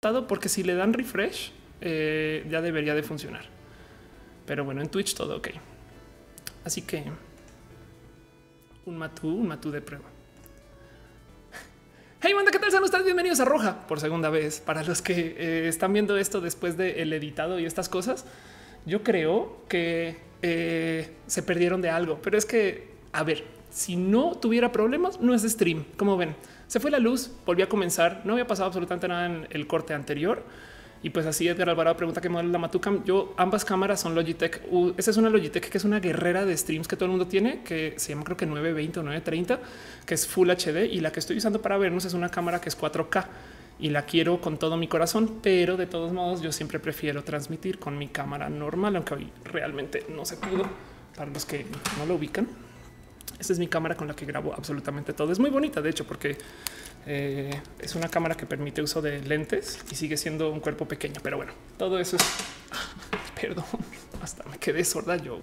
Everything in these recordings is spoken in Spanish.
porque si le dan refresh eh, ya debería de funcionar. Pero bueno, en Twitch todo ok. Así que un matú, un matú de prueba. Hey, manda, ¿qué tal? Sean ustedes bienvenidos a Roja por segunda vez. Para los que eh, están viendo esto después del editado y estas cosas, yo creo que eh, se perdieron de algo, pero es que, a ver, si no tuviera problemas, no es stream. Como ven, se fue la luz, volvió a comenzar, no había pasado absolutamente nada en el corte anterior. Y pues así Edgar Alvarado pregunta qué modelo la Matucam. Yo ambas cámaras son Logitech. esa es una Logitech que es una guerrera de streams que todo el mundo tiene, que se llama creo que 920 o 930, que es Full HD y la que estoy usando para vernos es una cámara que es 4K y la quiero con todo mi corazón, pero de todos modos yo siempre prefiero transmitir con mi cámara normal, aunque hoy realmente no se pudo. Para los que no lo ubican, esta es mi cámara con la que grabo absolutamente todo. Es muy bonita, de hecho, porque eh, es una cámara que permite uso de lentes y sigue siendo un cuerpo pequeño. Pero bueno, todo eso es. Perdón, hasta me quedé sorda yo.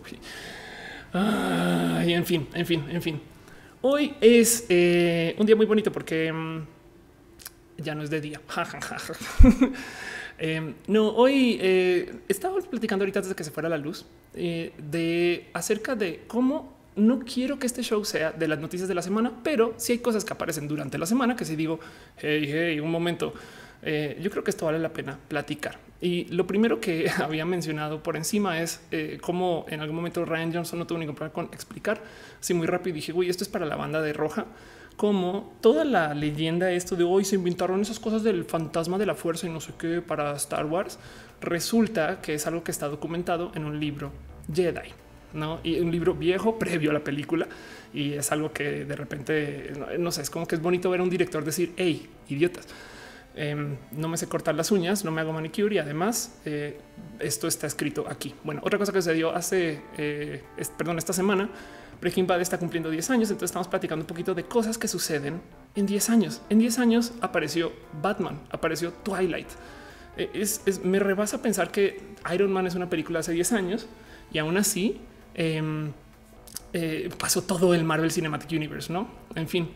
en fin, en fin, en fin. Hoy es eh, un día muy bonito porque mm, ya no es de día. Eh, no, hoy estaba platicando ahorita antes que se fuera la luz de acerca de cómo no quiero que este show sea de las noticias de la semana, pero si hay cosas que aparecen durante la semana que si digo, hey, hey, un momento, eh, yo creo que esto vale la pena platicar. Y lo primero que había mencionado por encima es eh, cómo en algún momento Ryan Johnson no tuvo ningún problema con explicar. Así muy rápido dije, uy, esto es para la banda de Roja. Como toda la leyenda, esto de hoy se inventaron esas cosas del fantasma de la fuerza y no sé qué para Star Wars, resulta que es algo que está documentado en un libro Jedi. ¿No? Y un libro viejo previo a la película. Y es algo que de repente, no, sé, es como que es bonito ver a un director decir, hey, idiotas, em, no me sé cortar las uñas, no me hago manicure y además eh, esto está escrito aquí. Bueno, otra cosa que se dio hace, eh, perdón, esta semana, Breaking Bad está cumpliendo 10 años, entonces estamos platicando un poquito de cosas que suceden en 10 años. En 10 años apareció Batman, apareció Twilight. Eh, es, me rebasa pensar que Iron Man es una película hace 10 años y aún así Em, eh, pasó todo el Marvel Cinematic Universe, no? En fin,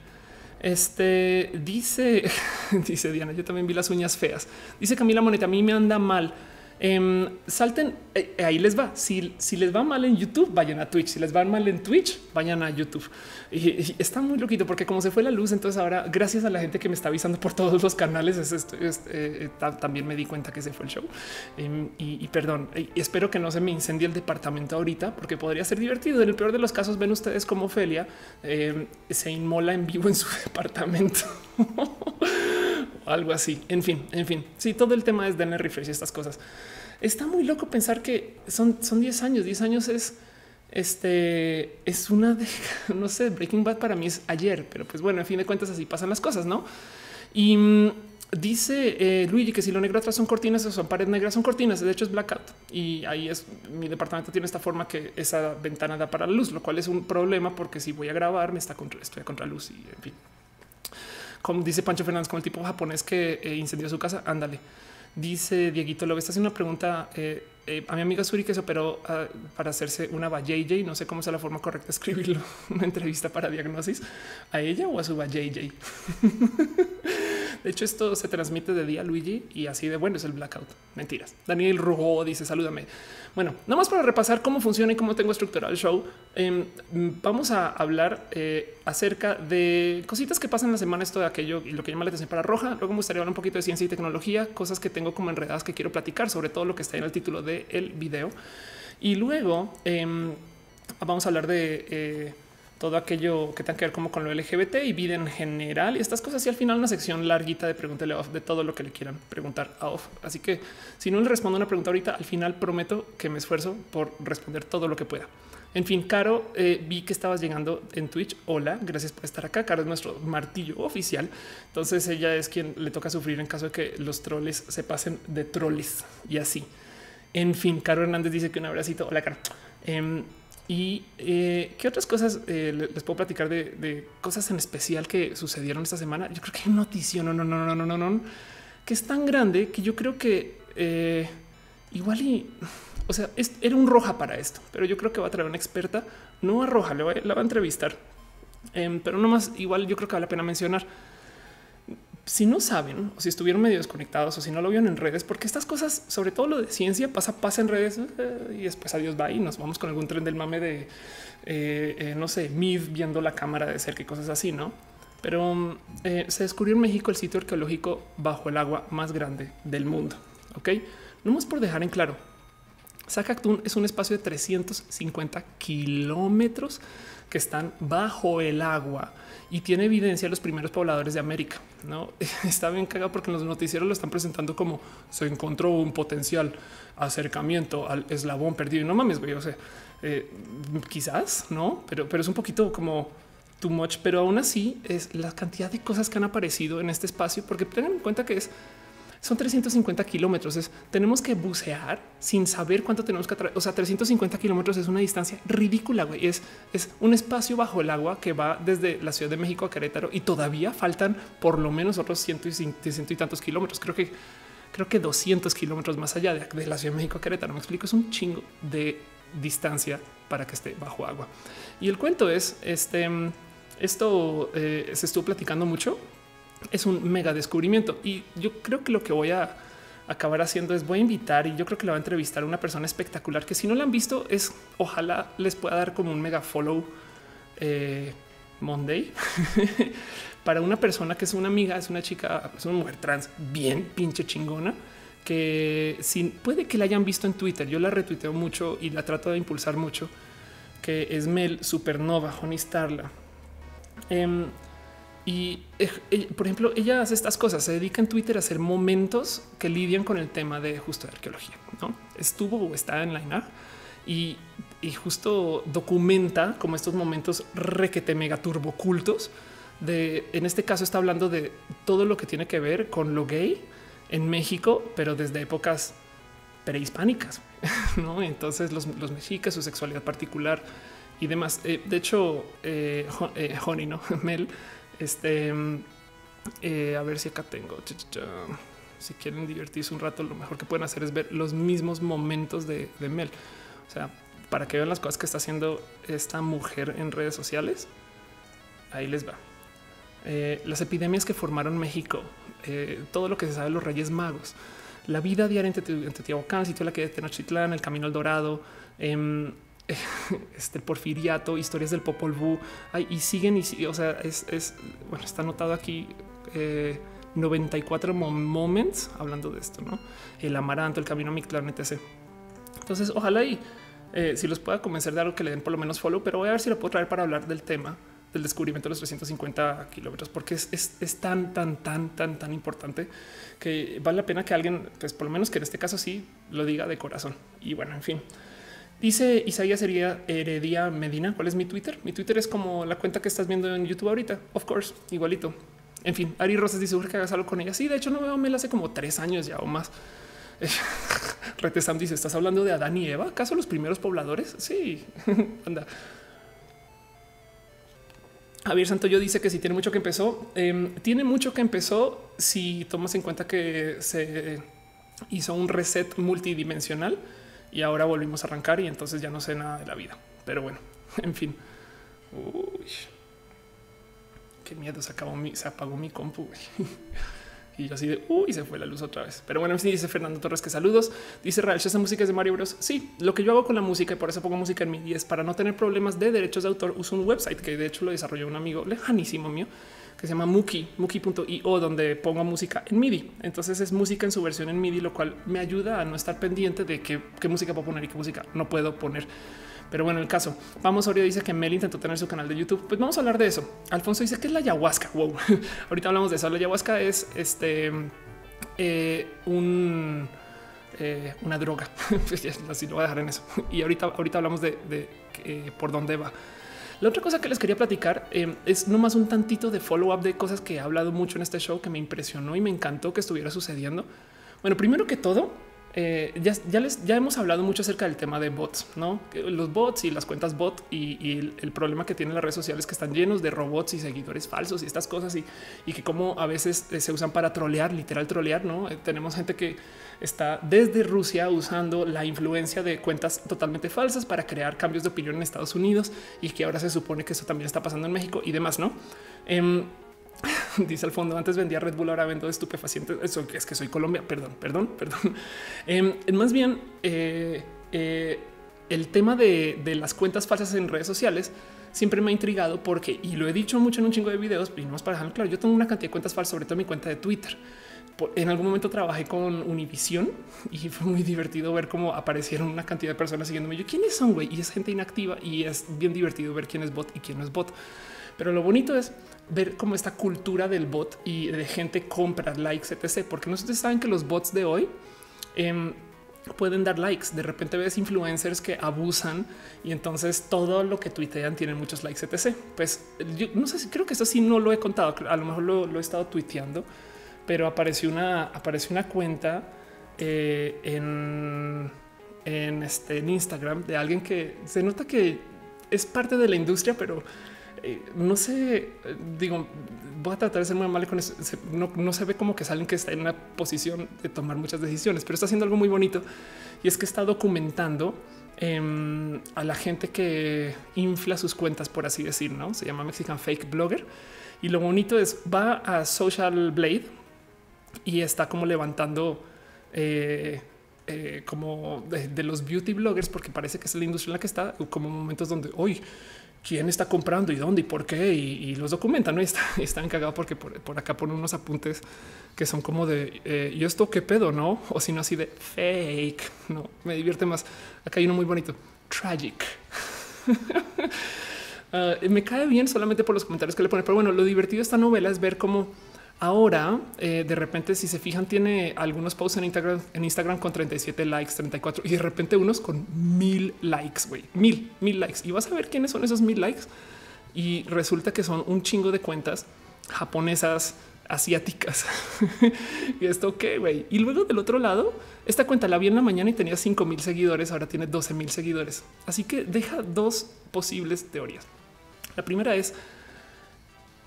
este dice, dice Diana, yo también vi las uñas feas. Dice Camila Moneta, a mí me anda mal Em, salten, eh, ahí les va. Si, si, les va mal en YouTube, vayan a Twitch. Si les va mal en Twitch, vayan a YouTube. Y, está muy loquito porque como se fue la luz, entonces ahora, gracias a la gente que me está avisando por todos los canales, es esto, eh, también me di cuenta que se fue el show. Em, y, perdón, espero que no se me incendie el departamento ahorita, porque podría ser divertido. En el peor de los casos, ven ustedes como Ophelia em, se inmola en vivo en su departamento. algo así. En fin, en fin. Sí, todo el tema es de refresh y estas cosas. Está muy loco pensar que son, son 10 años. 10 años es este es una de no sé, Breaking Bad para mí es ayer, pero pues bueno, en fin de cuentas así pasan las cosas, no? Y mm, dice eh, Luigi que si lo negro atrás son cortinas o son paredes negras, son cortinas. De hecho, es blackout y ahí es mi departamento tiene esta forma que esa ventana da para la luz, lo cual es un problema porque si voy a grabar, me está contra, estoy contra luz y en fin como dice Pancho Fernández, como el tipo japonés que eh, incendió su casa. Ándale. Dice Dieguito Lo está haciendo una pregunta eh, eh, a mi amiga Suri que se operó ah, para hacerse una JJ. No sé cómo sea la forma correcta de escribirlo. Una entrevista para diagnosis a ella o a su JJ. De hecho, esto se transmite de día, Luigi, y así de bueno es el blackout. Mentiras. Daniel Rugo dice salúdame. Bueno, nada más para repasar cómo funciona y cómo tengo estructurado el show. Em, vamos a hablar eh, acerca de cositas que pasan la semana, esto de aquello y lo que llama la atención para Roja. Luego me gustaría hablar un poquito de ciencia y tecnología, cosas que tengo como enredadas que quiero platicar sobre todo lo que está en el título del video. Y luego em, vamos a hablar de eh, todo aquello que tenga que ver como con lo LGBT y vida en general y estas cosas. Y al final una sección larguita de pregúntele off de todo lo que le quieran preguntar a off. Así que si no le respondo una pregunta ahorita, al final prometo que me esfuerzo por responder todo lo que pueda. En fin, Caro, eh, vi que estabas llegando en Twitch. Hola, gracias por estar acá. Caro es nuestro martillo oficial. Entonces ella es quien le toca sufrir en caso de que los troles se pasen de troles y así. En fin, Caro Hernández dice que un abracito. Hola, Caro. Em, y eh, qué otras cosas eh, les puedo platicar de, cosas en especial que sucedieron esta semana. Yo creo que hay noticia, no, no, no, no, no, no, no, que es tan grande que yo creo que eh, igual o sea, era un roja para esto, pero yo creo que va a traer una experta, no a roja, la va a entrevistar, em, pero no más igual yo creo que vale la pena mencionar si no saben o si estuvieron medio desconectados o si no lo vieron en redes, porque estas cosas, sobre todo lo de ciencia, pasa, pasa en redes eh, y después adiós va y nos vamos con algún tren del mame de eh, eh, no sé, Mid viendo la cámara de cerca y cosas así, no? Pero se descubrió en México el sitio arqueológico bajo el agua más grande del mundo. Ok, no más por dejar en claro. Zacactún es un espacio de 350 kilómetros que están bajo el agua y tiene evidencia de los primeros pobladores de América. No está bien cagado porque los noticieros lo están presentando como se encontró un potencial acercamiento al eslabón perdido. Y no mames, güey. O sea, eh, quizás no, pero, pero es un poquito como too much. Pero aún así es la cantidad de cosas que han aparecido en este espacio, porque tengan en cuenta que es son 350 kilómetros. Tenemos que bucear sin saber cuánto tenemos que traer. O sea, 350 kilómetros es una distancia ridícula. Güey. Es, es un espacio bajo el agua que va desde la Ciudad de México a Querétaro y todavía faltan por lo menos otros ciento y, ciento y tantos kilómetros. Creo que creo que 200 kilómetros más allá de, la Ciudad de México a Querétaro. Me explico, es un chingo de distancia para que esté bajo agua. Y el cuento es este. Esto eh, se estuvo platicando mucho es un mega descubrimiento. Y yo creo que lo que voy a acabar haciendo es voy a invitar y yo creo que le va a entrevistar a una persona espectacular que si no la han visto es ojalá les pueda dar como un mega follow eh, Monday para una persona que es una amiga, es una chica, es una mujer trans bien pinche chingona que sin puede que la hayan visto en Twitter. Yo la retuiteo mucho y la trato de impulsar mucho, que es Mel Supernova, Honey Starla. Em, y, eh, por ejemplo, ella hace estas cosas, se dedica en Twitter a hacer momentos que lidian con el tema de justo de arqueología. ¿no? Estuvo o está en la y, y justo documenta como estos momentos requete mega turbo cultos de, en este caso está hablando de todo lo que tiene que ver con lo gay en México, pero desde épocas prehispánicas, ¿no? Entonces los, los mexicas, su sexualidad particular y demás. Eh, de hecho, eh, eh Honey, ¿no? Mel este, eh, a ver si acá tengo. Si quieren divertirse un rato, lo mejor que pueden hacer es ver los mismos momentos de, Mel. O sea, para que vean las cosas que está haciendo esta mujer en redes sociales. Ahí les va. Eh, las epidemias que formaron México, eh, todo lo que se sabe de los Reyes Magos, la vida diaria en Teotihuacán, sitio la que de Tenochtitlán, el Camino al Dorado, em, este porfiriato, historias del Popol Vuh, y siguen y o sea, es, bueno, está anotado aquí 94 eh, moments hablando de esto, ¿no? El amaranto, el camino a mi etc. Entonces, ojalá y eh, si los pueda convencer de algo que le den por lo menos follow, pero voy a ver si lo puedo traer para hablar del tema del descubrimiento de los 350 kilómetros, porque es, es, tan, tan, tan, tan, tan importante que vale la pena que alguien, pues por lo menos que en este caso sí lo diga de corazón. Y bueno, en fin. Dice Isaías sería Heredia Medina. ¿Cuál es mi Twitter? Mi Twitter es como la cuenta que estás viendo en YouTube ahorita. Of course, igualito. En fin, Ari Rosas dice que hagas algo con ella. Sí, de hecho, no veo Mel hace como tres años ya o más. Rete Sam dice: ¿Estás hablando de Adán y Eva? ¿Acaso los primeros pobladores? Sí, anda. Javier Santoyo dice que si tiene mucho que empezó, em, tiene mucho que empezó si tomas en cuenta que se hizo un reset multidimensional y ahora volvimos a arrancar y entonces ya no sé nada de la vida. Pero bueno, en fin. Uy, qué miedo, se, acabó mi, se apagó mi compu. Y yo así de uy, se fue la luz otra vez. Pero bueno, en fin, dice Fernando Torres que saludos. Dice Rael, esa música es de Mario Bros. Sí, lo que yo hago con la música y por eso pongo música en mi es para no tener problemas de derechos de autor. Uso un website que de hecho lo desarrolló un amigo lejanísimo mío que se llama Muki, Muki.io, donde pongo música en MIDI. Entonces es música en su versión en MIDI, lo cual me ayuda a no estar pendiente de qué, música puedo poner y qué música no puedo poner. Pero bueno, el caso. Vamos, ahorita dice que Mel intentó tener su canal de YouTube. Pues vamos a hablar de eso. Alfonso dice que es la ayahuasca. Wow. ahorita hablamos de eso. La ayahuasca es este eh, eh, una droga. Pues así lo voy a dejar en eso. Y ahorita, ahorita hablamos de, eh, por dónde va. La otra cosa que les quería platicar eh, es nomás un tantito de follow up de cosas que he hablado mucho en este show que me impresionó y me encantó que estuviera sucediendo. Bueno, primero que todo, eh, ya, les ya hemos hablado mucho acerca del tema de bots, no los bots y las cuentas bot y, el, problema que tienen las redes sociales que están llenos de robots y seguidores falsos y estas cosas y, y que como a veces eh, se usan para trolear, literal trolear. No eh, tenemos gente que está desde Rusia usando la influencia de cuentas totalmente falsas para crear cambios de opinión en Estados Unidos y que ahora se supone que eso también está pasando en México y demás. No? Em, Dice al fondo, antes vendía Red Bull, ahora vendo estupefacientes. Eso es que soy Colombia. Perdón, perdón, perdón. Em, más bien, eh, eh, el tema de, las cuentas falsas en redes sociales siempre me ha intrigado porque, y lo he dicho mucho en un chingo de videos, y no más para dejarlo claro, yo tengo una cantidad de cuentas falsas, sobre todo mi cuenta de Twitter. En algún momento trabajé con Univision y fue muy divertido ver cómo aparecieron una cantidad de personas siguiéndome. Yo, ¿quiénes son, güey? Y es gente inactiva y es bien divertido ver quién es bot y quién no es bot. Pero lo bonito es ver cómo esta cultura del bot y de gente compra likes, etc. Porque no ustedes saben que los bots de hoy em, pueden dar likes. De repente ves influencers que abusan y entonces todo lo que tuitean tiene muchos likes, etc. Pues yo no sé si creo que eso sí no lo he contado. A lo mejor lo, he estado tuiteando, pero apareció una, apareció una cuenta eh, en, en, este, en Instagram de alguien que se nota que es parte de la industria, pero eh, no sé, digo, voy a tratar de ser muy amable con eso. No, se ve como que salen que está en una posición de tomar muchas decisiones, pero está haciendo algo muy bonito y es que está documentando em, a la gente que infla sus cuentas, por así decir, no se llama Mexican Fake Blogger. Y lo bonito es va a Social Blade y está como levantando eh, eh, como de, los beauty bloggers, porque parece que es la industria en la que está, como momentos donde hoy quién está comprando y dónde y por qué y, los documentan. ¿no? Y está, están cagados porque por, acá ponen unos apuntes que son como de eh, y esto qué pedo, no? O si no, así de fake. No me divierte más. Acá hay uno muy bonito, tragic. Ah, me cae bien solamente por los comentarios que le pone, pero bueno, lo divertido de esta novela es ver cómo Ahora, eh, de repente, si se fijan, tiene algunos posts en Instagram, en Instagram con 37 likes, 34 y de repente unos con mil likes, güey, mil, mil likes. Y vas a ver quiénes son esos mil likes. Y resulta que son un chingo de cuentas japonesas, asiáticas. y esto qué, güey. Y luego del otro lado, esta cuenta la vi en la mañana y tenía 5 mil seguidores, ahora tiene 12 mil seguidores. Así que deja dos posibles teorías. La primera es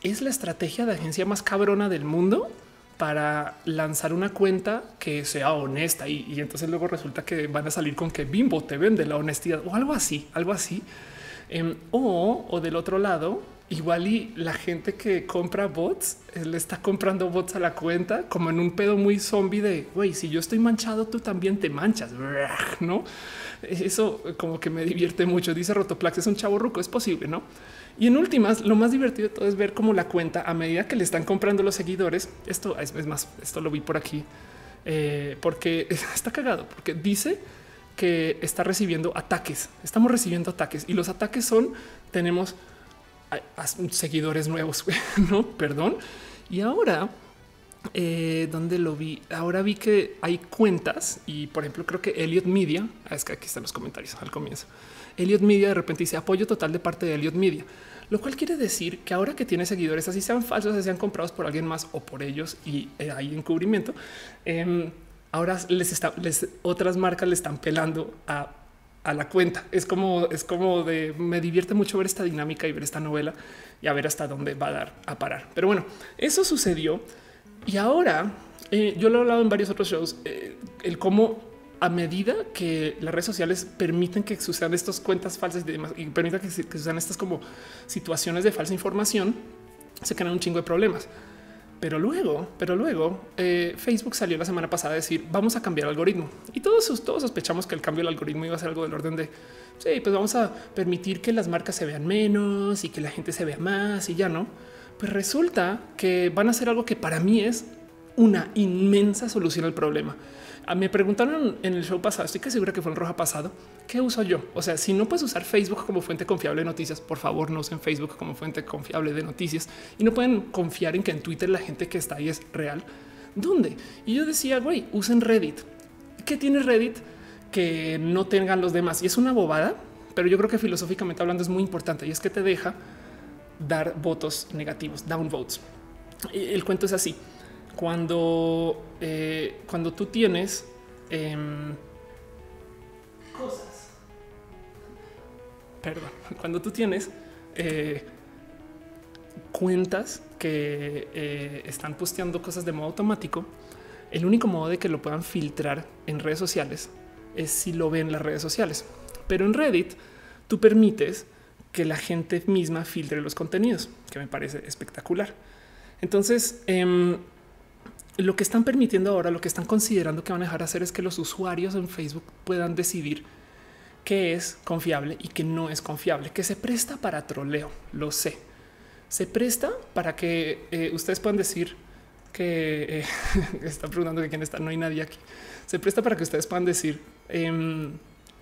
es la estrategia de agencia más cabrona del mundo para lanzar una cuenta que sea honesta y, entonces luego resulta que van a salir con que Bimbo te vende la honestidad o algo así, algo así. Em, o, del otro lado, igual y la gente que compra bots eh, le está comprando bots a la cuenta como en un pedo muy zombie de güey, si yo estoy manchado, tú también te manchas, no? Eso como que me divierte mucho. Dice Rotoplax, es un chavo ruco, es posible, no? Y en últimas, lo más divertido de todo es ver cómo la cuenta, a medida que le están comprando los seguidores, esto es, más, esto lo vi por aquí, eh, porque está cagado, porque dice que está recibiendo ataques. Estamos recibiendo ataques y los ataques son, tenemos seguidores nuevos, no, perdón. Y ahora, eh, donde lo vi? Ahora vi que hay cuentas y, por ejemplo, creo que Elliot Media, ah, es que aquí están los comentarios al comienzo. Elliot Media de repente dice apoyo total de parte de Elliot Media, lo cual quiere decir que ahora que tiene seguidores, así sean falsos, así sean comprados por alguien más o por ellos y eh, hay encubrimiento, em, ahora les está, otras marcas le están pelando a, a la cuenta. Es como, es como de me divierte mucho ver esta dinámica y ver esta novela y a ver hasta dónde va a dar a parar. Pero bueno, eso sucedió y ahora eh, yo lo he hablado en varios otros shows, eh, el cómo a medida que las redes sociales permiten que sucedan estas cuentas falsas y, demás, y permitan que, se, sucedan estas como situaciones de falsa información, se crean un chingo de problemas. Pero luego, pero luego eh, Facebook salió la semana pasada a decir vamos a cambiar el algoritmo y todos, todos sospechamos que el cambio del algoritmo iba a ser algo del orden de sí, pues vamos a permitir que las marcas se vean menos y que la gente se vea más y ya no. Pues resulta que van a hacer algo que para mí es una inmensa solución al problema. Ah, me preguntaron en el show pasado, estoy segura que fue en roja pasado, ¿qué uso yo? O sea, si no puedes usar Facebook como fuente confiable de noticias, por favor no usen Facebook como fuente confiable de noticias y no pueden confiar en que en Twitter la gente que está ahí es real. ¿Dónde? Y yo decía, güey, usen Reddit. ¿Qué tiene Reddit que no tengan los demás? Y es una bobada, pero yo creo que filosóficamente hablando es muy importante y es que te deja dar votos negativos, down votes. El cuento es así cuando, eh, cuando tú tienes em, cosas, perdón, cuando tú tienes eh, cuentas que eh, están posteando cosas de modo automático, el único modo de que lo puedan filtrar en redes sociales es si lo ven las redes sociales. Pero en Reddit tú permites que la gente misma filtre los contenidos, que me parece espectacular. Entonces, em, lo que están permitiendo ahora, lo que están considerando que van a dejar hacer es que los usuarios en Facebook puedan decidir qué es confiable y qué no es confiable, que se presta para troleo, lo sé. Se presta para que eh, ustedes puedan decir que eh, está preguntando que quién está, no hay nadie aquí. Se presta para que ustedes puedan decir em,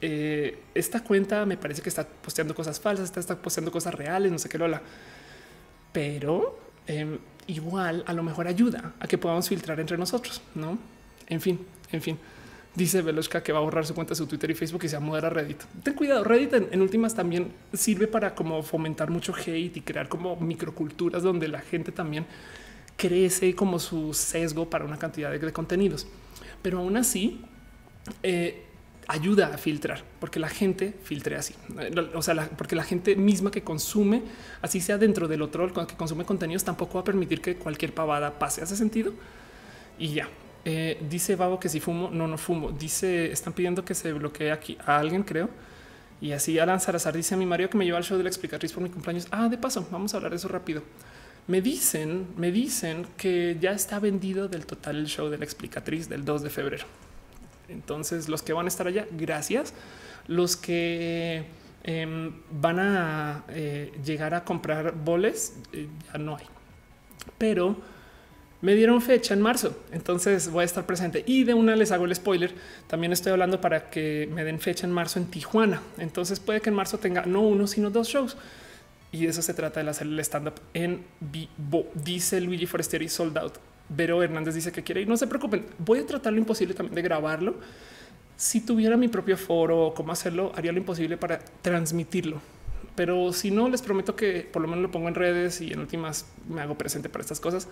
eh, esta cuenta me parece que está posteando cosas falsas, está, está posteando cosas reales, no sé qué lola. Pero em, igual a lo mejor ayuda a que podamos filtrar entre nosotros, ¿no? En fin, en fin. Dice Veloshka que va a borrar su cuenta de su Twitter y Facebook y se va a mudar a Reddit. Ten cuidado, Reddit en, últimas también sirve para como fomentar mucho hate y crear como microculturas donde la gente también crece como su sesgo para una cantidad de, contenidos. Pero aún así, eh, ayuda a filtrar, porque la gente filtre así. O sea, porque la gente misma que consume, así sea dentro del otro, que consume contenidos, tampoco va a permitir que cualquier pavada pase. ¿Hace sentido? Y ya. Eh, dice Babo que si fumo, no, no fumo. Dice, están pidiendo que se bloquee aquí a alguien, creo. Y así Alan Salazar dice a mi marido que me lleva al show de la explicatriz por mi cumpleaños. Ah, de paso, vamos a hablar de eso rápido. Me dicen, me dicen que ya está vendido del total el show de la explicatriz del 2 de febrero. Entonces, los que van a estar allá, gracias. Los que em, van a eh, llegar a comprar boles, eh, ya no hay. Pero me dieron fecha en marzo, entonces voy a estar presente. Y de una les hago el spoiler. También estoy hablando para que me den fecha en marzo en Tijuana. Entonces puede que en marzo tenga no uno, sino dos shows. Y de eso se trata de hacer el stand up en vivo. Dice Luigi Forestieri sold out. Vero Hernández dice que quiere ir. No se preocupen, voy a tratar lo imposible también de grabarlo. Si tuviera mi propio foro cómo hacerlo, haría lo imposible para transmitirlo. Pero si no, les prometo que por lo menos lo pongo en redes y en últimas me hago presente para estas cosas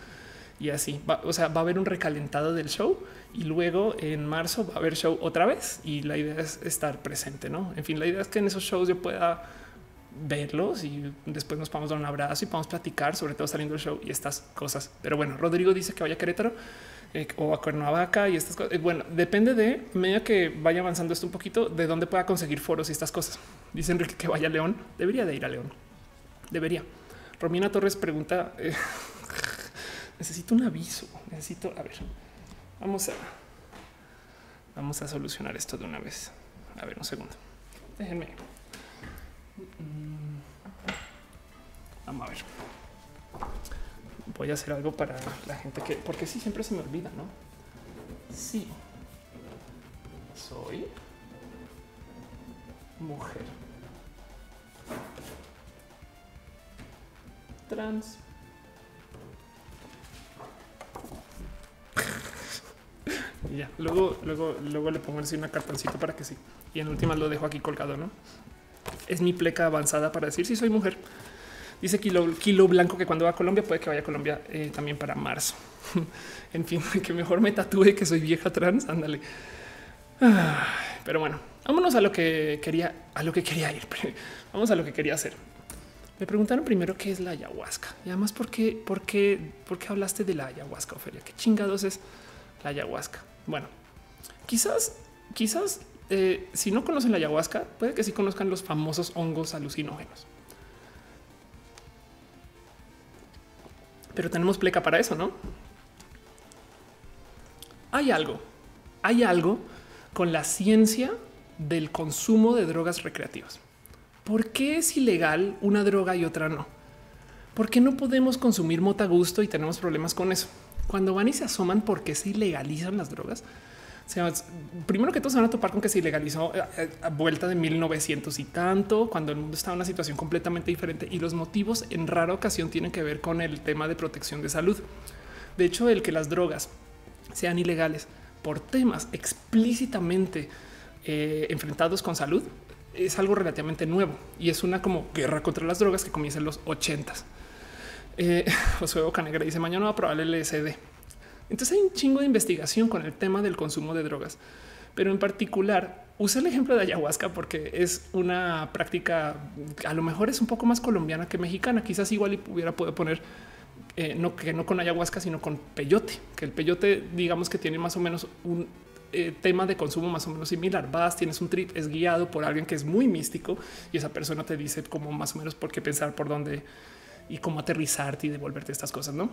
y así. o sea, va a haber un recalentado del show y luego en marzo va a haber show otra vez y la idea es estar presente, ¿no? En fin, la idea es que en esos shows yo pueda verlos y después nos podamos dar un abrazo y podamos platicar, sobre todo saliendo del show y estas cosas. Pero bueno, Rodrigo dice que vaya a Querétaro eh, o a Cuernavaca y estas cosas. Eh, bueno, depende de medida que vaya avanzando esto un poquito, de dónde pueda conseguir foros y estas cosas. Dice Enrique que vaya a León. Debería de ir a León. Debería. Romina Torres pregunta, eh, necesito un aviso. Necesito, a ver, vamos a, vamos a solucionar esto de una vez. A ver, un segundo. Déjenme. Vamos a ver. Voy a hacer algo para la gente que, porque sí, siempre se me olvida, ¿no? Sí. Soy mujer. Trans. ya, luego, luego, luego le pongo así una cartoncito para que sí. Y en última lo dejo aquí colgado, ¿no? Es mi pleca avanzada para decir si soy mujer. Dice Kilo, Kilo Blanco que cuando va a Colombia puede que vaya a Colombia eh, también para marzo. en fin, que mejor me tatúe que soy vieja trans. Ándale. Pero bueno, vámonos a lo que quería, a lo que quería ir. Vamos a lo que quería hacer. Me preguntaron primero qué es la ayahuasca y además por qué, por hablaste de la ayahuasca, Ofelia. ¿Qué chingados es la ayahuasca? Bueno, quizás, quizás eh, si no conocen la ayahuasca, puede que sí conozcan los famosos hongos alucinógenos. pero tenemos pleca para eso, ¿no? Hay algo, hay algo con la ciencia del consumo de drogas recreativas. ¿Por qué es ilegal una droga y otra no? ¿Por qué no podemos consumir mota gusto y tenemos problemas con eso? Cuando van y se asoman porque se ilegalizan las drogas, primero que todo se van a topar con que se ilegalizó eh, eh, a, vuelta de 1900 y tanto, cuando el mundo estaba en una situación completamente diferente y los motivos en rara ocasión tienen que ver con el tema de protección de salud. De hecho, el que las drogas sean ilegales por temas explícitamente eh, enfrentados con salud es algo relativamente nuevo y es una como guerra contra las drogas que comienza en los ochentas. Eh, José Bocanegra dice mañana va a probar el LSD. Entonces hay un chingo de investigación con el tema del consumo de drogas, pero en particular usa el ejemplo de ayahuasca porque es una práctica a lo mejor es un poco más colombiana que mexicana. Quizás igual hubiera podido poner eh, no que no con ayahuasca, sino con peyote, que el peyote, digamos que tiene más o menos un eh, tema de consumo más o menos similar. Vas, tienes un trip, es guiado por alguien que es muy místico y esa persona te dice como más o menos por qué pensar, por dónde y cómo aterrizarte y devolverte estas cosas, no?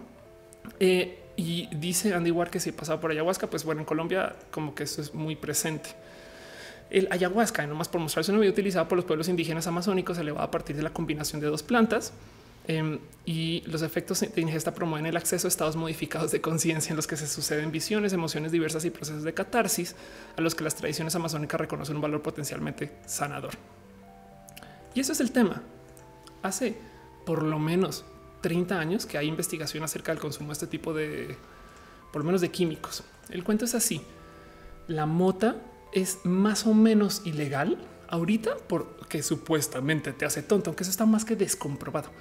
Eh, y dice Andy War que si pasado por ayahuasca, pues bueno, en Colombia como que eso es muy presente. El ayahuasca, nomás por mostrarse una vida utilizado por los pueblos indígenas amazónicos, se a partir de la combinación de dos plantas em, y los efectos de ingesta promueven el acceso a estados modificados de conciencia en los que se suceden visiones, emociones diversas y procesos de catarsis a los que las tradiciones amazónicas reconocen un valor potencialmente sanador. Y eso es el tema. Hace por lo menos 30 años que hay investigación acerca del consumo de este tipo de, por lo menos de químicos. El cuento es así. La mota es más o menos ilegal ahorita porque supuestamente te hace tonto, aunque eso está más que descomprobado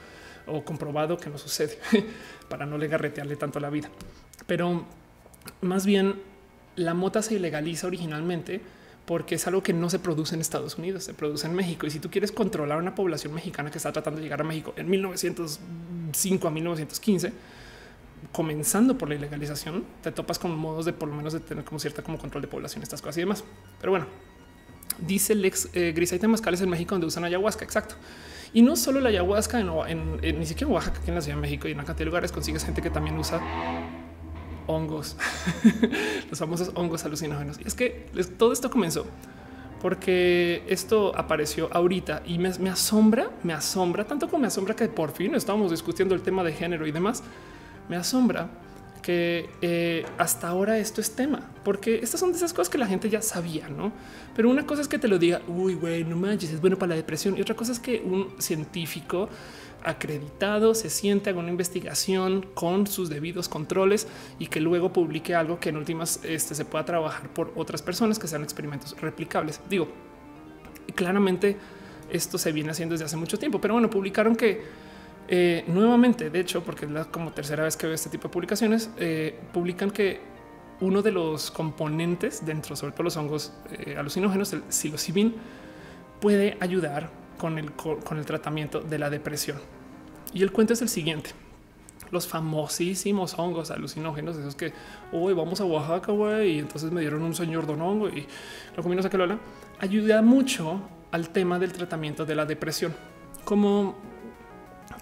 o comprobado que no sucede para no le garretearle tanto la vida. Pero más bien la mota se ilegaliza originalmente porque es algo que no se produce en Estados Unidos, se produce en México. Y si tú quieres controlar una población mexicana que está tratando de llegar a México en 1905 a 1915, comenzando por la ilegalización, te topas con modos de por lo menos de tener como cierta como control de población, estas cosas y demás. Pero bueno, dice el ex eh, Gris, mascales en México donde usan ayahuasca. Exacto. Y no solo la ayahuasca, en, ni siquiera en Oaxaca, aquí en la Ciudad de México y en una cantidad de lugares consigues gente que también usa hongos, los famosos hongos alucinógenos. Y es que todo esto comenzó porque esto apareció ahorita y me, asombra, me asombra tanto como me asombra que por fin estamos discutiendo el tema de género y demás me asombra que eh, hasta ahora esto es tema, porque estas son de esas cosas que la gente ya sabía, ¿no? Pero una cosa es que te lo diga, uy, güey, no manches, es bueno para la depresión. Y otra cosa es que un científico acreditado se siente haga una investigación con sus debidos controles y que luego publique algo que en últimas este, se pueda trabajar por otras personas que sean experimentos replicables. Digo, claramente esto se viene haciendo desde hace mucho tiempo, pero bueno, publicaron que eh, nuevamente, de hecho, porque es la como tercera vez que veo este tipo de publicaciones, eh, publican que uno de los componentes dentro, sobre todo los hongos eh, alucinógenos, el psilocibin, puede ayudar con el, con el tratamiento de la depresión. Y el cuento es el siguiente. Los famosísimos hongos alucinógenos, esos que hoy vamos a Oaxaca, güey, y entonces me dieron un señor don hongo y lo comimos a que lo ayuda mucho al tema del tratamiento de la depresión. Como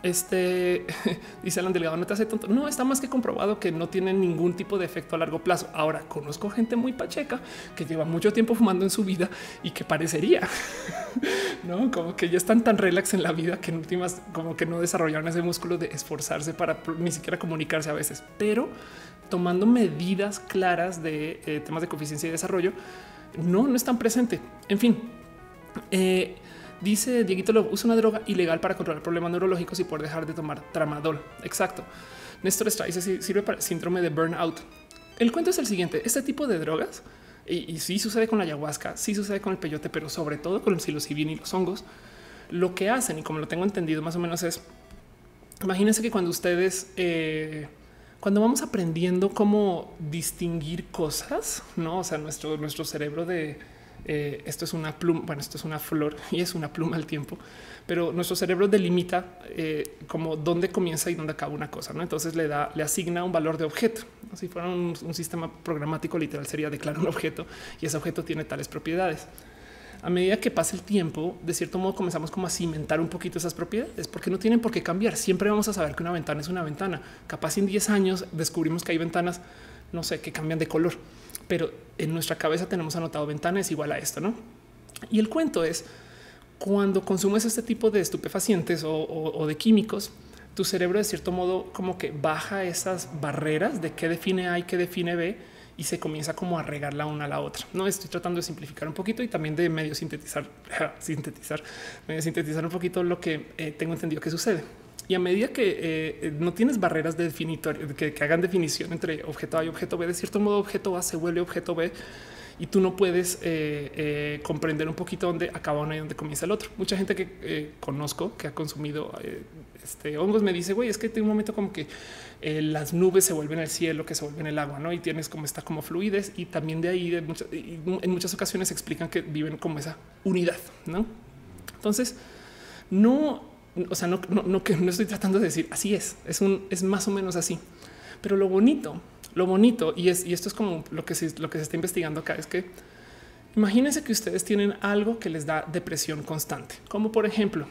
este dice Alan Delgado, no te hace tonto. No está más que comprobado que no tiene ningún tipo de efecto a largo plazo. Ahora conozco gente muy pacheca que lleva mucho tiempo fumando en su vida y que parecería no como que ya están tan relax en la vida que en últimas como que no desarrollaron ese músculo de esforzarse para ni siquiera comunicarse a veces, pero tomando medidas claras de eh, temas de coeficiencia y desarrollo, no, no están presente. En fin, eh, Dice Dieguito lo usa una droga ilegal para controlar problemas neurológicos y por dejar de tomar tramadol. Exacto. Néstor Estrada dice sirve para síndrome de burnout. El cuento es el siguiente: este tipo de drogas, y, sí sucede con la ayahuasca, sí sucede con el peyote, pero sobre todo con el psilocibin y los hongos, lo que hacen, y como lo tengo entendido más o menos es, imagínense que cuando ustedes, eh, cuando vamos aprendiendo cómo distinguir cosas, no, o sea, nuestro, nuestro cerebro de eh, esto es una pluma, bueno, esto es una flor y es una pluma al tiempo, pero nuestro cerebro delimita eh, como dónde comienza y dónde acaba una cosa. ¿no? Entonces le da, le asigna un valor de objeto. Si fuera un, sistema programático literal sería declarar un objeto y ese objeto tiene tales propiedades. A medida que pasa el tiempo, de cierto modo comenzamos como a cimentar un poquito esas propiedades, porque no tienen por qué cambiar. Siempre vamos a saber que una ventana es una ventana. Capaz en 10 años descubrimos que hay ventanas, no sé, que cambian de color pero en nuestra cabeza tenemos anotado ventanas igual a esto, ¿no? Y el cuento es, cuando consumes este tipo de estupefacientes o, de químicos, tu cerebro de cierto modo como que baja esas barreras de qué define A y qué define B y se comienza como a regar la una a la otra. No estoy tratando de simplificar un poquito y también de medio sintetizar, sintetizar, medio sintetizar un poquito lo que eh, tengo entendido que sucede. Y a medida que eh, no tienes barreras de definitorio que, hagan definición entre objeto A y objeto B, de cierto modo objeto A se vuelve objeto B y tú no puedes eh, eh, comprender un poquito dónde acaba uno y dónde comienza el otro. Mucha gente que conozco que ha consumido este, hongos me dice, güey, es que tiene un momento como que las nubes se vuelven el cielo, que se vuelven el agua, ¿no? Y tienes como está como fluidez y también de ahí en muchas ocasiones explican que viven como esa unidad, ¿no? Entonces, no o sea, no, no, que no estoy tratando de decir así es, es un, es más o menos así. Pero lo bonito, lo bonito, y es, y esto es como lo que se, lo que se está investigando acá, es que imagínense que ustedes tienen algo que les da depresión constante, como por ejemplo,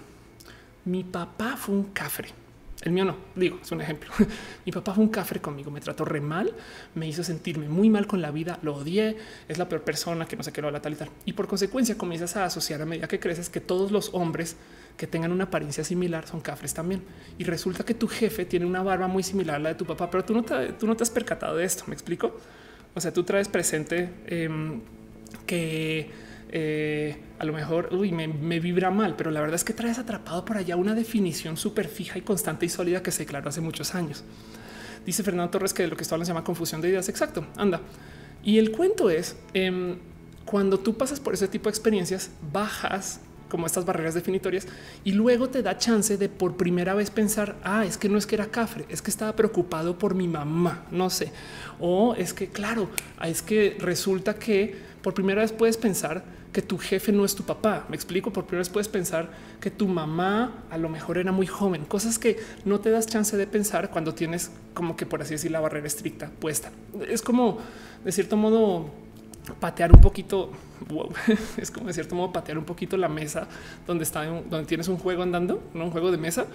mi papá fue un cafre El mío no, digo, es un ejemplo. Mi papá fue un cafre conmigo, me trató re mal, me hizo sentirme muy mal con la vida, lo odié, es la peor persona que no sé qué lo la tal y tal. Y por consecuencia comienzas a asociar a medida que creces que todos los hombres que tengan una apariencia similar son cafres también. Y resulta que tu jefe tiene una barba muy similar a la de tu papá, pero tú no te, tú no te has percatado de esto, ¿me explico? O sea, tú traes presente em, que eh, a lo mejor me, vibra mal, pero la verdad es que traes atrapado por allá una definición súper fija y constante y sólida que se declaró hace muchos años. Dice Fernando Torres que lo que esto se llama confusión de ideas. Exacto, anda. Y el cuento es em, cuando tú pasas por ese tipo de experiencias, bajas como estas barreras definitorias y luego te da chance de por primera vez pensar, ah, es que no es que era cafre, es que estaba preocupado por mi mamá, no sé, o es que claro, es que resulta que por primera vez puedes pensar que tu jefe no es tu papá. Me explico, por primera vez puedes pensar que tu mamá a lo mejor era muy joven, cosas que no te das chance de pensar cuando tienes como que por así decir la barrera estricta puesta. Es como de cierto modo patear un poquito, es como de cierto modo patear un poquito la mesa donde está, donde tienes un juego andando, ¿no? un juego de mesa.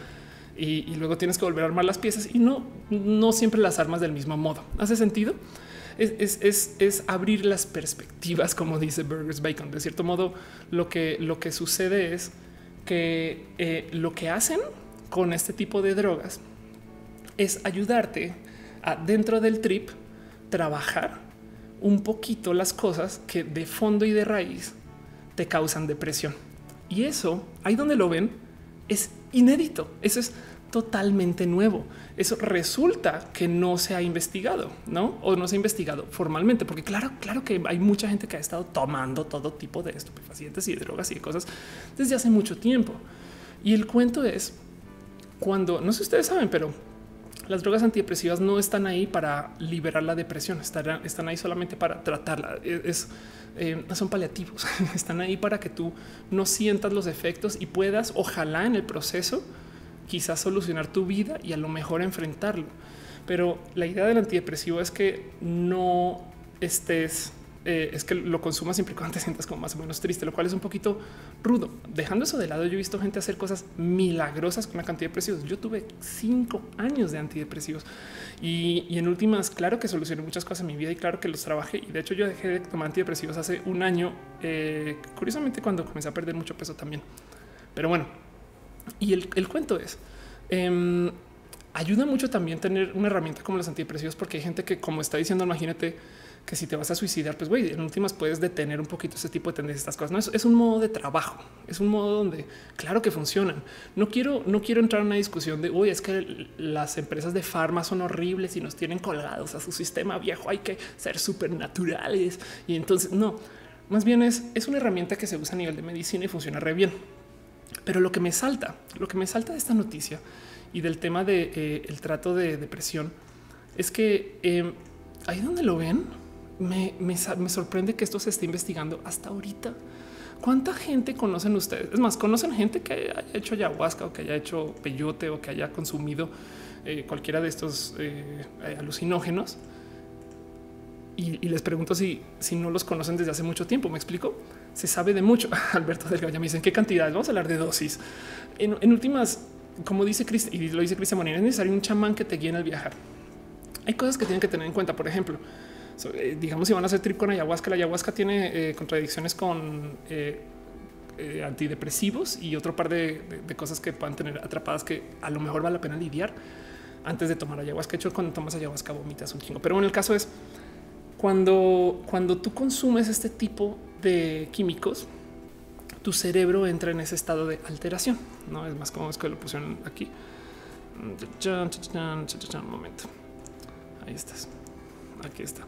Y, y luego tienes que volver a armar las piezas y no, no siempre las armas del mismo modo. ¿Hace sentido? Es, abrir las perspectivas, como dice Burgers Bacon. De cierto modo, lo que, lo que sucede es que eh, lo que hacen con este tipo de drogas es ayudarte a dentro del trip trabajar un poquito las cosas que de fondo y de raíz te causan depresión. Y eso, ahí donde lo ven, es inédito. Eso es totalmente nuevo. Eso resulta que no se ha investigado, no? O no se ha investigado formalmente, porque claro, claro que hay mucha gente que ha estado tomando todo tipo de estupefacientes y drogas y cosas desde hace mucho tiempo. Y el cuento es cuando no sé si ustedes saben, pero las drogas antidepresivas no están ahí para liberar la depresión, están, ahí solamente para tratarla. E, eh, son paliativos, están ahí para que tú no sientas los efectos y puedas, ojalá en el proceso, quizás solucionar tu vida y a lo mejor enfrentarlo. Pero la idea del antidepresivo es que no estés, eh, es que lo consumas siempre cuando te sientas como más o menos triste, lo cual es un poquito rudo. Dejando eso de lado, yo he visto gente hacer cosas milagrosas con la cantidad de antidepresivos. Yo tuve cinco años de antidepresivos y, en últimas, claro que solucioné muchas cosas en mi vida y claro que los trabajé. Y de hecho, yo dejé de tomar antidepresivos hace un año, eh, curiosamente, cuando comencé a perder mucho peso también. Pero bueno, y el, cuento es, em, ayuda mucho también tener una herramienta como los antidepresivos, porque hay gente que, como está diciendo, imagínate que si te vas a suicidar, pues güey, en últimas puedes detener un poquito ese tipo de tendencias, estas cosas. No es, es, un modo de trabajo, es un modo donde claro que funcionan. No quiero, no quiero entrar en una discusión de hoy es que las empresas de farma son horribles y nos tienen colgados a su sistema viejo. Hay que ser súper naturales y entonces no, más bien es, es una herramienta que se usa a nivel de medicina y funciona re bien. Pero lo que me salta, lo que me salta de esta noticia y del tema de eh, trato de depresión es que eh, ahí donde lo ven, me, me, sorprende que esto se esté investigando hasta ahorita. ¿Cuánta gente conocen ustedes? Es más, conocen gente que haya hecho ayahuasca o que haya hecho peyote o que haya consumido eh, cualquiera de estos alucinógenos. Y, les pregunto si, si no los conocen desde hace mucho tiempo. ¿Me explico? Se sabe de mucho. Alberto Delgado ya me dicen qué cantidad. Vamos a hablar de dosis. En, últimas, como dice Chris y lo dice Cristian Molina, es necesario un chamán que te guíe en el viajar. Hay cosas que tienen que tener en cuenta. Por ejemplo, eh, digamos, si van a hacer trip con ayahuasca, la ayahuasca tiene eh, contradicciones con eh, antidepresivos y otro par de, cosas que puedan tener atrapadas que a lo mejor vale la pena lidiar antes de tomar ayahuasca. De hecho, cuando tomas ayahuasca vomitas un chingo. Pero bueno, el caso es cuando, cuando tú consumes este tipo de químicos, tu cerebro entra en ese estado de alteración. No es más como es que lo pusieron aquí. Un momento. Ahí estás. Aquí está.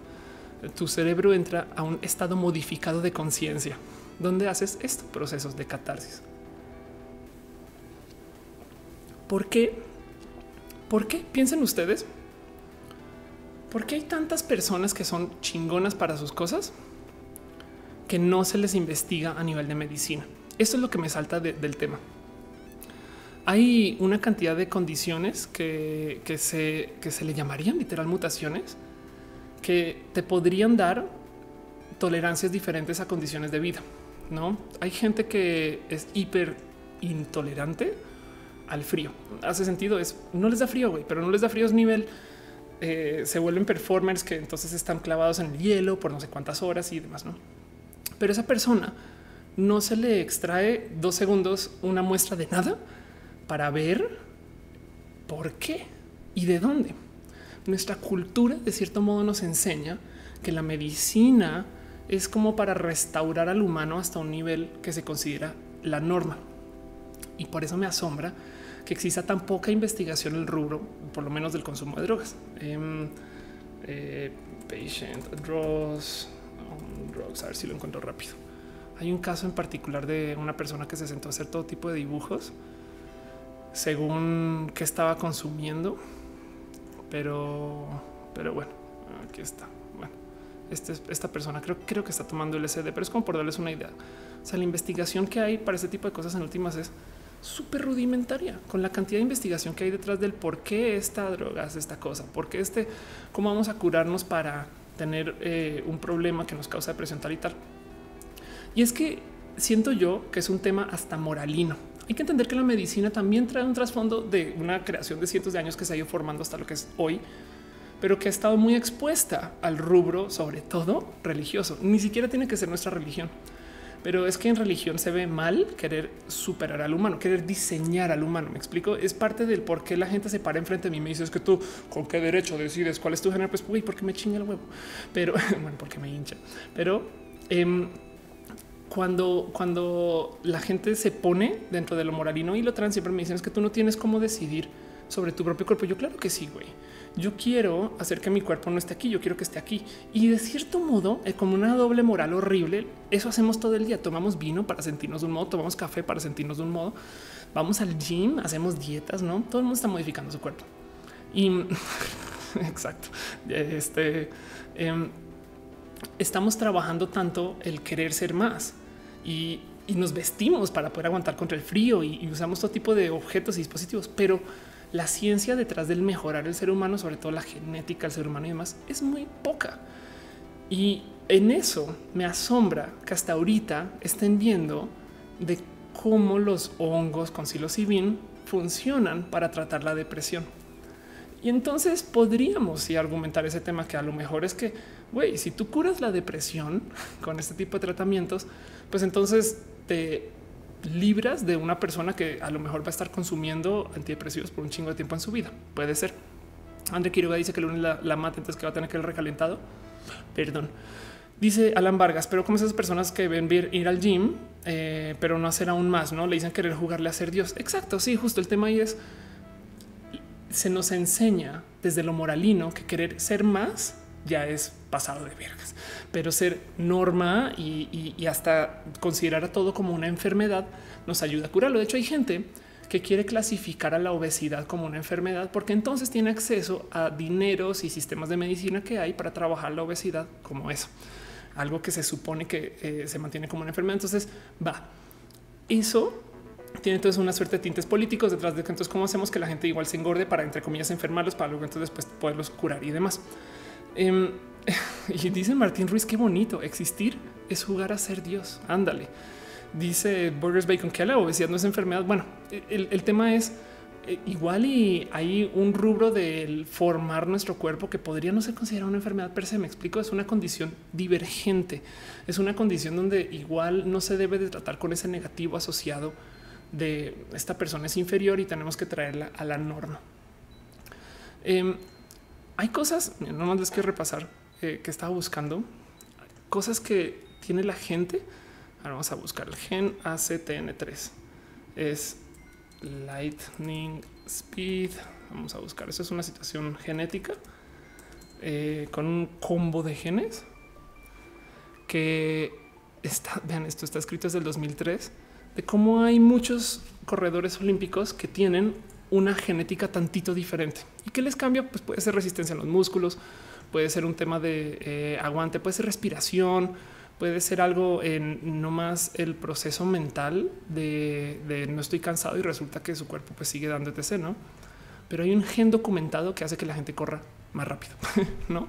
Tu cerebro entra a un estado modificado de conciencia, donde haces estos procesos de catarsis. ¿Por qué? ¿Por qué? Piensen ustedes. ¿Por qué hay tantas personas que son chingonas para sus cosas que no se les investiga a nivel de medicina. Esto es lo que me salta del tema. Hay una cantidad de condiciones que, se, que se le llamarían literal mutaciones que te podrían dar tolerancias diferentes a condiciones de vida. No hay gente que es hiper intolerante al frío. Hace sentido, es no les da frío, güey, pero no les da frío es nivel. Eh, se vuelven performers que entonces están clavados en el hielo por no sé cuántas horas y demás, ¿no? Pero esa persona no se le extrae dos segundos una muestra de nada para ver por qué y de dónde. Nuestra cultura de cierto modo nos enseña que la medicina es como para restaurar al humano hasta un nivel que se considera la norma. Y por eso me asombra que exista tan poca investigación en el rubro, por lo menos del consumo de drogas. Em, eh, patient a ver si lo encuentro rápido. Hay un caso en particular de una persona que se sentó a hacer todo tipo de dibujos según qué estaba consumiendo, pero, pero bueno, aquí está. Bueno, este, esta persona creo, creo que está tomando LSD, pero es como por darles una idea. O sea, la investigación que hay para este tipo de cosas en últimas es súper rudimentaria con la cantidad de investigación que hay detrás del por qué esta droga hace esta cosa, por qué este, cómo vamos a curarnos para tener eh, un problema que nos causa depresión tal y tal. Y es que siento yo que es un tema hasta moralino. Hay que entender que la medicina también trae un trasfondo de una creación de cientos de años que se ha ido formando hasta lo que es hoy, pero que ha estado muy expuesta al rubro, sobre todo religioso. Ni siquiera tiene que ser nuestra religión. Pero es que en religión se ve mal querer superar al humano, querer diseñar al humano. Me explico. Es parte del por qué la gente se para enfrente de mí y me dice es que tú con qué derecho decides cuál es tu género. Pues, uy, porque me chinga el huevo, pero bueno, porque me hincha. Pero eh, cuando, cuando la gente se pone dentro de lo moralino y lo trans, siempre me dicen es que tú no tienes cómo decidir sobre tu propio cuerpo. Yo claro que sí, güey. Yo quiero hacer que mi cuerpo no esté aquí, yo quiero que esté aquí. Y de cierto modo, es como una doble moral horrible, eso hacemos todo el día. Tomamos vino para sentirnos de un modo, tomamos café para sentirnos de un modo, vamos al gym, hacemos dietas, ¿no? Todo el mundo está modificando su cuerpo. Y exacto, este... Em, estamos trabajando tanto el querer ser más y, nos vestimos para poder aguantar contra el frío y, usamos todo tipo de objetos y dispositivos, pero la ciencia detrás del mejorar el ser humano, sobre todo la genética del ser humano y demás, es muy poca. Y en eso me asombra que hasta ahorita estén viendo de cómo los hongos con psilocibin funcionan para tratar la depresión. Y entonces podríamos argumentar ese tema que a lo mejor es que, güey, si tú curas la depresión con este tipo de tratamientos, pues entonces te libras de una persona que a lo mejor va a estar consumiendo antidepresivos por un chingo de tiempo en su vida. Puede ser. André Quiroga dice que el lunes la, mata, entonces que va a tener que el recalentado. Perdón. Dice Alan Vargas, pero como esas personas que ven ir al gym, eh, pero no hacer aún más, no le dicen querer jugarle a ser Dios. Exacto. Sí, justo el tema ahí es se nos enseña desde lo moralino que querer ser más ya es pasado de vergas, pero ser norma y, hasta considerar a todo como una enfermedad nos ayuda a curarlo. De hecho, hay gente que quiere clasificar a la obesidad como una enfermedad porque entonces tiene acceso a dineros y sistemas de medicina que hay para trabajar la obesidad como eso, algo que se supone que eh, se mantiene como una enfermedad. Entonces va eso tiene entonces una suerte de tintes políticos detrás de que entonces cómo hacemos que la gente igual se engorde para entre comillas enfermarlos para luego entonces después poderlos curar y demás. Em, y dice Martín Ruiz, qué bonito existir es jugar a ser Dios. Ándale. Dice Burgers Bacon que la obesidad no es enfermedad. Bueno, el, tema es eh, igual y hay un rubro del formar nuestro cuerpo que podría no ser considerado una enfermedad per se. Me explico, es una condición divergente. Es una condición donde igual no se debe de tratar con ese negativo asociado de esta persona es inferior y tenemos que traerla a la norma. Em, hay cosas, no más les quiero repasar eh, que estaba buscando, cosas que tiene la gente. Ahora vamos a buscar el gen ACTN3. Es Lightning Speed. Vamos a buscar. Eso es una situación genética eh, con un combo de genes que está. Vean, esto está escrito desde el 2003 de cómo hay muchos corredores olímpicos que tienen una genética tantito diferente y que les cambia, pues puede ser resistencia a los músculos, puede ser un tema de eh, aguante, puede ser respiración, puede ser algo en no más el proceso mental de, no estoy cansado y resulta que su cuerpo pues sigue dando etc. No, pero hay un gen documentado que hace que la gente corra más rápido, no?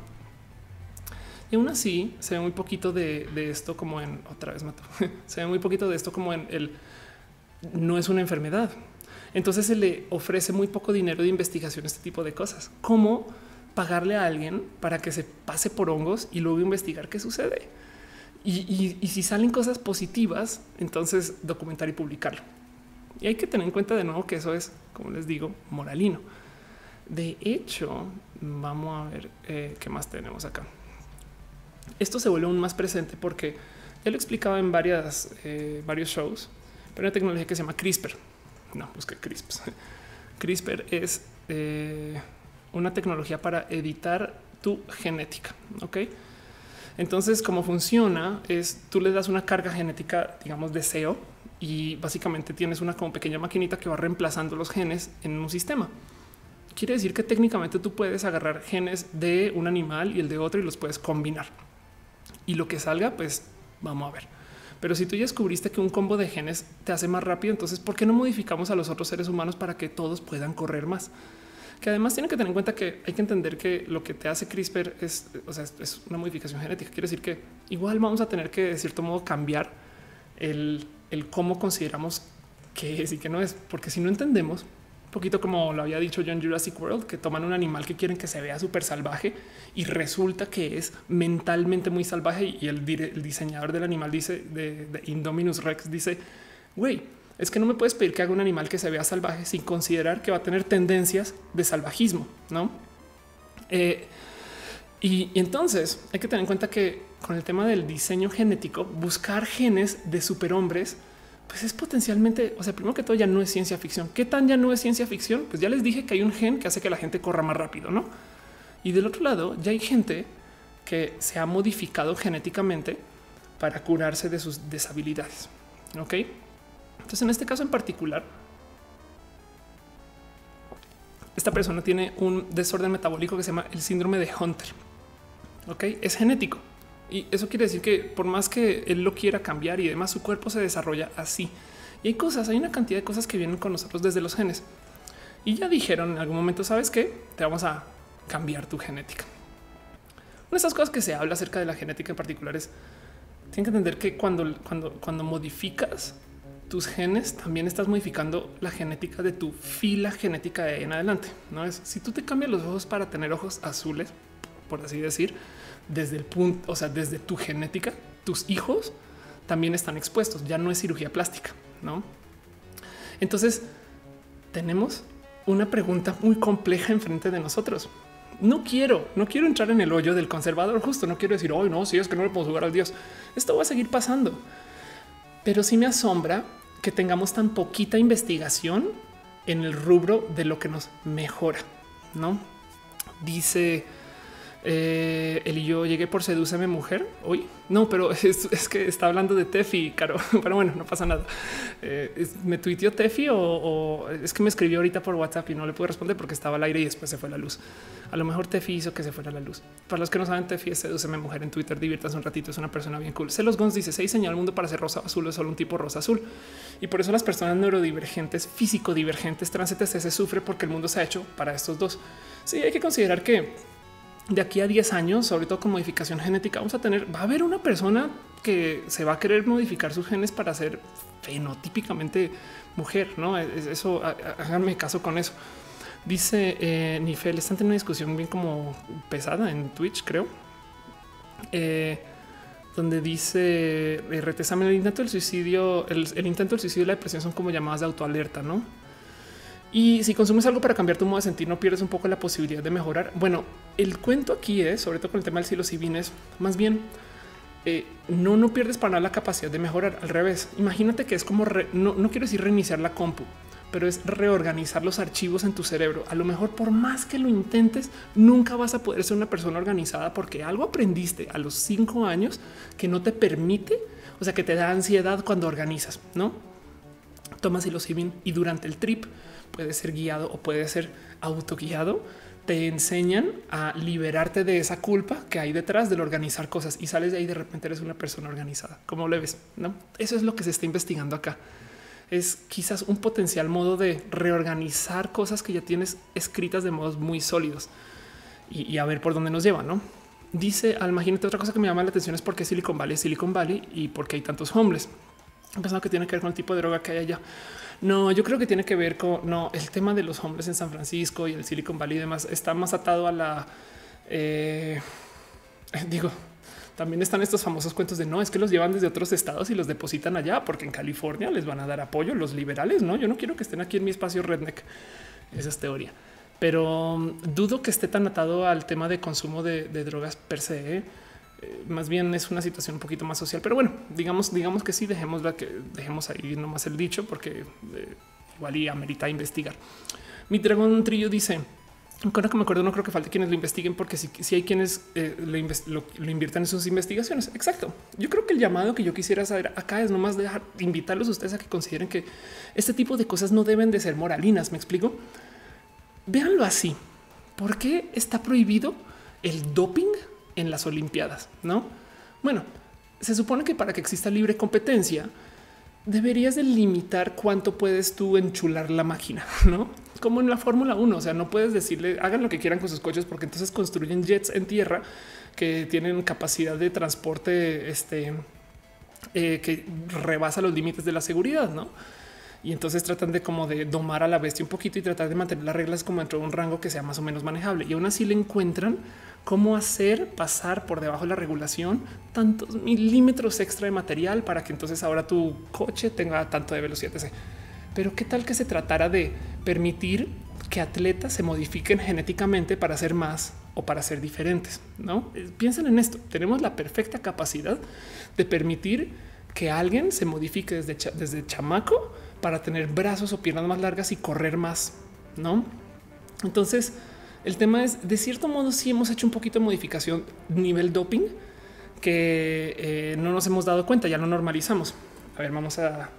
Y aún así se ve muy poquito de, esto como en otra vez mato. se ve muy poquito de esto como en el no es una enfermedad. Entonces se le ofrece muy poco dinero de investigación, este tipo de cosas, como pagarle a alguien para que se pase por hongos y luego investigar qué sucede. Y, si salen cosas positivas, entonces documentar y publicarlo. Y hay que tener en cuenta de nuevo que eso es, como les digo, moralino. De hecho, vamos a ver eh, qué más tenemos acá. Esto se vuelve aún más presente porque ya lo explicaba en varias, eh, varios shows, pero una tecnología que se llama CRISPR. No, busqué CRISPR. CRISPR es eh, una tecnología para editar tu genética. Ok. Entonces, cómo funciona es tú le das una carga genética, digamos, deseo y básicamente tienes una como pequeña maquinita que va reemplazando los genes en un sistema. Quiere decir que técnicamente tú puedes agarrar genes de un animal y el de otro y los puedes combinar. Y lo que salga, pues vamos a ver. Pero si tú ya descubriste que un combo de genes te hace más rápido, entonces ¿por qué no modificamos a los otros seres humanos para que todos puedan correr más? Que además tiene que tener en cuenta que hay que entender que lo que te hace CRISPR es, o sea, es una modificación genética. Quiere decir que igual vamos a tener que de cierto modo cambiar el el cómo consideramos que es y que no es, porque si no entendemos, un poquito como lo había dicho yo en Jurassic World, que toman un animal que quieren que se vea súper salvaje y resulta que es mentalmente muy salvaje y el, diseñador del animal dice de, Indominus Rex dice, güey, es que no me puedes pedir que haga un animal que se vea salvaje sin considerar que va a tener tendencias de salvajismo, ¿no? Eh, y, y, entonces hay que tener en cuenta que con el tema del diseño genético, buscar genes de superhombres, pues es potencialmente, o sea, primero que todo ya no es ciencia ficción. ¿Qué tan ya no es ciencia ficción? Pues ya les dije que hay un gen que hace que la gente corra más rápido, ¿no? Y del otro lado, ya hay gente que se ha modificado genéticamente para curarse de sus deshabilidades. Ok. Entonces, en este caso en particular, esta persona tiene un desorden metabólico que se llama el síndrome de Hunter. Ok, es genético. Y eso quiere decir que por más que él lo quiera cambiar y demás, su cuerpo se desarrolla así. Y hay cosas, hay una cantidad de cosas que vienen con nosotros desde los genes. Y ya dijeron en algún momento, sabes que te vamos a cambiar tu genética. Una de esas cosas que se habla acerca de la genética en particular es tienen que entender que cuando, cuando, cuando modificas tus genes, también estás modificando la genética de tu fila genética de en adelante. No es si tú te cambias los ojos para tener ojos azules, por así decir, desde el punto, o sea, desde tu genética, tus hijos también están expuestos. Ya no es cirugía plástica, no? Entonces tenemos una pregunta muy compleja enfrente de nosotros. No quiero, no quiero entrar en el hoyo del conservador justo. No quiero decir hoy no, si es que no le podemos jugar al Dios. Esto va a seguir pasando, pero sí me asombra que tengamos tan poquita investigación en el rubro de lo que nos mejora. No dice eh, él y yo llegué por Sedúceme Mujer hoy. No, pero es, que está hablando de Tefi, caro. Pero bueno, no pasa nada. Eh, me tuiteó Tefi o, es que me escribió ahorita por WhatsApp y no le pude responder porque estaba al aire y después se fue la luz. A lo mejor Tefi hizo que se fuera la luz. Para los que no saben, Tefi es Sedúceme Mujer en Twitter. Diviértanse un ratito. Es una persona bien cool. Celos Gons dice: Se diseñó el mundo para ser rosa azul, es solo un tipo rosa azul. Y por eso las personas neurodivergentes, físico divergentes, trans se sufre porque el mundo se ha hecho para estos dos. Sí, hay que considerar que de aquí a 10 años, sobre todo con modificación genética, vamos a tener, va a haber una persona que se va a querer modificar sus genes para ser fenotípicamente mujer, ¿no? Eso, háganme caso con eso. Dice eh, Nifel, están teniendo una discusión bien como pesada en Twitch, creo. Eh, donde dice eh, el intento del suicidio, el, el, intento del suicidio y la depresión son como llamadas de autoalerta, ¿no? Y si consumes algo para cambiar tu modo de sentir, no pierdes un poco la posibilidad de mejorar. Bueno, el cuento aquí es, sobre todo con el tema del psilocibin, es más bien eh, no, no pierdes para nada la capacidad de mejorar. Al revés, imagínate que es como no, no quiero decir reiniciar la compu, pero es reorganizar los archivos en tu cerebro. A lo mejor, por más que lo intentes, nunca vas a poder ser una persona organizada porque algo aprendiste a los cinco años que no te permite, o sea, que te da ansiedad cuando organizas, no tomas psilocibin y durante el trip puede ser guiado o puede ser autoguiado, te enseñan a liberarte de esa culpa que hay detrás del organizar cosas y sales de ahí de repente eres una persona organizada. ¿Cómo le ves? No, eso es lo que se está investigando acá. Es quizás un potencial modo de reorganizar cosas que ya tienes escritas de modos muy sólidos y, a ver por dónde nos lleva, ¿no? Dice, al imagínate otra cosa que me llama la atención es por qué Silicon Valley es Silicon Valley y por qué hay tantos hombres. He pensado que tiene que ver con el tipo de droga que hay allá. No, yo creo que tiene que ver con no el tema de los hombres en San Francisco y el Silicon Valley y demás. Está más atado a la eh, digo, también están estos famosos cuentos de no es que los llevan desde otros estados y los depositan allá porque en California les van a dar apoyo los liberales. No, yo no quiero que estén aquí en mi espacio redneck. Esa es teoría, pero mm, dudo que esté tan atado al tema de consumo de, drogas per se. ¿Eh? Eh, más bien es una situación un poquito más social, pero bueno, digamos, digamos que sí, dejemos la que dejemos ahí nomás el dicho porque igual y amerita investigar. Mi dragón trillo dice Ahora que me acuerdo, no creo que falte quienes lo investiguen, porque si, hay quienes eh, lo, inviertan en sus investigaciones. Exacto. Yo creo que el llamado que yo quisiera saber acá es nomás dejar invitarlos a ustedes a que consideren que este tipo de cosas no deben de ser moralinas. Me explico. Véanlo así. ¿Por qué está prohibido el doping en las Olimpiadas? No, bueno, se supone que para que exista libre competencia, deberías de limitar cuánto puedes tú enchular la máquina, no como en la Fórmula 1. O sea, no puedes decirle hagan lo que quieran con sus coches porque entonces construyen jets en tierra que tienen capacidad de transporte este, eh, que rebasa los límites de la seguridad, no? Y entonces tratan de como de domar a la bestia un poquito y tratar de mantener las reglas como dentro de un rango que sea más o menos manejable. Y aún así le encuentran cómo hacer pasar por debajo de la regulación tantos milímetros extra de material para que entonces ahora tu coche tenga tanto de velocidad. Pero qué tal que se tratara de permitir que atletas se modifiquen genéticamente para ser más o para ser diferentes. No eh, piensen en esto. Tenemos la perfecta capacidad de permitir que alguien se modifique desde, desde chamaco para tener brazos o piernas más largas y correr más. No, entonces el tema es de cierto modo, sí hemos hecho un poquito de modificación nivel doping que eh, no nos hemos dado cuenta, ya lo normalizamos. A ver, vamos a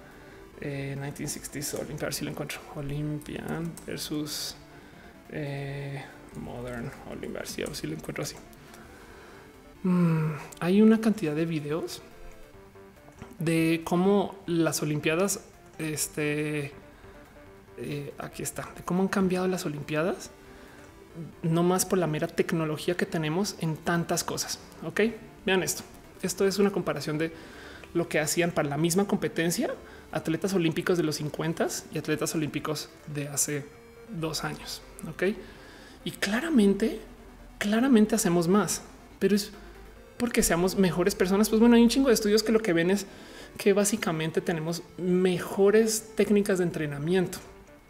1960s eh, Olympia, a ver si lo encuentro. Olympian versus eh, Modern Olympia, a si lo encuentro así. Mm, hay una cantidad de videos de cómo las Olimpiadas, este, aquí está, de cómo han cambiado las Olimpiadas, no más por la mera tecnología que tenemos en tantas cosas. Ok, vean esto. Esto es una comparación de lo que hacían para la misma competencia atletas olímpicos de los 50 y atletas olímpicos de hace dos años. Ok. Y claramente, claramente hacemos más, pero es porque seamos mejores personas. Pues bueno, hay un chingo de estudios que lo que ven es que básicamente tenemos mejores técnicas de entrenamiento,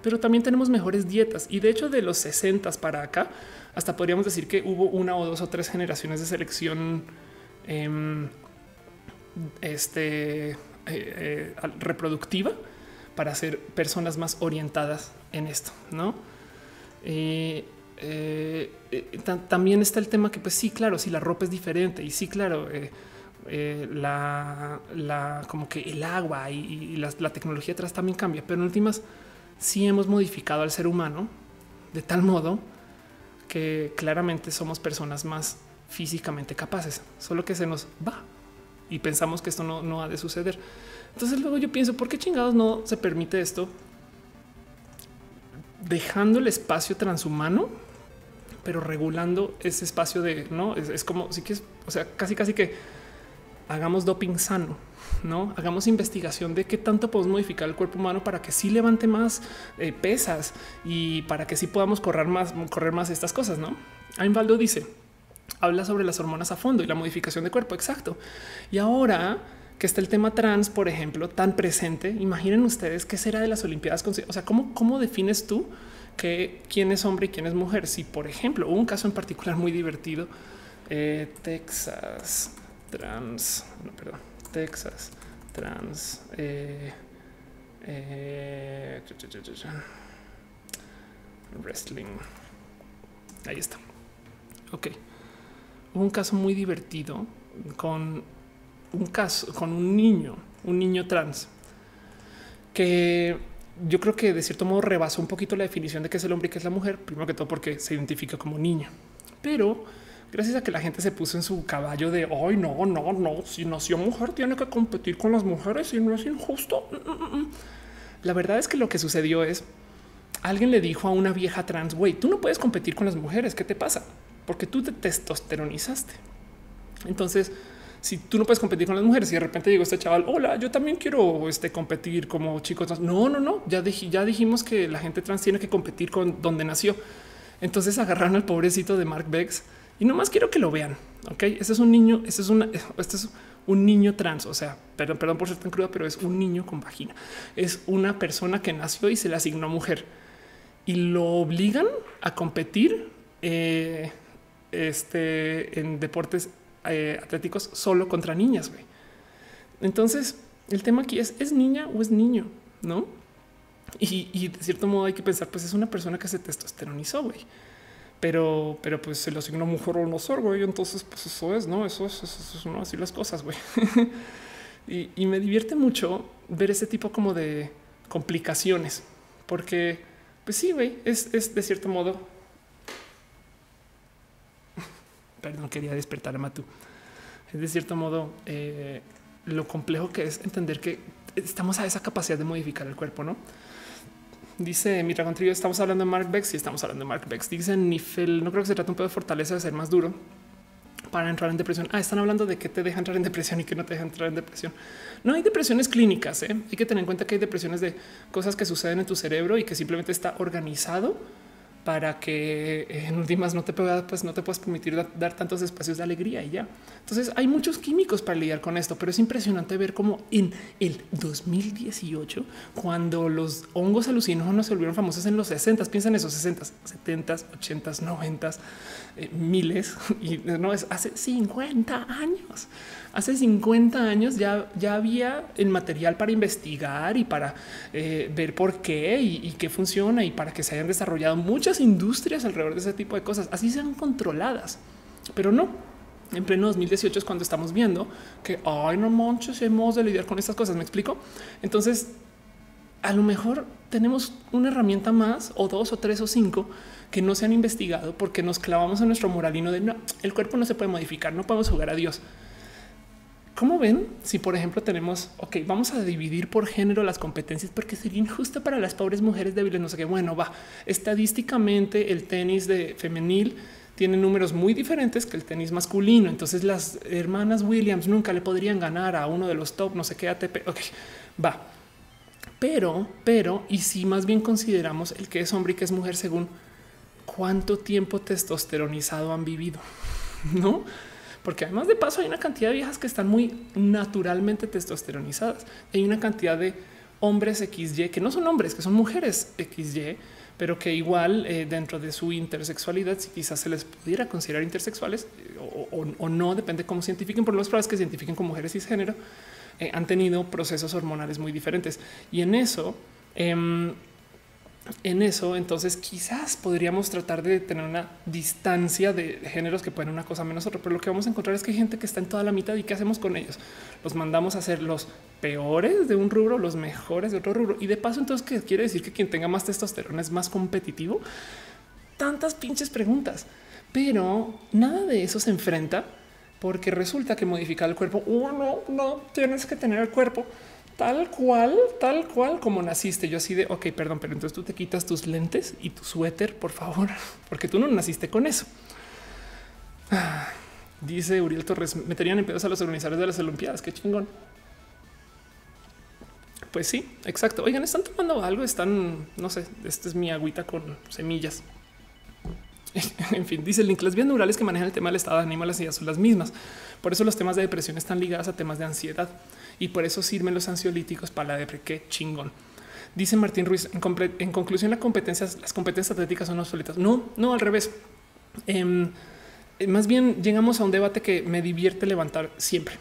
pero también tenemos mejores dietas. Y de hecho, de los 60 para acá, hasta podríamos decir que hubo una o dos o tres generaciones de selección. Em, este eh, eh, reproductiva para ser personas más orientadas en esto, ¿no? Eh, también está el tema que, pues sí, claro, si la ropa es diferente y sí, claro, la, como que el agua y, la, tecnología atrás también cambia, pero en últimas sí hemos modificado al ser humano de tal modo que claramente somos personas más físicamente capaces, solo que se nos va y pensamos que esto no, ha de suceder. Entonces luego yo pienso, ¿por qué chingados no se permite esto? Dejando el espacio transhumano, pero regulando ese espacio de no es, como si que es, o sea, casi casi que hagamos doping sano, no hagamos investigación de qué tanto podemos modificar el cuerpo humano para que sí levante más eh, pesas y para que sí podamos correr más, correr más estas cosas. No, Ainvaldo dice habla sobre las hormonas a fondo y la modificación de cuerpo. Exacto. Y ahora que está el tema trans, por ejemplo, tan presente, imaginen ustedes qué será de las Olimpiadas. O sea, cómo, cómo defines tú que quién es hombre y quién es mujer? Si, por ejemplo, hubo un caso en particular muy divertido, eh, Texas trans, no, perdón, Texas trans. Eh, eh, wrestling. Ahí está. Ok un caso muy divertido con un caso con un niño, un niño trans que yo creo que de cierto modo rebasó un poquito la definición de qué es el hombre y qué es la mujer, primero que todo porque se identifica como niño, pero gracias a que la gente se puso en su caballo de hoy no, no, no, si nació mujer tiene que competir con las mujeres y no es injusto. Mm, mm, mm, la verdad es que lo que sucedió es alguien le dijo a una vieja trans, güey, tú no puedes competir con las mujeres, ¿qué te pasa? porque tú te testosteronizaste. Entonces, si tú no puedes competir con las mujeres y de repente llegó este chaval, hola, yo también quiero este, competir como chicos No, no, no, ya, ya dijimos que la gente trans tiene que competir con donde nació. Entonces agarraron al pobrecito de Mark Bex y nomás quiero que lo vean. Ok, ese es un niño, este es una, este es un niño trans. O sea, perdón, perdón por ser tan crudo, pero es un niño con vagina. Es una persona que nació y se le asignó mujer y lo obligan a competir eh, este, en deportes eh, atléticos solo contra niñas. Entonces, el tema aquí es: ¿es niña o es niño? No? Y, de cierto modo hay que pensar, pues es una persona que se testosteronizó, güey. Pero, pero pues se lo asignó mujer o no ser, güey. Entonces, pues eso es, no? Eso es, eso es así las cosas, güey. y, me divierte mucho ver ese tipo como de complicaciones, porque, pues sí, güey, es, es de cierto modo. Perdón, quería despertar a Matu. Es de cierto modo eh, lo complejo que es entender que estamos a esa capacidad de modificar el cuerpo, no? Dice Mitra Contrillo, estamos hablando de Mark Bex y estamos hablando de Mark Bex. Dice Nifel, no creo que se trate un poco de fortaleza de ser más duro para entrar en depresión. Ah, están hablando de que te deja entrar en depresión y que no te deja entrar en depresión. No hay depresiones clínicas. ¿eh? Hay que tener en cuenta que hay depresiones de cosas que suceden en tu cerebro y que simplemente está organizado para que eh, en últimas no te puedas, pues no te puedas permitir dar, tantos espacios de alegría y ya. Entonces hay muchos químicos para lidiar con esto, pero es impresionante ver cómo en el 2018, cuando los hongos alucinógenos se volvieron famosos en los 60, piensan esos 60, 70, 80, 90, miles y no es hace 50 años hace 50 años ya, ya había el material para investigar y para eh, ver por qué y, qué funciona y para que se hayan desarrollado muchas industrias alrededor de ese tipo de cosas. Así sean controladas, pero no. En pleno 2018 es cuando estamos viendo que ay, no manches, hemos de lidiar con estas cosas. Me explico. Entonces, a lo mejor tenemos una herramienta más o dos o tres o cinco que no se han investigado porque nos clavamos en nuestro moralino de no, el cuerpo no se puede modificar, no podemos jugar a Dios. ¿Cómo ven si, por ejemplo, tenemos, ok, vamos a dividir por género las competencias porque sería injusto para las pobres mujeres débiles? No sé qué. Bueno, va. Estadísticamente, el tenis de femenil tiene números muy diferentes que el tenis masculino. Entonces, las hermanas Williams nunca le podrían ganar a uno de los top, no sé qué ATP. Ok, va. Pero, pero, y si más bien consideramos el que es hombre y que es mujer según cuánto tiempo testosteronizado han vivido, no? porque además de paso hay una cantidad de viejas que están muy naturalmente testosteronizadas. Hay una cantidad de hombres XY que no son hombres, que son mujeres XY, pero que igual eh, dentro de su intersexualidad, si quizás se les pudiera considerar intersexuales eh, o, no, depende cómo cientifiquen, por las pruebas que cientifiquen con mujeres cisgénero, eh, han tenido procesos hormonales muy diferentes. Y en eso, em, en eso, entonces quizás podríamos tratar de tener una distancia de géneros que pueden una cosa menos otra, pero lo que vamos a encontrar es que hay gente que está en toda la mitad y qué hacemos con ellos. Los mandamos a ser los peores de un rubro, los mejores de otro rubro. Y de paso, entonces, ¿qué quiere decir que quien tenga más testosterona es más competitivo? Tantas pinches preguntas, pero nada de eso se enfrenta porque resulta que modificar el cuerpo, oh, no, no tienes que tener el cuerpo tal cual, tal cual como naciste. Yo así de, ok, perdón, pero entonces tú te quitas tus lentes y tu suéter, por favor, porque tú no naciste con eso. Dice Uriel Torres, meterían en pedos a los organizadores de las Olimpiadas, qué chingón. Pues sí, exacto. Oigan, están tomando algo, están, no sé, esta es mi agüita con semillas. en fin, dice el link, las vías neurales que manejan el tema del estado de ánimo las ideas son las mismas. Por eso los temas de depresión están ligados a temas de ansiedad y por eso sirven los ansiolíticos para la depresión. Qué chingón. Dice Martín Ruiz, en, conclusión, las competencias, las competencias atléticas son obsoletas. No, no, al revés. Em, eh, más bien llegamos a un debate que me divierte levantar siempre.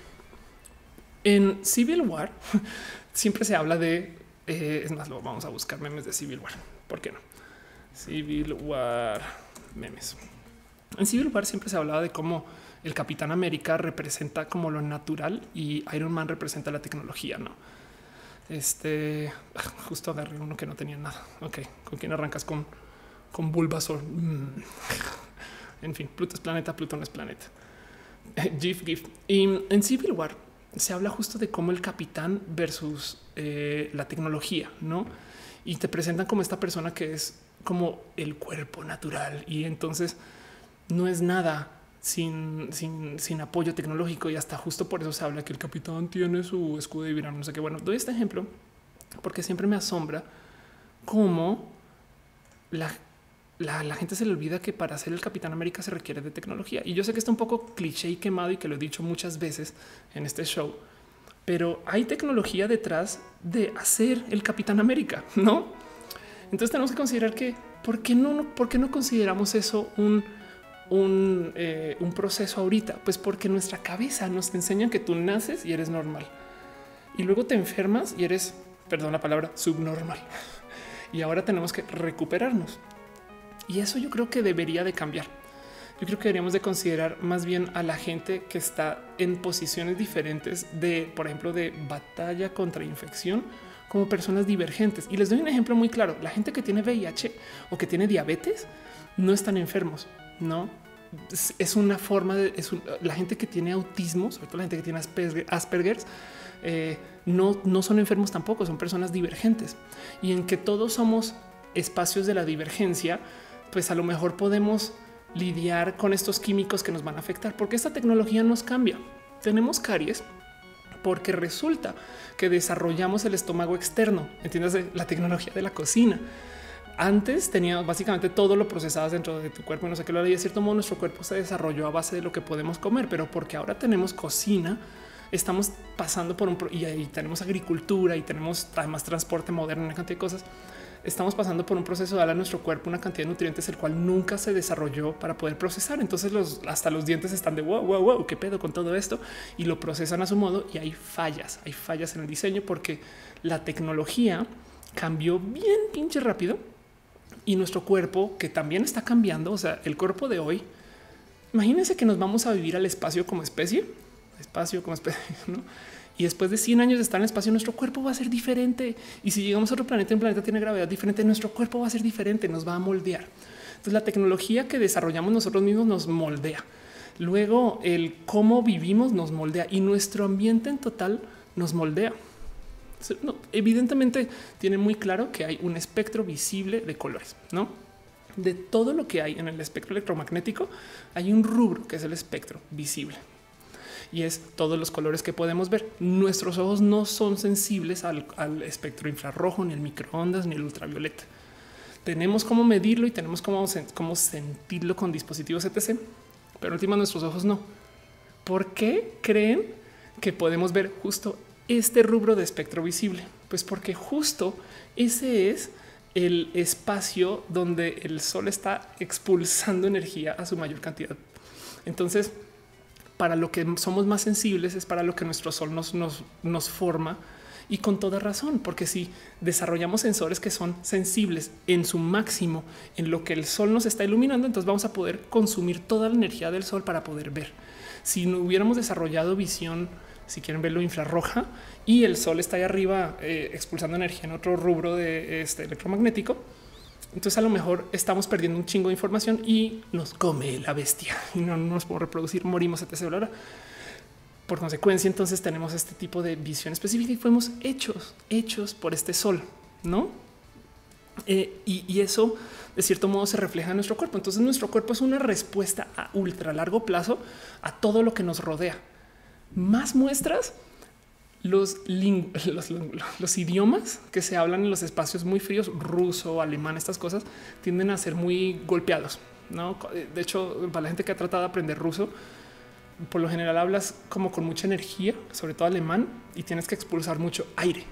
En Civil War siempre se habla de, eh, es más, lo vamos a buscar memes de Civil War. ¿Por qué no? Civil War memes. En Civil War siempre se hablaba de cómo el Capitán América representa como lo natural y Iron Man representa la tecnología, ¿no? Este, justo agarré uno que no tenía nada. Ok, ¿con quién arrancas? Con, con Bulbasaur. Mm. En fin, Pluto es planeta, Plutón es planeta. GIF, GIF. Y en Civil War se habla justo de cómo el capitán versus eh, la tecnología, ¿no? Y te presentan como esta persona que es como el cuerpo natural y entonces no es nada sin, sin, sin, apoyo tecnológico y hasta justo por eso se habla que el capitán tiene su escudo de Vietnam. No sé qué. Bueno, doy este ejemplo porque siempre me asombra cómo la, la, gente se le olvida que para ser el Capitán América se requiere de tecnología. Y yo sé que está un poco cliché y quemado y que lo he dicho muchas veces en este show, pero hay tecnología detrás de hacer el Capitán América, ¿no? Entonces tenemos que considerar que, ¿por qué no, por qué no consideramos eso un eh, un, proceso ahorita? Pues porque nuestra cabeza nos enseña que tú naces y eres normal y luego te enfermas y eres, perdón la palabra, subnormal. Y ahora tenemos que recuperarnos. Y eso yo creo que debería de cambiar. Yo creo que deberíamos de considerar más bien a la gente que está en posiciones diferentes de, por ejemplo, de batalla contra infección como personas divergentes. Y les doy un ejemplo muy claro. La gente que tiene VIH o que tiene diabetes no están enfermos, no es una forma de la gente que tiene autismo, sobre todo la gente que tiene Asperger, eh, no, no son enfermos tampoco, son personas divergentes y en que todos somos espacios de la divergencia, pues a lo mejor podemos lidiar con estos químicos que nos van a afectar, porque esta tecnología nos cambia. Tenemos caries porque resulta que desarrollamos el estómago externo, entiendes la tecnología de la cocina antes tenía básicamente todo lo procesado dentro de tu cuerpo. No sé qué lo haría. De cierto modo, nuestro cuerpo se desarrolló a base de lo que podemos comer, pero porque ahora tenemos cocina, estamos pasando por un y ahí tenemos agricultura y tenemos además transporte moderno, una cantidad de cosas. Estamos pasando por un proceso de darle a nuestro cuerpo una cantidad de nutrientes, el cual nunca se desarrolló para poder procesar. Entonces, los, hasta los dientes están de wow, wow, wow, qué pedo con todo esto y lo procesan a su modo. Y hay fallas, hay fallas en el diseño porque la tecnología cambió bien pinche rápido y nuestro cuerpo que también está cambiando. O sea, el cuerpo de hoy, imagínense que nos vamos a vivir al espacio como especie, espacio como especie, ¿no? Y después de 100 años de estar en el espacio, nuestro cuerpo va a ser diferente. Y si llegamos a otro planeta, un planeta tiene gravedad diferente, nuestro cuerpo va a ser diferente, nos va a moldear. Entonces la tecnología que desarrollamos nosotros mismos nos moldea. Luego el cómo vivimos nos moldea y nuestro ambiente en total nos moldea evidentemente tiene muy claro que hay un espectro visible de colores, ¿no? De todo lo que hay en el espectro electromagnético, hay un rubro que es el espectro visible y es todos los colores que podemos ver. Nuestros ojos no son sensibles al, espectro infrarrojo, ni el microondas, ni el ultravioleta. Tenemos cómo medirlo y tenemos cómo, cómo sentirlo con dispositivos etc. Pero última nuestros ojos no. ¿Por qué creen que podemos ver justo este rubro de espectro visible? Pues porque justo ese es el espacio donde el sol está expulsando energía a su mayor cantidad. Entonces, para lo que somos más sensibles es para lo que nuestro sol nos, forma y con toda razón, porque si desarrollamos sensores que son sensibles en su máximo en lo que el sol nos está iluminando, entonces vamos a poder consumir toda la energía del sol para poder ver. Si no hubiéramos desarrollado visión si quieren verlo infrarroja y el sol está ahí arriba eh, expulsando energía en otro rubro de este electromagnético. Entonces a lo mejor estamos perdiendo un chingo de información y nos come la bestia y no, nos podemos reproducir, morimos etc. Por consecuencia, entonces tenemos este tipo de visión específica y fuimos hechos, hechos por este sol, ¿no? Eh, y, y, eso de cierto modo se refleja en nuestro cuerpo. Entonces nuestro cuerpo es una respuesta a ultra largo plazo a todo lo que nos rodea más muestras los, idiomas que se hablan en los espacios muy fríos, ruso, alemán, estas cosas tienden a ser muy golpeados. ¿no? De hecho, para la gente que ha tratado de aprender ruso, por lo general hablas como con mucha energía, sobre todo alemán, y tienes que expulsar mucho aire,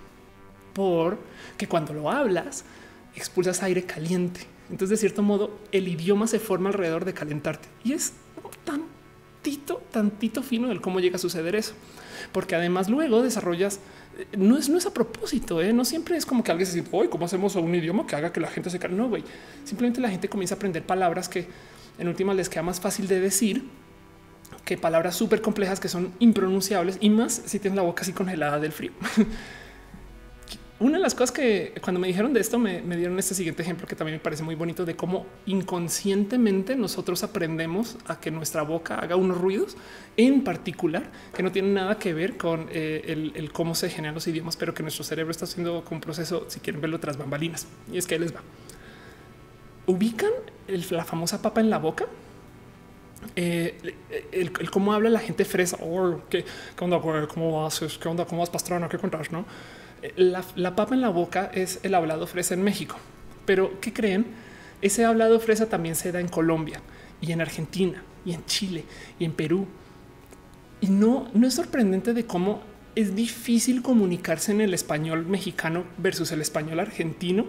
porque cuando lo hablas, expulsas aire caliente. Entonces, de cierto modo, el idioma se forma alrededor de calentarte y es tan tantito, tantito fino del cómo llega a suceder eso. Porque además luego desarrollas, eh, no es, no es a propósito, ¿eh? no siempre es como que alguien se dice, hoy cómo hacemos un idioma que haga que la gente se calme. No, güey, simplemente la gente comienza a aprender palabras que en última les queda más fácil de decir que palabras súper complejas que son impronunciables y más si tienes la boca así congelada del frío. Una de las cosas que cuando me dijeron de esto me, dieron este siguiente ejemplo que también me parece muy bonito de cómo inconscientemente nosotros aprendemos a que nuestra boca haga unos ruidos en particular que no tienen nada que ver con eh, el, cómo se generan los idiomas, pero que nuestro cerebro está haciendo un proceso, si quieren verlo tras bambalinas. Y es que les va. Ubican la famosa papa en la boca. eh, el, cómo habla la gente fresa o oh, qué, onda, cómo haces, qué onda, cómo vas pastrana, qué contar, no? La, la, papa en la boca es el hablado fresa en México, pero ¿qué creen? Ese hablado fresa también se da en Colombia y en Argentina y en Chile y en Perú. Y no, no es sorprendente de cómo es difícil comunicarse en el español mexicano versus el español argentino,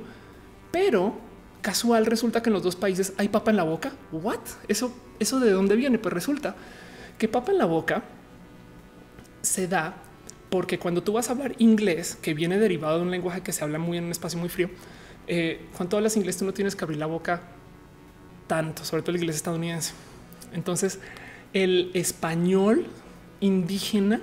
pero casual resulta que en los dos países hay papa en la boca. What? Eso, eso de dónde viene? Pues resulta que papa en la boca se da porque cuando tú vas a hablar inglés, que viene derivado de un lenguaje que se habla muy en un espacio muy frío, eh, cuando hablas inglés tú no tienes que abrir la boca tanto, sobre todo el inglés estadounidense. Entonces, el español indígena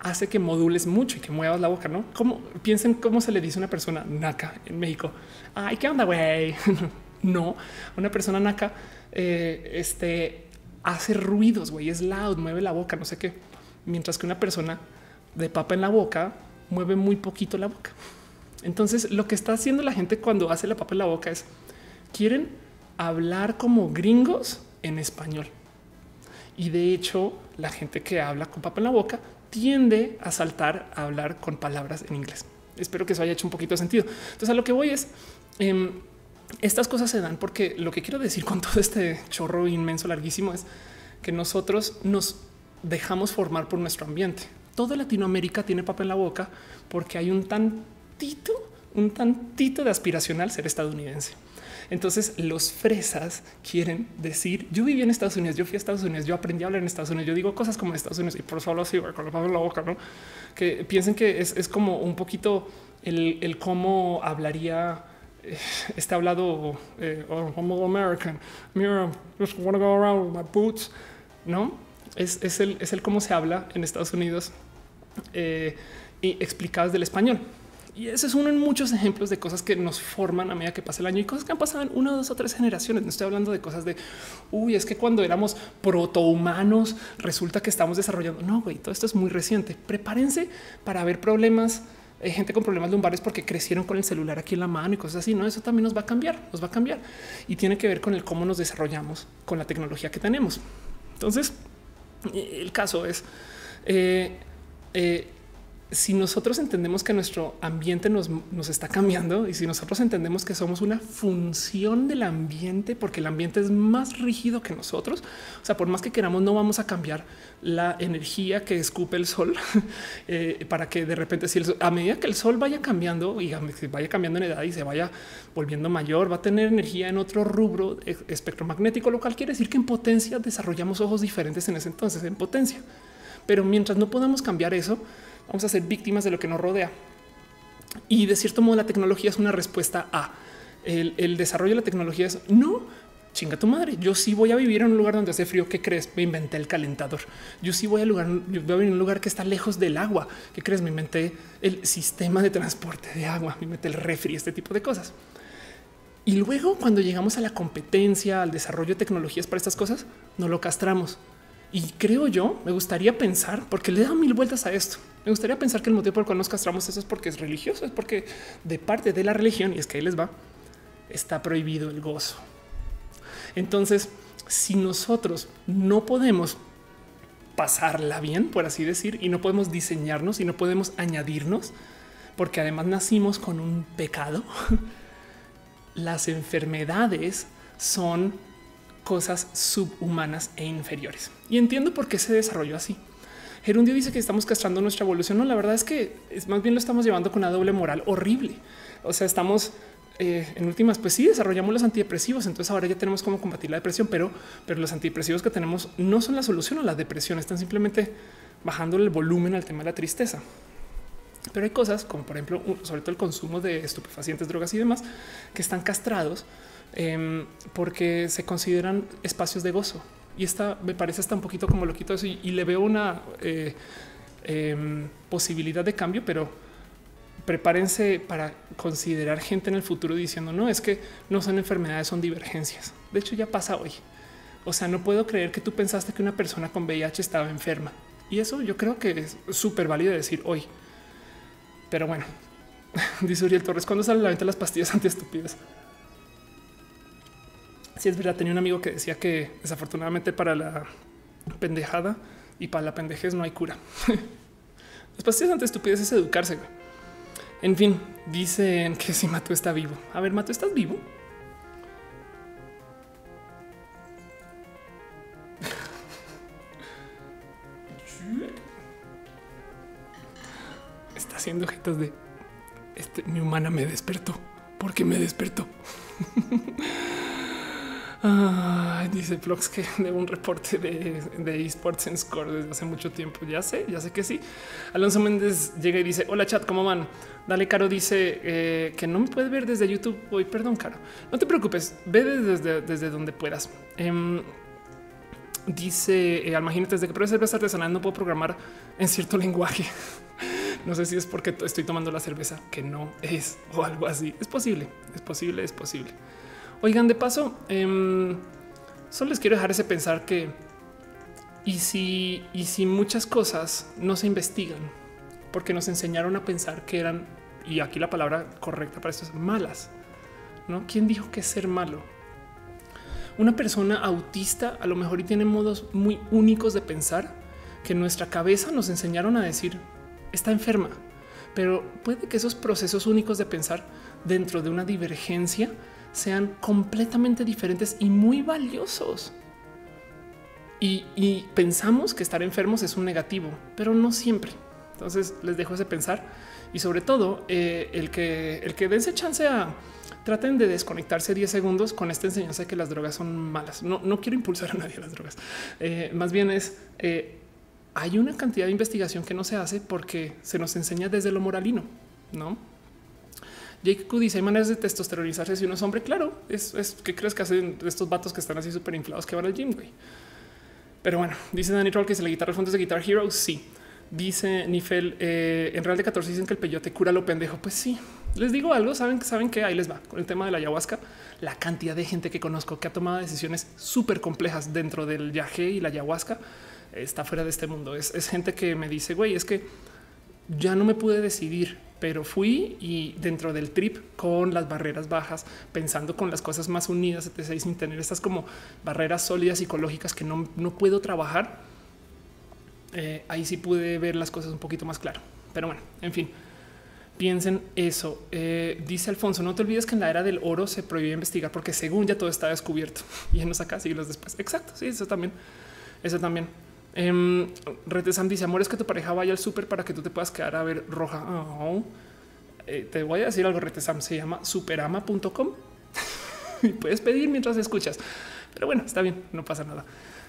hace que modules mucho y que muevas la boca, ¿no? Como piensen cómo se le dice a una persona naca en México. Ay, ¿qué onda, güey? no, una persona naca eh, este, hace ruidos, güey, es loud, mueve la boca, no sé qué. Mientras que una persona de papa en la boca mueve muy poquito la boca. Entonces, lo que está haciendo la gente cuando hace la papa en la boca es quieren hablar como gringos en español. Y de hecho, la gente que habla con papa en la boca tiende a saltar a hablar con palabras en inglés. Espero que eso haya hecho un poquito de sentido. Entonces a lo que voy es, em, estas cosas se dan porque lo que quiero decir con todo este chorro inmenso, larguísimo, es que nosotros nos dejamos formar por nuestro ambiente. Toda Latinoamérica tiene papel en la boca porque hay un tantito, un tantito de aspiracional ser estadounidense. Entonces los fresas quieren decir yo viví en Estados Unidos, yo fui a Estados Unidos, yo aprendí a hablar en Estados Unidos, yo digo cosas como en Estados Unidos y por eso hablo así con la en la boca, no que piensen que es, como un poquito el, cómo hablaría eh, este hablado eh, oh, American. Mira, just want to go around with my boots. No es, es, el, es el cómo se habla en Estados Unidos eh, y explicadas del español. Y ese es uno en muchos ejemplos de cosas que nos forman a medida que pasa el año y cosas que han pasado en una, dos o tres generaciones. No estoy hablando de cosas de uy, es que cuando éramos protohumanos resulta que estamos desarrollando. No, güey, todo esto es muy reciente. Prepárense para ver problemas. Hay gente con problemas lumbares porque crecieron con el celular aquí en la mano y cosas así. No, eso también nos va a cambiar, nos va a cambiar y tiene que ver con el cómo nos desarrollamos con la tecnología que tenemos. Entonces, el caso es eh, eh, si nosotros entendemos que nuestro ambiente nos, está cambiando y si nosotros entendemos que somos una función del ambiente, porque el ambiente es más rígido que nosotros, o sea, por más que queramos, no vamos a cambiar la energía que escupe el sol eh, para que de repente, si a medida que el sol vaya cambiando y vaya cambiando en edad y se vaya volviendo mayor, va a tener energía en otro rubro e, espectromagnético, lo cual quiere decir que en potencia desarrollamos ojos diferentes en ese entonces, en potencia. Pero mientras no podamos cambiar eso, vamos a ser víctimas de lo que nos rodea. Y de cierto modo la tecnología es una respuesta a el, desarrollo de la tecnología es no chinga tu madre. Yo sí voy a vivir en un lugar donde hace frío. ¿Qué crees? Me inventé el calentador. Yo sí voy a lugar, voy a vivir en un lugar que está lejos del agua. ¿Qué crees? Me inventé el sistema de transporte de agua. Me inventé el refri, este tipo de cosas. Y luego, cuando llegamos a la competencia, al desarrollo de tecnologías para estas cosas, no lo castramos. Y creo yo, me gustaría pensar, porque le da mil vueltas a esto. Me gustaría pensar que el motivo por el cual nos castramos eso es porque es religioso, es porque de parte de la religión, y es que ahí les va, está prohibido el gozo. Entonces, si nosotros no podemos pasarla bien, por así decir, y no podemos diseñarnos y no podemos añadirnos, porque además nacimos con un pecado, las enfermedades son cosas subhumanas e inferiores. Y entiendo por qué se desarrolló así. Gerundio dice que estamos castrando nuestra evolución. No, la verdad es que es más bien lo estamos llevando con una doble moral horrible. O sea, estamos eh, en últimas, pues sí, desarrollamos los antidepresivos. Entonces ahora ya tenemos cómo combatir la depresión, pero, pero los antidepresivos que tenemos no son la solución a la depresión, están simplemente bajando el volumen al tema de la tristeza. Pero hay cosas como, por ejemplo, sobre todo el consumo de estupefacientes, drogas y demás que están castrados em, porque se consideran espacios de gozo y esta me parece hasta un poquito como loquito eso y, le veo una eh, em, posibilidad de cambio, pero prepárense para considerar gente en el futuro diciendo no es que no son enfermedades, son divergencias. De hecho, ya pasa hoy. O sea, no puedo creer que tú pensaste que una persona con VIH estaba enferma y eso yo creo que es súper válido decir hoy. Pero bueno, dice Uriel Torres, cuando sale la venta las pastillas antiestúpidas? Si es verdad, tenía un amigo que decía que desafortunadamente para la pendejada y para la pendejez no hay cura. Las pastillas ante estupidez es educarse. En fin, dicen que si Mato está vivo. A ver, Mato, ¿estás vivo? Está haciendo objetos de este, mi humana me despertó porque me despertó. dice Flox que de un reporte de, esports en score desde hace mucho tiempo. Ya sé, ya sé que sí. Alonso Méndez llega y dice: Hola, chat, ¿cómo van? Dale, Caro dice eh, que no me puedes ver desde YouTube. Hoy, perdón, Caro. No te preocupes, ve desde, desde donde puedas. Em, dice eh, Almagínate desde que pruebe cerveza artesanal no puedo programar en cierto lenguaje. no sé si es porque estoy tomando la cerveza que no es o algo así. Es posible, es posible, es posible. Oigan, de paso, em, solo les quiero dejar ese pensar que y si, y si muchas cosas no se investigan porque nos enseñaron a pensar que eran, y aquí la palabra correcta para esto es malas, ¿no? ¿Quién dijo que ser malo? Una persona autista a lo mejor y tiene modos muy únicos de pensar que nuestra cabeza nos enseñaron a decir está enferma, pero puede que esos procesos únicos de pensar dentro de una divergencia sean completamente diferentes y muy valiosos. Y, pensamos que estar enfermos es un negativo, pero no siempre. Entonces les dejo ese pensar y sobre todo eh, el que el que dense chance a traten de desconectarse 10 segundos con esta enseñanza de que las drogas son malas. No, no quiero impulsar a nadie a las drogas. Eh, más bien es eh, hay una cantidad de investigación que no se hace porque se nos enseña desde lo moralino, no? Jake dice: Hay maneras de testosteronizarse si uno es hombre. Claro, es, es que crees que hacen estos vatos que están así súper inflados que van al gym. Güey. Pero bueno, dice Danny Troll que si la guitarra fuentes de Guitar Hero. Sí, dice Nifel eh, en Real de 14 dicen que el peyote cura lo pendejo. Pues sí, les digo algo. Saben que saben que ahí les va con el tema de la ayahuasca. La cantidad de gente que conozco que ha tomado decisiones súper complejas dentro del yagé y la ayahuasca está fuera de este mundo. Es, gente que me dice, güey, es que ya no me pude decidir, pero fui y dentro del trip con las barreras bajas, pensando con las cosas más unidas, etc., sin tener estas como barreras sólidas psicológicas que no, puedo trabajar. Eh, ahí sí pude ver las cosas un poquito más claro. Pero bueno, en fin, piensen eso. Eh, dice Alfonso, no te olvides que en la era del oro se prohibió investigar porque según ya todo está descubierto y nos acá siglos después. Exacto. Sí, eso también. Eso también. Eh, Retesam dice: Amor, es que tu pareja vaya al súper para que tú te puedas quedar a ver roja. Oh. Eh, te voy a decir algo. Retesam se llama superama.com y puedes pedir mientras escuchas. Pero bueno, está bien, no pasa nada.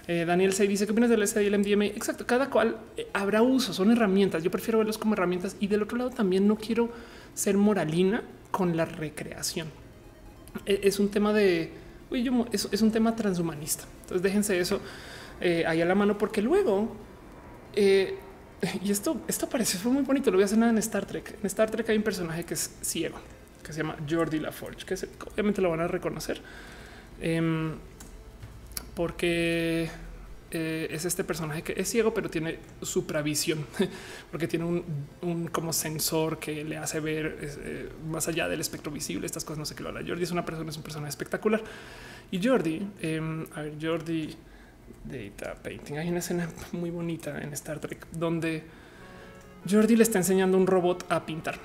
Eh, Daniel se dice: ¿Qué opinas del SD y el MDMA? Exacto, cada cual eh, habrá uso, son herramientas. Yo prefiero verlos como herramientas y del otro lado también no quiero ser moralina con la recreación. E, es un tema de, es un tema transhumanista. Entonces déjense eso eh, ahí a la mano, porque luego eh, y esto, esto parece fue muy bonito. Lo voy a hacer en Star Trek. En Star Trek hay un personaje que es ciego, que se llama Jordi LaForge, que obviamente lo van a reconocer em, porque eh, es este personaje que es ciego, pero tiene supravisión, porque tiene un, como sensor que le hace ver más allá del espectro visible. Estas cosas no sé qué lo habla. Jordi es una persona, es un personaje espectacular. Y Jordi, em, a ver, Jordi Data Painting. Hay una escena muy bonita en Star Trek donde Jordi le está enseñando un robot a pintar,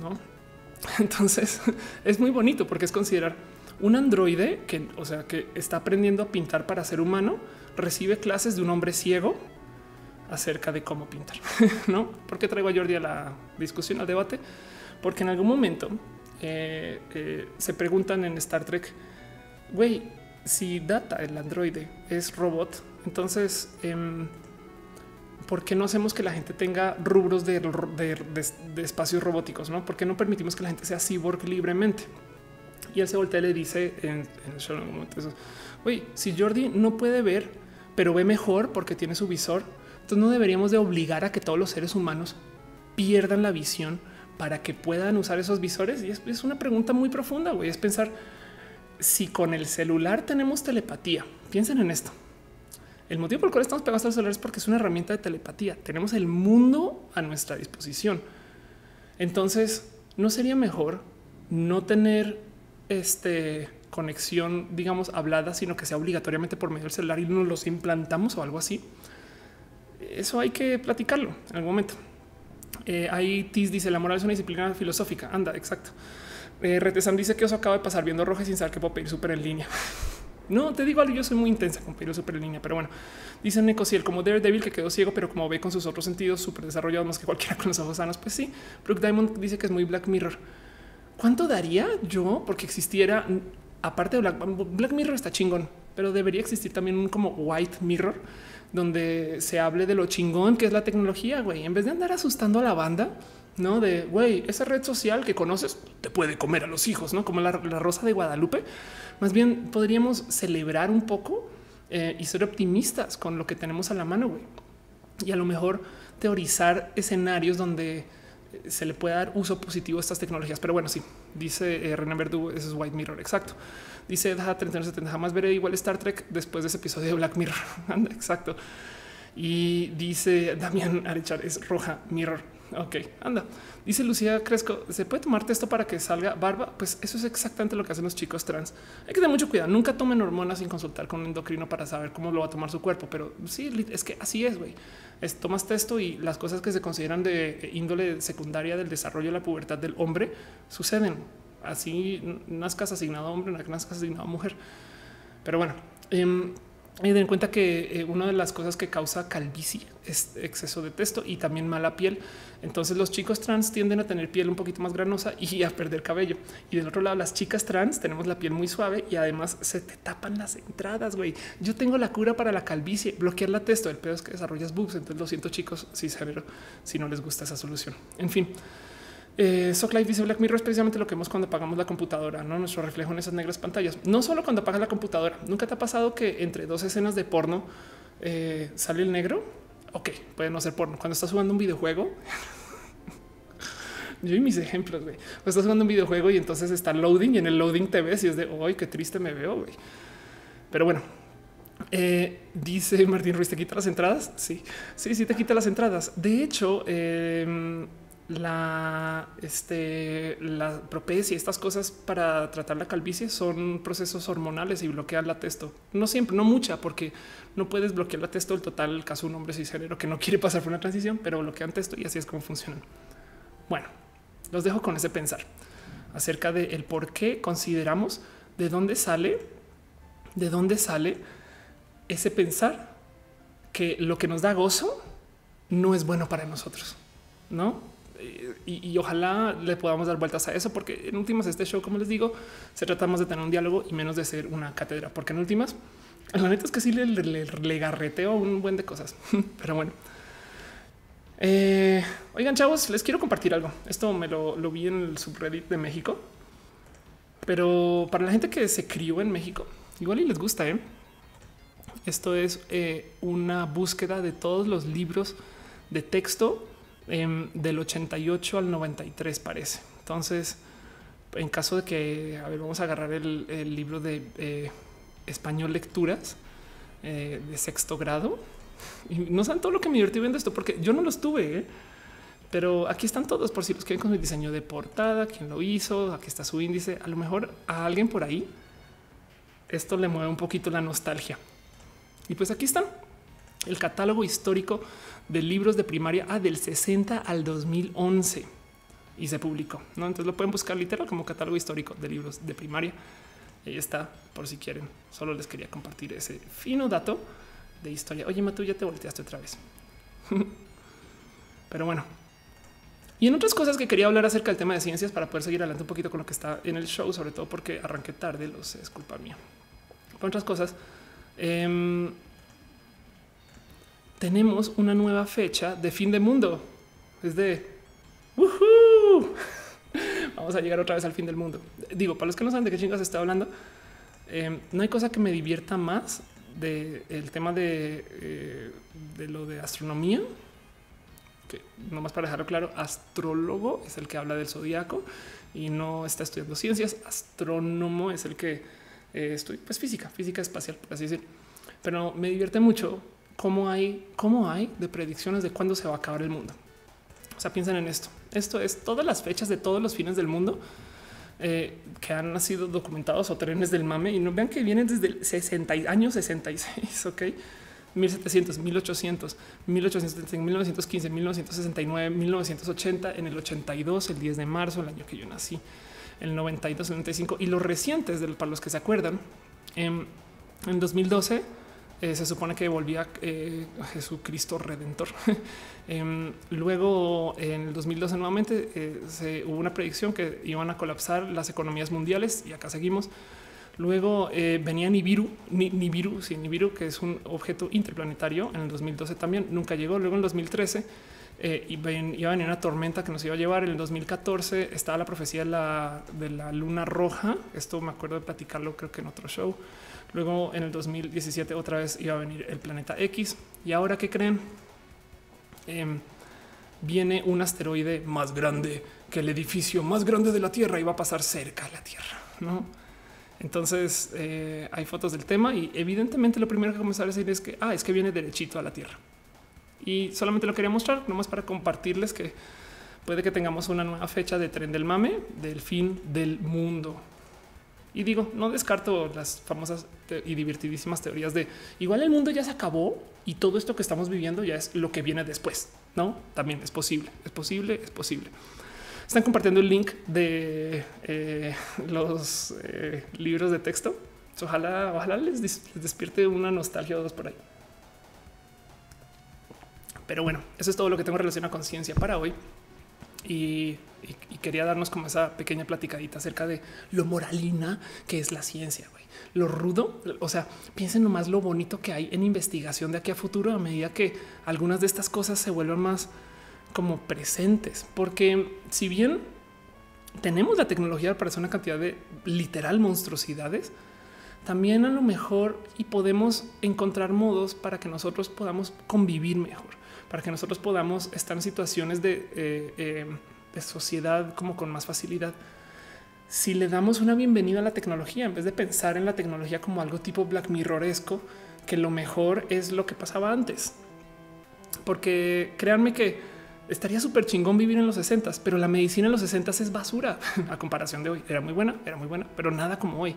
¿no? Entonces es muy bonito porque es considerar un androide que, o sea, que está aprendiendo a pintar para ser humano, recibe clases de un hombre ciego acerca de cómo pintar, ¿no? ¿Por qué traigo a Jordi a la discusión, al debate? Porque en algún momento eh, eh, se preguntan en Star Trek, güey, si Data, el androide, es robot, entonces, em, ¿por qué no hacemos que la gente tenga rubros de, espacios robóticos? ¿no? ¿Por qué no permitimos que la gente sea cyborg libremente? Y él se y le dice en, en momento, oye, si Jordi no puede ver, pero ve mejor porque tiene su visor, entonces no deberíamos de obligar a que todos los seres humanos pierdan la visión para que puedan usar esos visores. Y es, es una pregunta muy profunda, güey, es pensar, si con el celular tenemos telepatía, piensen en esto. El motivo por el cual estamos pegados al celular es porque es una herramienta de telepatía. Tenemos el mundo a nuestra disposición. Entonces, ¿no sería mejor no tener este conexión, digamos, hablada, sino que sea obligatoriamente por medio del celular y nos los implantamos o algo así. Eso hay que platicarlo en algún momento. Eh, ahí dice la moral es una disciplina filosófica. Anda, exacto. Eh, Retesan dice que eso acaba de pasar viendo rojo sin saber que puedo pedir súper en línea. No te digo algo, yo soy muy intensa con pedir súper en línea, pero bueno, dice Necosiel como Daredevil que quedó ciego, pero como ve con sus otros sentidos súper desarrollados más que cualquiera con los ojos sanos. Pues sí, Brooke Diamond dice que es muy Black Mirror. ¿Cuánto daría yo porque existiera, aparte de Black, Black Mirror está chingón, pero debería existir también un como White Mirror donde se hable de lo chingón que es la tecnología, güey, en vez de andar asustando a la banda, no de güey, esa red social que conoces te puede comer a los hijos, no como la, rosa de Guadalupe. Más bien podríamos celebrar un poco eh, y ser optimistas con lo que tenemos a la mano, güey. Y a lo mejor teorizar escenarios donde eh, se le pueda dar uso positivo a estas tecnologías. Pero bueno, sí, dice eh, Renan Verdugo, ese es White Mirror, exacto. Dice 3970, jamás veré igual Star Trek después de ese episodio de Black Mirror. exacto. Y dice Damián Arechar, es roja Mirror. Ok, anda. Dice Lucía Cresco, ¿se puede tomarte esto para que salga barba? Pues eso es exactamente lo que hacen los chicos trans. Hay que tener mucho cuidado. Nunca tomen hormonas sin consultar con un endocrino para saber cómo lo va a tomar su cuerpo. Pero sí, es que así es, güey. Tomas esto y las cosas que se consideran de índole secundaria del desarrollo de la pubertad del hombre suceden. Así nazcas asignado hombre, nazcas asignado mujer. Pero bueno, eh, y den en cuenta que eh, una de las cosas que causa calvicie es exceso de testo y también mala piel. Entonces los chicos trans tienden a tener piel un poquito más granosa y a perder cabello. Y del otro lado, las chicas trans tenemos la piel muy suave y además se te tapan las entradas, güey. Yo tengo la cura para la calvicie, bloquear la testo. El peor es que desarrollas boobs. Entonces lo siento chicos, género si no les gusta esa solución. En fin. Eh, Sock Life dice Black Mirror es precisamente lo que vemos cuando apagamos la computadora, no nuestro reflejo en esas negras pantallas. No solo cuando apagas la computadora. Nunca te ha pasado que entre dos escenas de porno eh, sale el negro. Ok, puede no ser porno. Cuando estás jugando un videojuego, yo y mis ejemplos, güey. Estás jugando un videojuego y entonces está loading y en el loading te ves y es de hoy qué triste me veo, güey. Pero bueno, eh, dice Martín Ruiz, ¿te quita las entradas? Sí, sí, sí, te quita las entradas. De hecho, eh, la, este, la propecia, estas cosas para tratar la calvicie son procesos hormonales y bloquean la testo. No siempre, no mucha, porque no puedes bloquear la testo. El total, caso de un hombre cisgénero que no quiere pasar por una transición, pero bloquean testo y así es como funcionan. Bueno, los dejo con ese pensar acerca de el por qué consideramos de dónde sale, de dónde sale ese pensar que lo que nos da gozo no es bueno para nosotros, no? Y, ojalá le podamos dar vueltas a eso, porque en últimas este show, como les digo, se tratamos de tener un diálogo y menos de ser una cátedra, porque en últimas, la neta es que sí le, le, garreteo un buen de cosas, pero bueno. Eh, oigan, chavos, les quiero compartir algo. Esto me lo, vi en el subreddit de México, pero para la gente que se crió en México, igual y les gusta. ¿eh? Esto es eh, una búsqueda de todos los libros de texto Em, del 88 al 93 parece. Entonces, en caso de que, a ver, vamos a agarrar el, libro de eh, español lecturas eh, de sexto grado y no saben todo lo que me divertí viendo esto porque yo no los tuve, ¿eh? pero aquí están todos por si los quieren con el diseño de portada, quién lo hizo, aquí está su índice. A lo mejor a alguien por ahí esto le mueve un poquito la nostalgia. Y pues aquí están el catálogo histórico de libros de primaria ah, del 60 al 2011 y se publicó. ¿no? Entonces lo pueden buscar literal como catálogo histórico de libros de primaria. Ahí está, por si quieren. Solo les quería compartir ese fino dato de historia. Oye, Matu, ya te volteaste otra vez. Pero bueno. Y en otras cosas que quería hablar acerca del tema de ciencias para poder seguir adelante un poquito con lo que está en el show, sobre todo porque arranqué tarde, lo sé, es culpa mía. Con otras cosas, eh, tenemos una nueva fecha de fin de mundo. Es de vamos a llegar otra vez al fin del mundo. Digo, para los que no saben de qué chingas está hablando, eh, no hay cosa que me divierta más del el tema de, eh, de lo de astronomía. Que nomás para dejarlo claro, astrólogo es el que habla del zodiaco y no está estudiando ciencias. Astrónomo es el que eh, estoy, pues física, física espacial, por así decir. Pero me divierte mucho cómo hay, cómo hay de predicciones de cuándo se va a acabar el mundo. O sea, piensen en esto. Esto es todas las fechas de todos los fines del mundo eh, que han sido documentados o trenes del mame y no vean que vienen desde el 60 años 66. Ok. 1700, 1800, 1870, 1915, 1969, 1980, en el 82, el 10 de marzo, el año que yo nací, el 92, el 95 y los recientes de para los que se acuerdan. En, en 2012 eh, se supone que volvía eh, Jesucristo Redentor. Em, luego, en el 2012 nuevamente eh, se, hubo una predicción que iban a colapsar las economías mundiales y acá seguimos. Luego venía Nibiru, Nibiru, sí, Nibiru, que es un objeto interplanetario. En el 2012 también nunca llegó. Luego en el 2013 iba a venir una tormenta que nos iba a llevar. En el 2014 estaba la profecía de la, de la luna roja. Esto me acuerdo de platicarlo, creo que en otro show. Luego en el 2017 otra vez iba a venir el planeta X. Y ahora que creen, em, viene un asteroide más grande que el edificio más grande de la Tierra y va a pasar cerca de la Tierra. ¿no? Entonces eh, hay fotos del tema y evidentemente lo primero que comenzar a decir es que ah, es que viene derechito a la Tierra. Y solamente lo quería mostrar nomás para compartirles que puede que tengamos una nueva fecha de tren del mame del fin del mundo. Y digo, no descarto las famosas y divertidísimas teorías de igual el mundo ya se acabó y todo esto que estamos viviendo ya es lo que viene después. No, también es posible, es posible, es posible. Están compartiendo el link de eh, los eh, libros de texto. Ojalá, ojalá les, despierte una nostalgia o dos por ahí. Pero bueno, eso es todo lo que tengo relación a conciencia para hoy. Y quería darnos como esa pequeña platicadita acerca de lo moralina que es la ciencia, lo rudo. O sea, piensen nomás lo bonito que hay en investigación de aquí a futuro a medida que algunas de estas cosas se vuelvan más como presentes, porque si bien tenemos la tecnología para hacer una cantidad de literal monstruosidades, también a lo mejor y podemos encontrar modos para que nosotros podamos convivir mejor, para que nosotros podamos estar en situaciones de eh, eh, de sociedad como con más facilidad. Si le damos una bienvenida a la tecnología, en vez de pensar en la tecnología como algo tipo Black Mirroresco, que lo mejor es lo que pasaba antes. Porque créanme que estaría súper chingón vivir en los 60, pero la medicina en los 60 es basura a comparación de hoy. Era muy buena, era muy buena, pero nada como hoy.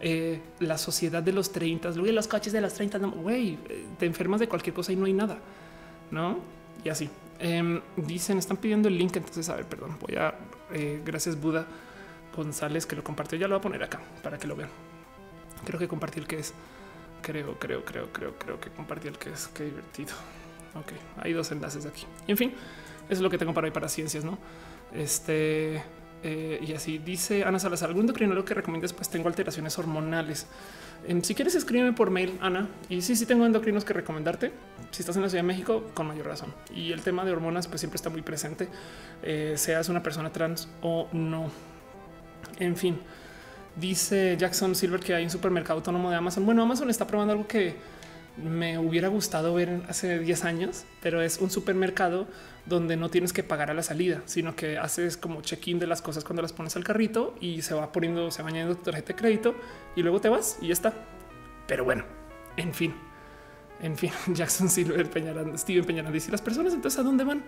Eh, la sociedad de los 30, los coches de los 30, güey, eh, te enfermas de cualquier cosa y no hay nada, no? Y así. Em, dicen, están pidiendo el link. Entonces, a ver, perdón, voy a eh, gracias Buda González que lo compartió. Ya lo voy a poner acá para que lo vean. Creo que compartí el que es. Creo, creo, creo, creo, creo que compartí el que es. Qué divertido. Ok, hay dos enlaces aquí. en fin, eso es lo que tengo para hoy para ciencias, no? Este eh, y así dice Ana Salazar. Algún lo que recomiendas, pues tengo alteraciones hormonales. Si quieres, escríbeme por mail, Ana. Y sí, sí tengo endocrinos que recomendarte. Si estás en la Ciudad de México, con mayor razón. Y el tema de hormonas, pues siempre está muy presente, eh, seas una persona trans o no. En fin, dice Jackson Silver que hay un supermercado autónomo de Amazon. Bueno, Amazon está probando algo que me hubiera gustado ver hace 10 años, pero es un supermercado donde no tienes que pagar a la salida, sino que haces como check-in de las cosas cuando las pones al carrito y se va poniendo, se va añadiendo tu tarjeta de crédito y luego te vas y ya está. Pero bueno, en fin, en fin, Jackson Silver Peñarán, Steven Peñarán dice las personas entonces a dónde van.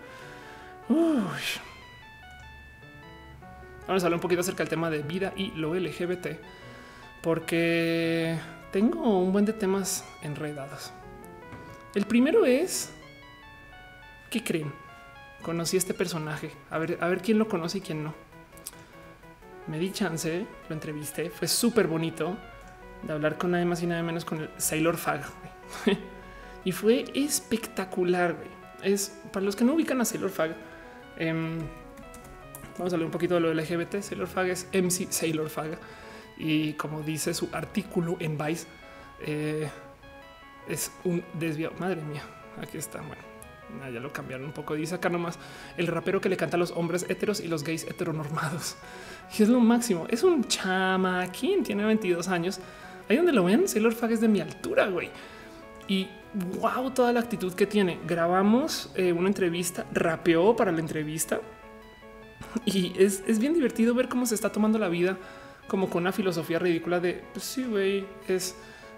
Vamos a hablar un poquito acerca del tema de vida y lo LGBT, porque tengo un buen de temas enredados. El primero es ¿qué creen? Conocí a este personaje. A ver, a ver quién lo conoce y quién no. Me di chance, lo entrevisté. Fue súper bonito de hablar con nada más y nada menos con el Sailor Fag. y fue espectacular. Es para los que no ubican a Sailor Fag. Em, vamos a hablar un poquito de lo LGBT. Sailor Fag es MC Sailor Fag y como dice su artículo en Vice, eh, es un desviado. Madre mía, aquí está. Bueno, ya lo cambiaron un poco. Dice acá nomás el rapero que le canta a los hombres heteros y los gays heteronormados. Y es lo máximo. Es un chamaquín, tiene 22 años. Ahí donde lo ven, Sailor Fag es de mi altura, güey. Y wow, toda la actitud que tiene. Grabamos eh, una entrevista, rapeó para la entrevista. Y es, es bien divertido ver cómo se está tomando la vida como con una filosofía ridícula de pues sí, güey, es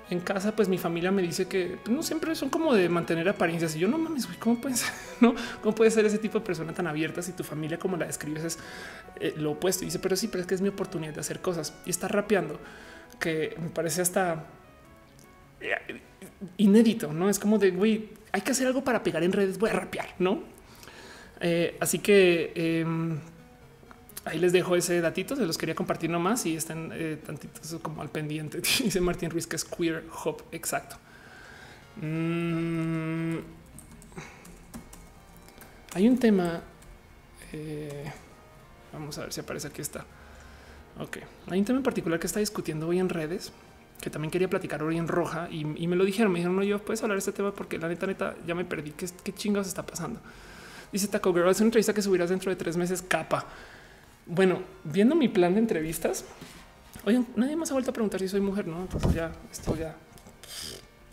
en casa, pues mi familia me dice que pues, no siempre son como de mantener apariencias. Y yo no mames, güey, ¿cómo puede ser? ¿No? ¿Cómo puede ser ese tipo de persona tan abierta si tu familia, como la describes, es eh, lo opuesto. Y dice, pero sí, pero es que es mi oportunidad de hacer cosas y está rapeando, que me parece hasta eh, inédito, no es como de güey, hay que hacer algo para pegar en redes. Voy a rapear, no? Eh, así que em, ahí les dejo ese datito. Se los quería compartir nomás y están tantitos como al pendiente. Dice Martín Ruiz que es queer hop. Exacto. Mm, hay un tema. Vamos a ver si aparece aquí está. Ok, hay un tema en particular que está discutiendo hoy en redes que también quería platicar hoy en roja y, me lo dijeron. Me dijeron, no, yo puedes hablar de este tema porque la neta, neta, ya me perdí. ¿Qué, qué chingados está pasando? Dice Taco Girl, es una entrevista que subirás dentro de tres meses. Capa. Bueno, viendo mi plan de entrevistas, oye, nadie más ha vuelto a preguntar si soy mujer, no? Entonces ya esto ya,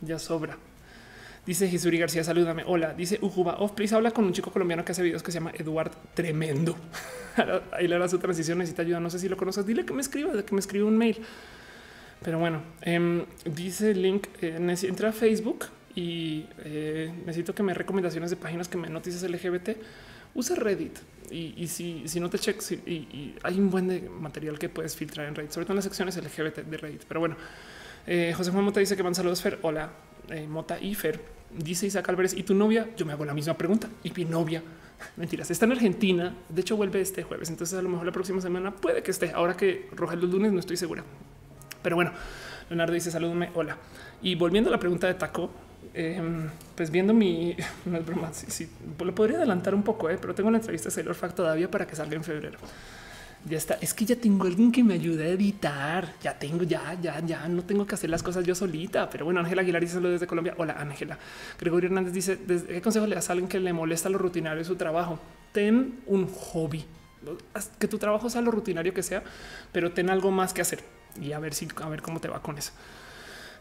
ya sobra. Dice Jesuri García, salúdame. Hola, dice Ujuba Off, please habla con un chico colombiano que hace videos que se llama Eduard Tremendo. Ahí le hará su transición, necesita ayuda. No sé si lo conoces. Dile que me escriba, que me escriba un mail. Pero bueno, eh, dice link, eh, entra a Facebook y eh, necesito que me recomendaciones de páginas que me noticias LGBT. Usa Reddit y, si, no te checks y, hay un buen material que puedes filtrar en Reddit, sobre todo en las secciones LGBT de Reddit. Pero bueno, eh, José Juan Mota dice que van saludos Fer. Hola, eh, Mota y Fer. Dice Isaac Álvarez, ¿y tu novia? Yo me hago la misma pregunta. ¿Y mi novia? Mentiras, está en Argentina. De hecho, vuelve este jueves. Entonces, a lo mejor la próxima semana puede que esté. Ahora que roja los lunes, no estoy segura. Pero bueno, Leonardo dice salúdame. Hola. Y volviendo a la pregunta de Taco, em, pues viendo mi no es broma, sí, lo podría adelantar un poco, eh, pero tengo una entrevista de Sailor Fact todavía para que salga en febrero. Ya está. Es que ya tengo alguien que me ayude a editar. Ya tengo, ya, ya, ya no tengo que hacer las cosas yo solita. Pero bueno, Ángela Aguilar dice desde Colombia. Hola, Ángela. Gregorio Hernández dice: ¿Qué consejo le das a alguien que le molesta lo rutinario de su trabajo? Ten un hobby, que tu trabajo sea lo rutinario que sea, pero ten algo más que hacer y a ver si a ver cómo te va con eso.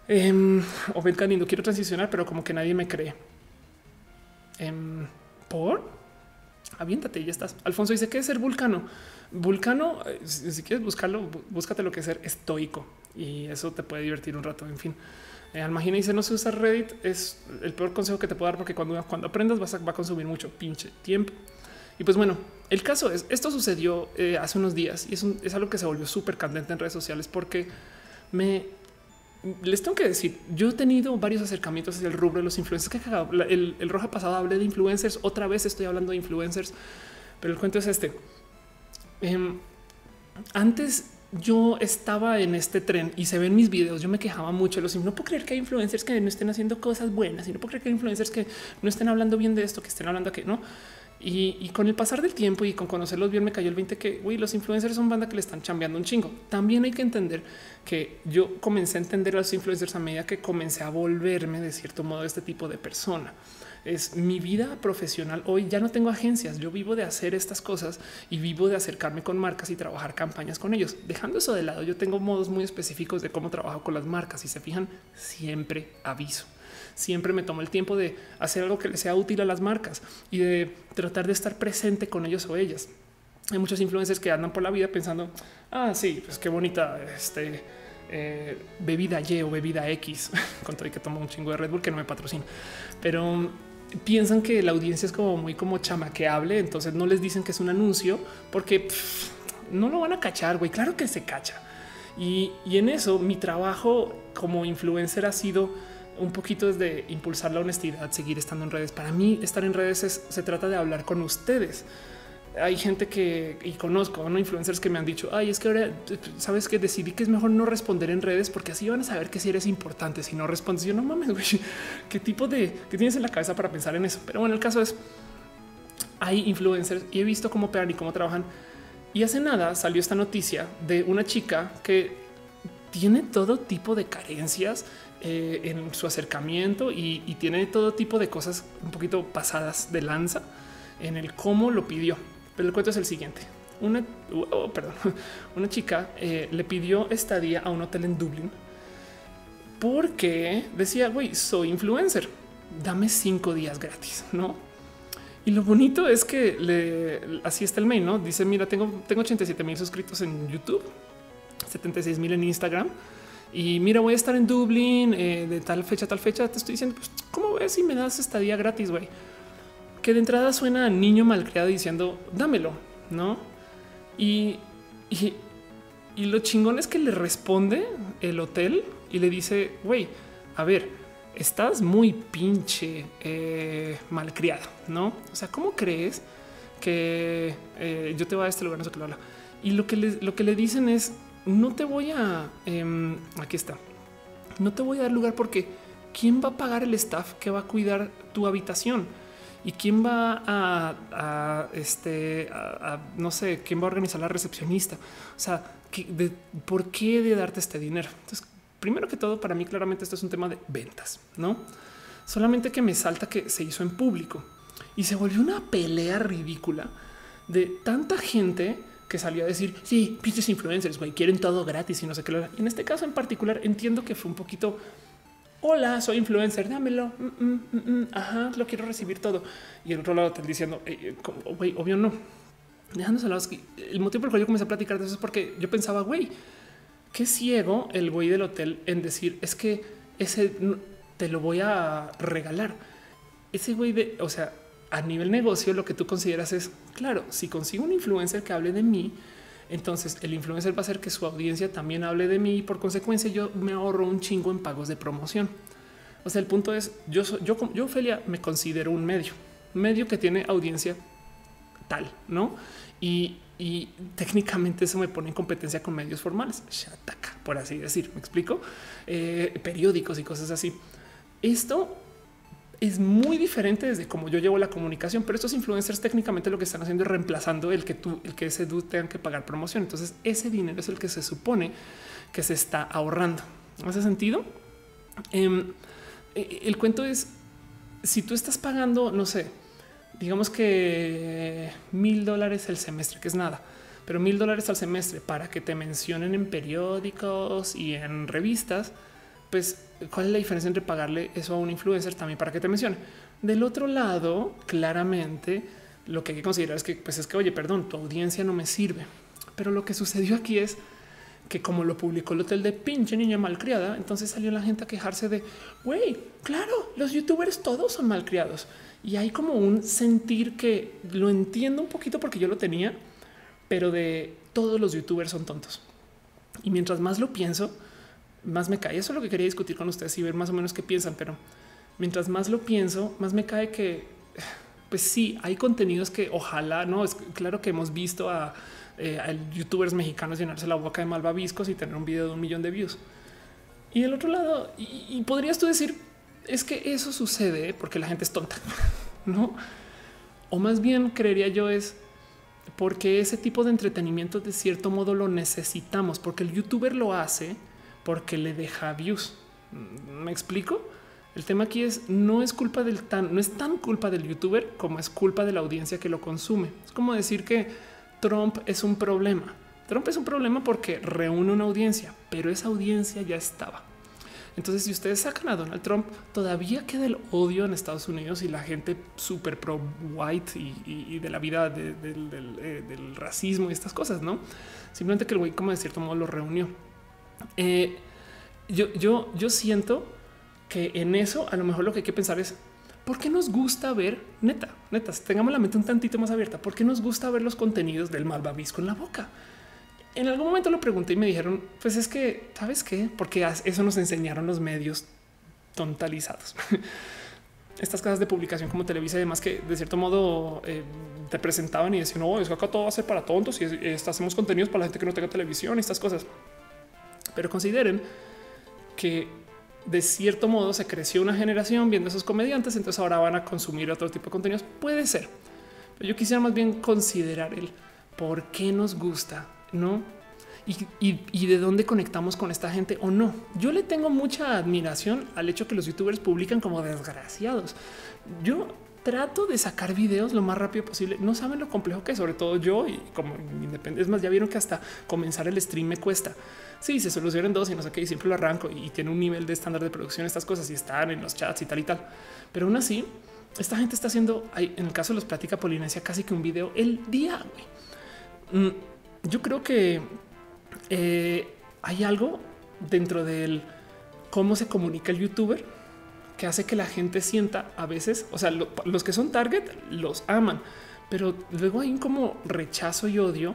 Eh, Obed Canindo, quiero transicionar, pero como que nadie me cree. Em, por aviéntate ya estás. Alfonso dice que es ser vulcano. Vulcano, eh, si, quieres buscarlo, búscate lo que es ser estoico y eso te puede divertir un rato. En fin, eh, Almagina dice no se usa Reddit. Es el peor consejo que te puedo dar porque cuando, cuando aprendas vas a, va a consumir mucho pinche tiempo. Y pues bueno, el caso es esto sucedió eh, hace unos días y es, es algo que se volvió súper candente en redes sociales porque me les tengo que decir, yo he tenido varios acercamientos hacia el rubro de los influencers. Que el, el roja pasado hablé de influencers, otra vez estoy hablando de influencers, pero el cuento es este. Em, antes yo estaba en este tren y se ven mis videos. Yo me quejaba mucho los no puedo creer que hay influencers que no estén haciendo cosas buenas y no puedo creer que hay influencers que no estén hablando bien de esto, que estén hablando que no. Y, con el pasar del tiempo y con conocerlos bien, me cayó el 20 que los influencers son banda que le están chambeando un chingo. También hay que entender que yo comencé a entender a los influencers a medida que comencé a volverme de cierto modo este tipo de persona. Es mi vida profesional. Hoy ya no tengo agencias. Yo vivo de hacer estas cosas y vivo de acercarme con marcas y trabajar campañas con ellos. Dejando eso de lado, yo tengo modos muy específicos de cómo trabajo con las marcas. Y se fijan, siempre aviso siempre me tomo el tiempo de hacer algo que le sea útil a las marcas y de tratar de estar presente con ellos o ellas. Hay muchos influencers que andan por la vida pensando, ah, sí, pues qué bonita este, eh, bebida Y o bebida X, con que tomo un chingo de Red Bull que no me patrocina, pero piensan que la audiencia es como muy como chamaqueable, entonces no les dicen que es un anuncio porque no lo van a cachar, güey, claro que se cacha. Y, y en eso mi trabajo como influencer ha sido un poquito desde impulsar la honestidad, seguir estando en redes. Para mí, estar en redes se trata de hablar con ustedes. Hay gente que y conozco, no influencers que me han dicho, ay, es que ahora sabes que decidí que es mejor no responder en redes porque así van a saber que si eres importante. Si no respondes, yo no mames, güey, qué tipo de qué tienes en la cabeza para pensar en eso. Pero bueno, el caso es hay influencers y he visto cómo pegan y cómo trabajan. Y hace nada salió esta noticia de una chica que tiene todo tipo de carencias eh, en su acercamiento y, tiene todo tipo de cosas un poquito pasadas de lanza en el cómo lo pidió. Pero el cuento es el siguiente. Una, oh, perdón, una chica eh, le pidió estadía a un hotel en Dublín porque decía, güey, soy influencer, dame cinco días gratis, ¿no? Y lo bonito es que le, así está el mail, ¿no? Dice, mira, tengo, tengo 87 mil suscritos en YouTube, 76 mil en Instagram y mira, voy a estar en Dublín eh, de tal fecha, tal fecha. Te estoy diciendo, pues, ¿cómo ves si me das estadía gratis, güey? Que de entrada suena a niño malcriado diciendo, dámelo, ¿no? Y, y, lo chingón es que le responde el hotel y le dice, güey, a ver, estás muy pinche eh, malcriado, ¿no? O sea, ¿cómo crees que eh, yo te voy a este lugar? No sé qué lo habla. Y lo que, le, lo que le dicen es, no te voy a... Em, aquí está. No te voy a dar lugar porque ¿quién va a pagar el staff que va a cuidar tu habitación? ¿Y quién va a, este, no sé, quién va a organizar la recepcionista? O sea, ¿por qué de darte este dinero? Entonces, primero que todo, para mí claramente esto es un tema de ventas, ¿no? Solamente que me salta que se hizo en público y se volvió una pelea ridícula de tanta gente que salió a decir, sí, pinches influencers, güey, quieren todo gratis y no sé qué. En este caso en particular entiendo que fue un poquito hola, soy influencer, dámelo. Mm, mm, mm, ajá, lo quiero recibir todo. Y el otro lado te diciendo, eh, eh, güey, obvio no. Dejándose lado, el motivo por el cual yo comencé a platicar de eso es porque yo pensaba, güey, qué ciego el güey del hotel en decir es que ese te lo voy a regalar. Ese güey de, o sea, a nivel negocio, lo que tú consideras es claro, si consigo un influencer que hable de mí, entonces el influencer va a hacer que su audiencia también hable de mí y por consecuencia yo me ahorro un chingo en pagos de promoción. O sea, el punto es yo, yo, yo, Ophelia, me considero un medio, medio que tiene audiencia tal, no? Y, técnicamente eso me pone en competencia con medios formales, Shataka, por así decir. Me explico eh, periódicos y cosas así. Esto es muy diferente desde cómo yo llevo la comunicación, pero estos influencers técnicamente lo que están haciendo es reemplazando el que tú, el que ese dude tenga que pagar promoción. Entonces ese dinero es el que se supone que se está ahorrando. ¿En ese sentido? Em, e, el cuento es si tú estás pagando, no sé, digamos que mil dólares el semestre, que es nada, pero mil dólares al semestre para que te mencionen en periódicos y en revistas, pues cuál es la diferencia entre pagarle eso a un influencer también para que te mencione. Del otro lado, claramente lo que hay que considerar es que, pues es que, oye, perdón, tu audiencia no me sirve. Pero lo que sucedió aquí es que como lo publicó el hotel de pinche niña malcriada, entonces salió la gente a quejarse de, güey, claro, los youtubers todos son malcriados. Y hay como un sentir que lo entiendo un poquito porque yo lo tenía, pero de todos los youtubers son tontos. Y mientras más lo pienso, más me cae. Eso es lo que quería discutir con ustedes y ver más o menos qué piensan, pero mientras más lo pienso, más me cae que, pues sí, hay contenidos que ojalá, no es claro que hemos visto a, eh, youtubers mexicanos llenarse la boca de malvaviscos y tener un video de un millón de views. Y del otro lado, y, podrías tú decir, es que eso sucede porque la gente es tonta, no? O más bien creería yo es porque ese tipo de entretenimiento de cierto modo lo necesitamos, porque el youtuber lo hace porque le deja views. ¿Me explico? El tema aquí es no es culpa del tan, no es tan culpa del youtuber como es culpa de la audiencia que lo consume. Es como decir que Trump es un problema. Trump es un problema porque reúne una audiencia, pero esa audiencia ya estaba. Entonces, si ustedes sacan a Donald Trump, todavía queda el odio en Estados Unidos y la gente súper pro white y, de la vida eh, del racismo y estas cosas, no? Simplemente que el güey, como de cierto modo, lo reunió. Eh, yo, yo, yo siento que en eso a lo mejor lo que hay que pensar es por qué nos gusta ver neta, netas, tengamos la mente un tantito más abierta. ¿Por qué nos gusta ver los contenidos del malvavisco en la boca? En algún momento lo pregunté y me dijeron, pues es que sabes qué, porque eso nos enseñaron los medios tontalizados. Estas casas de publicación como Televisa y demás que de cierto modo eh, te presentaban y decían, no, es que acá todo va a ser para tontos y hacemos contenidos para la gente que no tenga televisión y estas cosas. Pero consideren que de cierto modo se creció una generación viendo esos comediantes, entonces ahora van a consumir otro tipo de contenidos. Puede ser. Pero yo quisiera más bien considerar el por qué nos gusta, ¿no? Y, de dónde conectamos con esta gente o no. Yo le tengo mucha admiración al hecho que los youtubers publican como desgraciados. Yo trato de sacar videos lo más rápido posible. No saben lo complejo que es, sobre todo yo y como independiente. Es más, ya vieron que hasta comenzar el stream me cuesta sí, se solucionan dos y no sé qué, y siempre lo arranco y tiene un nivel de estándar de producción, estas cosas y están en los chats y tal y tal. Pero aún así, esta gente está haciendo, en el caso de los Plática Polinesia, casi que un video el día. Mm, yo creo que eh, hay algo dentro del cómo se comunica el youtuber que hace que la gente sienta a veces, o sea, los que son target los aman, pero luego hay un como rechazo y odio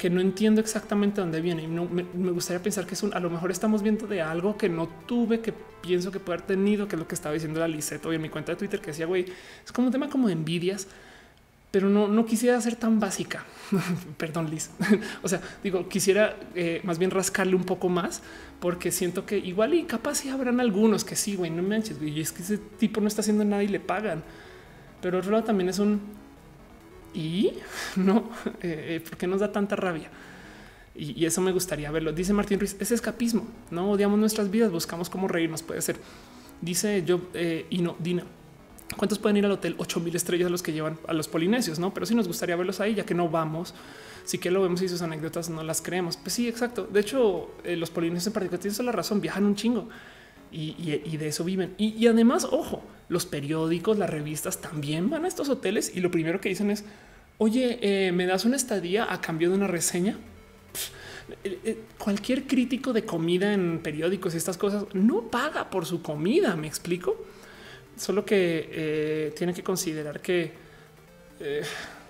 que no entiendo exactamente dónde viene. Y no, me, gustaría pensar que es un, a lo mejor estamos viendo de algo que no tuve, que pienso que puede haber tenido, que es lo que estaba diciendo la Lisette hoy en mi cuenta de Twitter, que decía, güey, es como un tema como de envidias, pero no, no quisiera ser tan básica. Perdón, Liz. o sea, digo, quisiera eh, más bien rascarle un poco más, porque siento que igual y capaz si habrán algunos que sí, güey, no manches, y es que ese tipo no está haciendo nada y le pagan. Pero otro lado también es un y no, eh, eh, ¿por qué nos da tanta rabia? Y, eso me gustaría verlo. Dice Martín Ruiz, es escapismo. No odiamos nuestras vidas, buscamos cómo reírnos. Puede ser. Dice yo eh, y no, Dina. ¿Cuántos pueden ir al hotel? 8000 mil estrellas a los que llevan a los polinesios, no? Pero sí nos gustaría verlos ahí, ya que no vamos. Sí que lo vemos y sus anécdotas no las creemos. Pues sí, exacto. De hecho, los polinesios en particular tienen la razón, viajan un chingo y, de eso viven. Y, además, ojo, los periódicos, las revistas también van a estos hoteles y lo primero que dicen es, oye, eh, ¿me das una estadía a cambio de una reseña? Eh, eh, cualquier crítico de comida en periódicos y estas cosas no paga por su comida, me explico. Solo que tiene que considerar que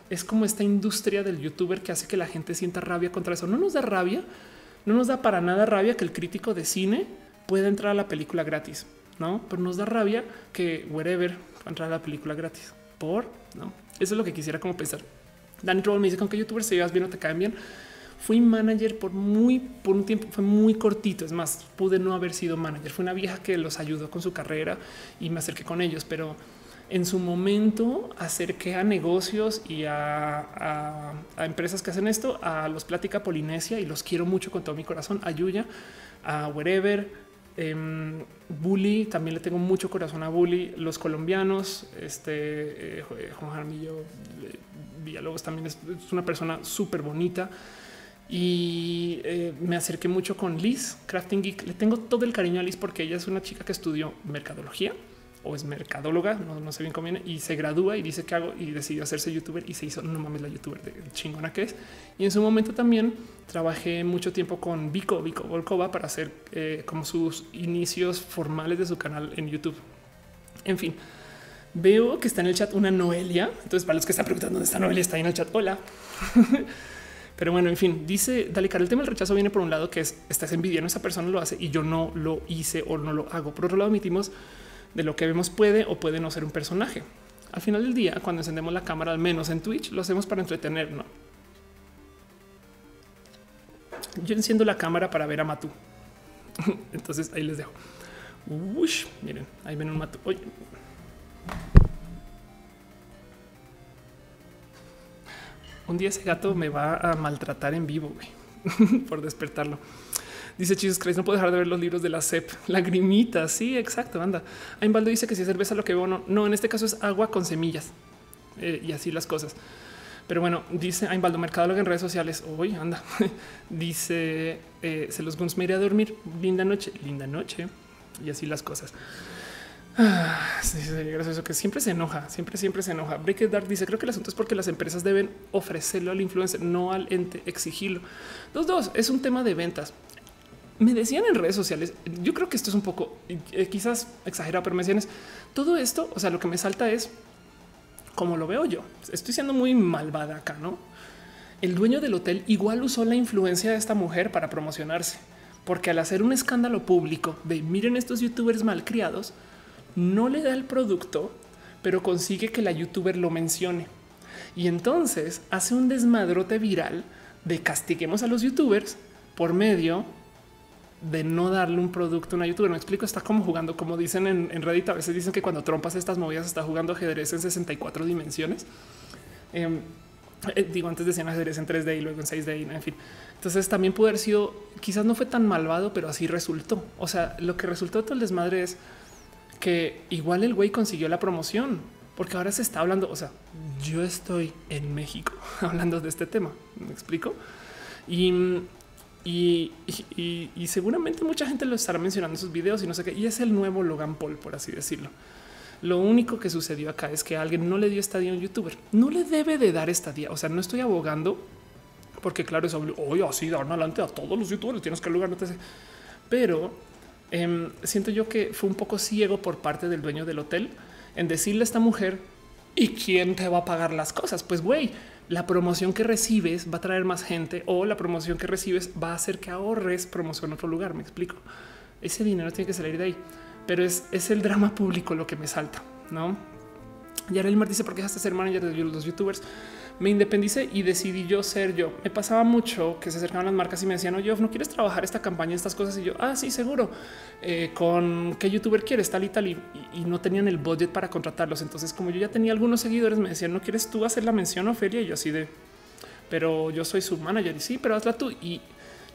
es como esta industria del youtuber que hace que la gente sienta rabia contra eso. No nos da rabia, no nos da para nada rabia que el crítico de cine puede entrar a la película gratis, no? Pero nos da rabia que wherever va a entrar a la película gratis por no. Eso es lo que quisiera como pensar. Danny Troll me dice con qué youtubers se llevas bien o te caen. Fui manager por muy por un tiempo, fue muy cortito. Es más, pude no haber sido manager. Fue una vieja que los ayudó con su carrera y me acerqué con ellos, pero en su momento acerqué a negocios y a, empresas que hacen esto, a los Plática Polinesia y los quiero mucho con todo mi corazón, a Yuya, a Wherever, Em, Bully, también le tengo mucho corazón a Bully. Los colombianos, este eh, Juan Jaramillo eh, Villalobos también es, una persona súper bonita. Y eh, me acerqué mucho con Liz, Crafting Geek. Le tengo todo el cariño a Liz porque ella es una chica que estudió mercadología o es mercadóloga, no, sé bien cómo viene, y se gradúa y dice que hago y decidió hacerse youtuber y se hizo, no mames, la youtuber de chingona que es. Y en su momento también trabajé mucho tiempo con Vico, Vico Volkova para hacer eh, como sus inicios formales de su canal en YouTube. En fin, veo que está en el chat una Noelia. Entonces, para los que están preguntando dónde está Noelia, está ahí en el chat. Hola. Pero bueno, en fin, dice Dale Cara, el tema del rechazo viene por un lado que es estás envidiando, esa persona lo hace y yo no lo hice o no lo hago. Por otro lado, emitimos de lo que vemos puede o puede no ser un personaje. Al final del día, cuando encendemos la cámara, al menos en Twitch, lo hacemos para entretener, ¿no? Yo enciendo la cámara para ver a Matú. Entonces ahí les dejo. miren, ahí ven un Matú. Un día ese gato me va a maltratar en vivo por despertarlo. Dice Chis Christ, no puedo dejar de ver los libros de la CEP. Lagrimita, sí, exacto, anda. Aimbaldo dice que si es cerveza lo que veo, no, no, en este caso es agua con semillas eh, y así las cosas. Pero bueno, dice Aimbaldo Mercadólogo en redes sociales. Hoy anda. dice eh, se los guns me iré a dormir. Linda noche, linda noche y así las cosas. Ah, sí, gracioso que siempre se enoja, siempre, siempre se enoja. Break Dark dice: Creo que el asunto es porque las empresas deben ofrecerlo al influencer, no al ente, exigirlo. Dos, dos, es un tema de ventas me decían en redes sociales, yo creo que esto es un poco eh, quizás exagerado, pero me todo esto. O sea, lo que me salta es como lo veo yo. Estoy siendo muy malvada acá, no? El dueño del hotel igual usó la influencia de esta mujer para promocionarse, porque al hacer un escándalo público de miren estos youtubers malcriados, no le da el producto, pero consigue que la youtuber lo mencione. Y entonces hace un desmadrote viral de castiguemos a los youtubers por medio de no darle un producto a una youtuber. Me explico, está como jugando, como dicen en, Reddit, a veces dicen que cuando trompas estas movidas está jugando ajedrez en 64 dimensiones. Em, eh, digo, antes decían ajedrez en 3D y luego en 6D, en fin. Entonces también pudo haber sido, quizás no fue tan malvado, pero así resultó. O sea, lo que resultó de todo el desmadre es que igual el güey consiguió la promoción, porque ahora se está hablando, o sea, yo estoy en México hablando de este tema, me explico. Y y, seguramente mucha gente lo estará mencionando en sus videos y no sé qué. Y es el nuevo Logan Paul, por así decirlo. Lo único que sucedió acá es que alguien no le dio estadía a un youtuber. No le debe de dar estadía. O sea, no estoy abogando porque, claro, es hoy así dar adelante a todos los youtubers. Tienes que lugar, no te sé. Pero em, siento yo que fue un poco ciego por parte del dueño del hotel en decirle a esta mujer y quién te va a pagar las cosas. Pues, güey, la promoción que recibes va a traer más gente o la promoción que recibes va a hacer que ahorres promoción en otro lugar. Me explico. Ese dinero tiene que salir de ahí, pero es, es el drama público lo que me salta, no? Y ahora el Mar dice: ¿Por qué dejaste ser manager de los youtubers? Me independicé y decidí yo ser yo. Me pasaba mucho que se acercaban las marcas y me decían, oye, ¿no quieres trabajar esta campaña, estas cosas? Y yo, ah, sí, seguro. Eh, con qué youtuber quieres, tal y tal. Y, no tenían el budget para contratarlos. Entonces, como yo ya tenía algunos seguidores, me decían, ¿no quieres tú hacer la mención, Ofelia? Y yo así de, pero yo soy su manager. Y sí, pero hazla tú. Y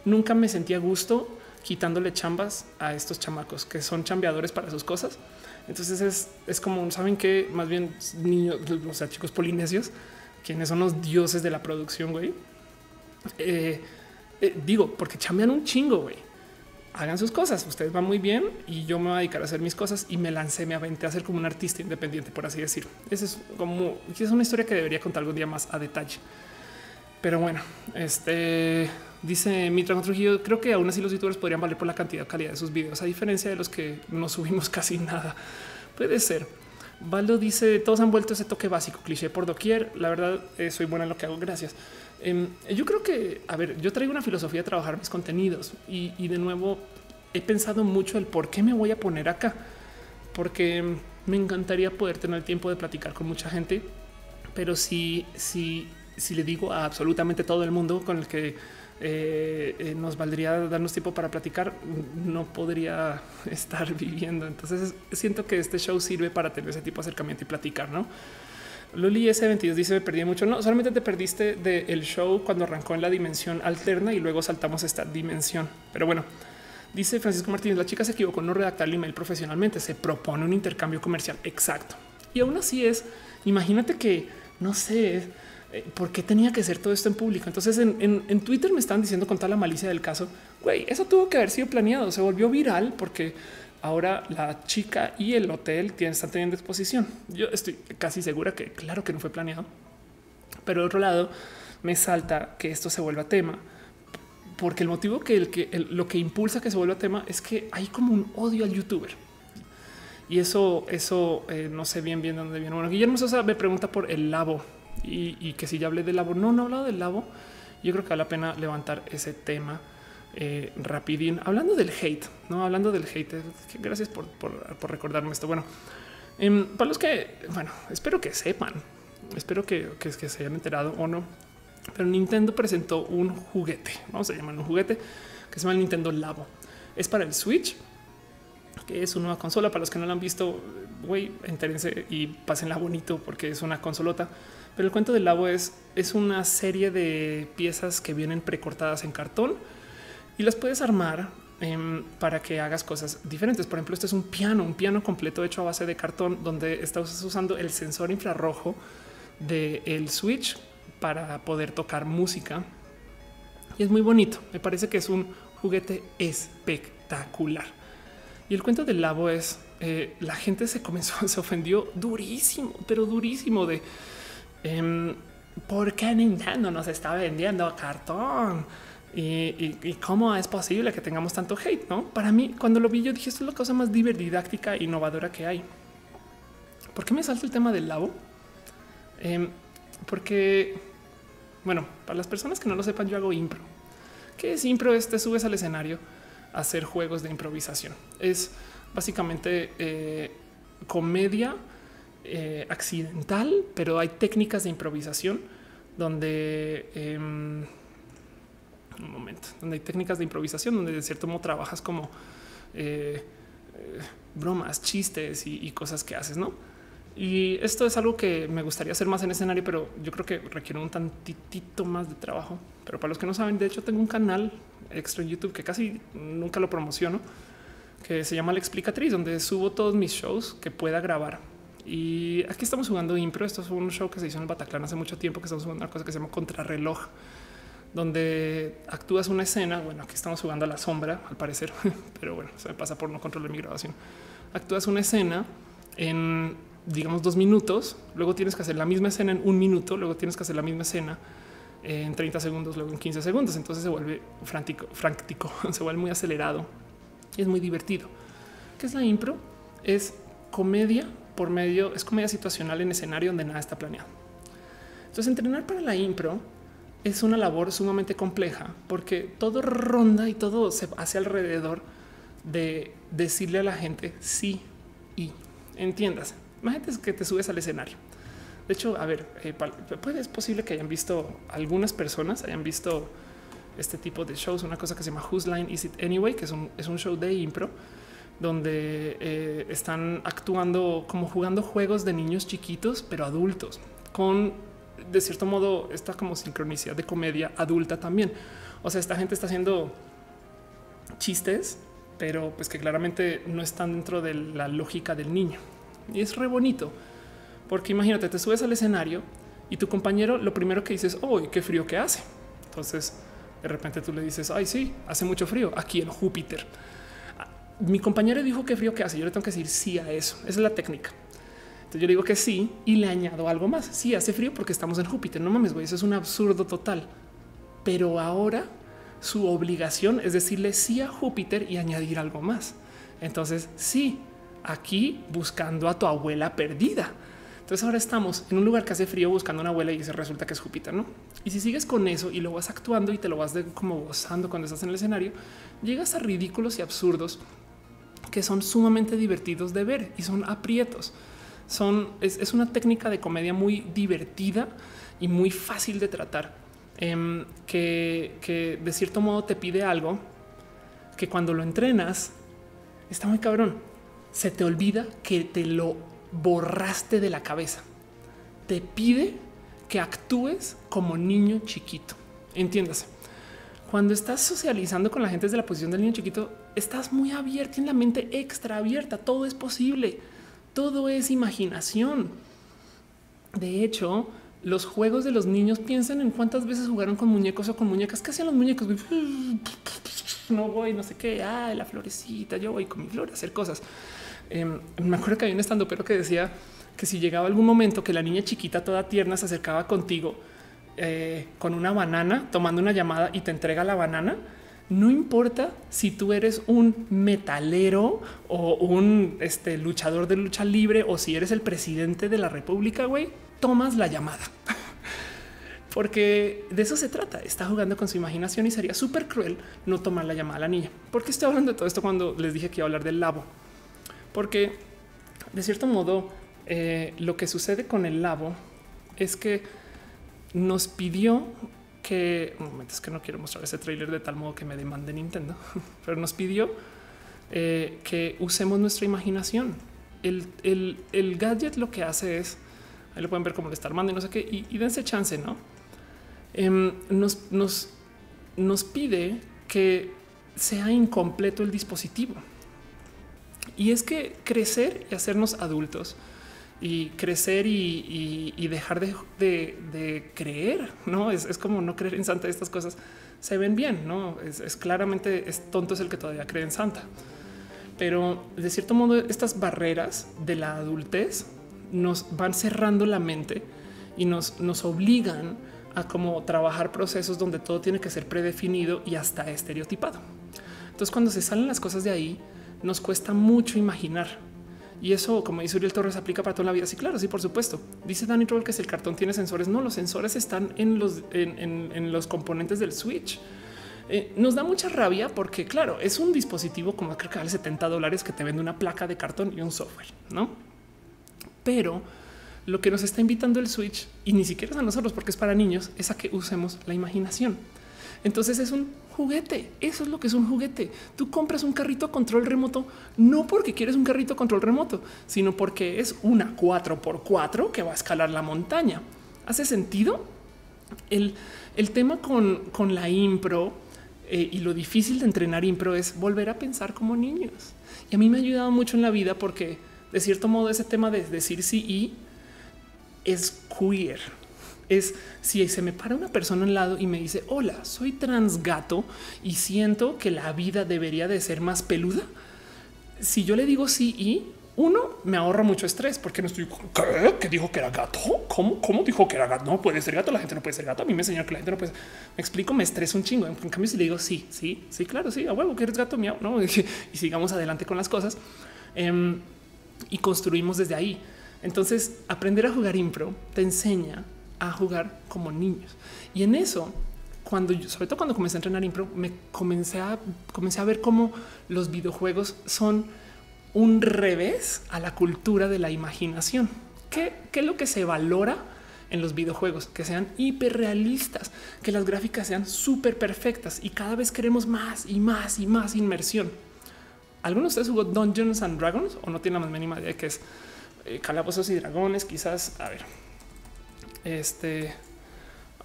nunca me sentía gusto quitándole chambas a estos chamacos que son chambeadores para sus cosas. Entonces es, es como, saben que más bien niños, o sea, chicos polinesios, quienes son los dioses de la producción, güey. Eh, eh, digo, porque chambean un chingo, güey. Hagan sus cosas, ustedes van muy bien y yo me voy a dedicar a hacer mis cosas y me lancé, me aventé a ser como un artista independiente, por así decirlo. Esa es como, es una historia que debería contar algún día más a detalle. Pero bueno, este dice Mitra Trujillo, creo que aún así los youtubers podrían valer por la cantidad y calidad de sus videos, a diferencia de los que no subimos casi nada. Puede ser. Valdo dice todos han vuelto ese toque básico, cliché por doquier. La verdad, eh, soy buena en lo que hago. Gracias. Em, yo creo que, a ver, yo traigo una filosofía de trabajar mis contenidos y, de nuevo he pensado mucho el por qué me voy a poner acá, porque me encantaría poder tener tiempo de platicar con mucha gente, pero si, si, si le digo a absolutamente todo el mundo con el que eh, eh, nos valdría darnos tiempo para platicar, no podría estar viviendo. Entonces siento que este show sirve para tener ese tipo de acercamiento y platicar, ¿no? Luli S22 dice me perdí mucho. No, solamente te perdiste del show cuando arrancó en la dimensión alterna y luego saltamos esta dimensión. Pero bueno, dice Francisco Martínez, la chica se equivocó no redactar el email profesionalmente, se propone un intercambio comercial. Exacto. Y aún así es, imagínate que, no sé, ¿por qué tenía que ser todo esto en público? Entonces en, Twitter me están diciendo con toda la malicia del caso, güey, eso tuvo que haber sido planeado, se volvió viral porque ahora la chica y el hotel están teniendo exposición. Yo estoy casi segura que claro que no fue planeado, pero de otro lado me salta que esto se vuelva tema porque el motivo que, el, que lo que impulsa que se vuelva tema es que hay como un odio al youtuber. Y eso, eso eh, no sé bien, bien dónde viene. Bueno, Guillermo Sosa me pregunta por el labo y, que si ya hablé del labo, no, no he hablado del labo. Yo creo que vale la pena levantar ese tema eh, rapidín. Hablando del hate, no hablando del hate. Eh, gracias por, recordarme esto. Bueno, em, para los que, bueno, espero que sepan, espero que, que, se hayan enterado o no, pero Nintendo presentó un juguete. Vamos a llamarlo un juguete que se llama el Nintendo Labo. Es para el Switch, que es una nueva consola. Para los que no lo han visto, güey, entérense y pásenla bonito porque es una consolota. Pero el cuento del labo es, es una serie de piezas que vienen precortadas en cartón y las puedes armar em, para que hagas cosas diferentes. Por ejemplo, este es un piano, un piano completo hecho a base de cartón donde estás usando el sensor infrarrojo del switch para poder tocar música. Y es muy bonito. Me parece que es un juguete espectacular. Y el cuento del labo es eh, la gente se comenzó, se ofendió durísimo, pero durísimo de Em, ¿por qué Nintendo nos está vendiendo cartón? Y, cómo es posible que tengamos tanto hate, ¿no? Para mí, cuando lo vi, yo dije, esto es la cosa más didáctica e innovadora que hay. ¿Por qué me salta el tema del labo? Em, porque, bueno, para las personas que no lo sepan, yo hago impro. ¿Qué es impro? Es te subes al escenario a hacer juegos de improvisación. Es básicamente eh, comedia eh, accidental, pero hay técnicas de improvisación donde em, un momento, donde hay técnicas de improvisación donde de cierto modo trabajas como eh, eh, bromas, chistes y, cosas que haces, no? Y esto es algo que me gustaría hacer más en escenario, pero yo creo que requiere un tantitito más de trabajo. Pero para los que no saben, de hecho tengo un canal extra en YouTube que casi nunca lo promociono, que se llama La Explicatriz, donde subo todos mis shows que pueda grabar y aquí estamos jugando impro. Esto es un show que se hizo en el Bataclan hace mucho tiempo, que estamos jugando una cosa que se llama contrarreloj, donde actúas una escena. Bueno, aquí estamos jugando a la sombra, al parecer, pero bueno, se me pasa por no controlar mi grabación. Actúas una escena en, digamos, dos minutos, luego tienes que hacer la misma escena en un minuto, luego tienes que hacer la misma escena en 30 segundos, luego en 15 segundos. Entonces se vuelve frántico, frántico se vuelve muy acelerado y es muy divertido. ¿Qué es la impro? Es comedia por medio, es comedia situacional en escenario donde nada está planeado. Entonces, entrenar para la impro es una labor sumamente compleja porque todo ronda y todo se hace alrededor de decirle a la gente sí y entiendas. Imagínate que te subes al escenario. De hecho, a ver, eh, puede, es posible que hayan visto algunas personas, hayan visto este tipo de shows, una cosa que se llama Whose Line Is It Anyway, que es un, es un show de impro donde eh, están actuando como jugando juegos de niños chiquitos, pero adultos, con de cierto modo esta como sincronicidad de comedia adulta también. O sea, esta gente está haciendo chistes, pero pues que claramente no están dentro de la lógica del niño. Y es re bonito, porque imagínate, te subes al escenario y tu compañero lo primero que dices, oh, qué frío que hace. Entonces, de repente tú le dices, ay, sí, hace mucho frío aquí en Júpiter. Mi compañero dijo qué frío que hace. Yo le tengo que decir sí a eso. Esa es la técnica yo digo que sí y le añado algo más. Sí, hace frío porque estamos en Júpiter. No mames, güey, eso es un absurdo total. Pero ahora su obligación es decirle sí a Júpiter y añadir algo más. Entonces, sí, aquí buscando a tu abuela perdida. Entonces ahora estamos en un lugar que hace frío buscando a una abuela y se resulta que es Júpiter, ¿no? Y si sigues con eso y lo vas actuando y te lo vas como gozando cuando estás en el escenario, llegas a ridículos y absurdos que son sumamente divertidos de ver y son aprietos son, es, una técnica de comedia muy divertida y muy fácil de tratar, em, que, de cierto modo te pide algo que cuando lo entrenas está muy cabrón. Se te olvida que te lo borraste de la cabeza. Te pide que actúes como niño chiquito. Entiéndase. Cuando estás socializando con la gente desde la posición del niño chiquito, estás muy abierto en la mente extra abierta. Todo es posible todo es imaginación. De hecho, los juegos de los niños piensan en cuántas veces jugaron con muñecos o con muñecas. ¿Qué hacían los muñecos? No voy, no sé qué. Ah, la florecita. Yo voy con mi flor a hacer cosas. Em, me acuerdo que había un estando pero que decía que si llegaba algún momento que la niña chiquita toda tierna se acercaba contigo eh, con una banana, tomando una llamada y te entrega la banana, no importa si tú eres un metalero o un este, luchador de lucha libre o si eres el presidente de la república, güey, tomas la llamada. Porque de eso se trata. Está jugando con su imaginación y sería súper cruel no tomar la llamada a la niña. ¿Por qué estoy hablando de todo esto cuando les dije que iba a hablar del labo? Porque de cierto modo eh, lo que sucede con el labo es que nos pidió que un momento es que no quiero mostrar ese tráiler de tal modo que me demande Nintendo, pero nos pidió eh, que usemos nuestra imaginación. El, el, gadget lo que hace es, ahí lo pueden ver cómo le está armando y no sé qué, y, dense chance, ¿no? Em, nos, nos, nos pide que sea incompleto el dispositivo. Y es que crecer y hacernos adultos y crecer y, dejar de, creer, no es, como no creer en Santa. Estas cosas se ven bien, no es, claramente es tonto es el que todavía cree en Santa, pero de cierto modo, estas barreras de la adultez nos van cerrando la mente y nos, nos obligan a como trabajar procesos donde todo tiene que ser predefinido y hasta estereotipado. Entonces, cuando se salen las cosas de ahí, nos cuesta mucho imaginar y eso, como dice Uriel Torres, aplica para toda la vida. Sí, claro, sí, por supuesto. Dice Danny Troll que si el cartón tiene sensores, no, los sensores están en los, en, los componentes del switch. Eh, nos da mucha rabia porque, claro, es un dispositivo como creo que vale 70 dólares que te vende una placa de cartón y un software, no? Pero lo que nos está invitando el Switch y ni siquiera es a nosotros porque es para niños, es a que usemos la imaginación. Entonces es un juguete. Eso es lo que es un juguete. Tú compras un carrito control remoto no porque quieres un carrito control remoto, sino porque es una 4x4 que va a escalar la montaña. ¿Hace sentido? El, tema con, la impro eh, y lo difícil de entrenar impro es volver a pensar como niños. Y a mí me ha ayudado mucho en la vida porque de cierto modo ese tema de decir sí y es queer es si se me para una persona al lado y me dice hola, soy transgato y siento que la vida debería de ser más peluda. Si yo le digo sí y uno me ahorra mucho estrés porque no estoy ¿qué? ¿Qué dijo que era gato? ¿Cómo? ¿Cómo dijo que era gato? No puede ser gato. La gente no puede ser gato. A mí me enseñaron que la gente no puede. Me explico, me estresa un chingo. En cambio, si le digo sí, sí, sí, claro, sí, a huevo que eres gato, miau, no? Y sigamos adelante con las cosas em, y construimos desde ahí. Entonces, aprender a jugar impro te enseña a jugar como niños. Y en eso, cuando yo, sobre todo cuando comencé a entrenar impro, me comencé a, comencé a ver cómo los videojuegos son un revés a la cultura de la imaginación. ¿Qué, qué es lo que se valora? en los videojuegos, que sean hiperrealistas, que las gráficas sean súper perfectas y cada vez queremos más y más y más inmersión. ¿Algunos de ustedes jugó Dungeons and Dragons o no tienen la más mínima idea de qué es eh, calabozos y dragones? Quizás, a ver, este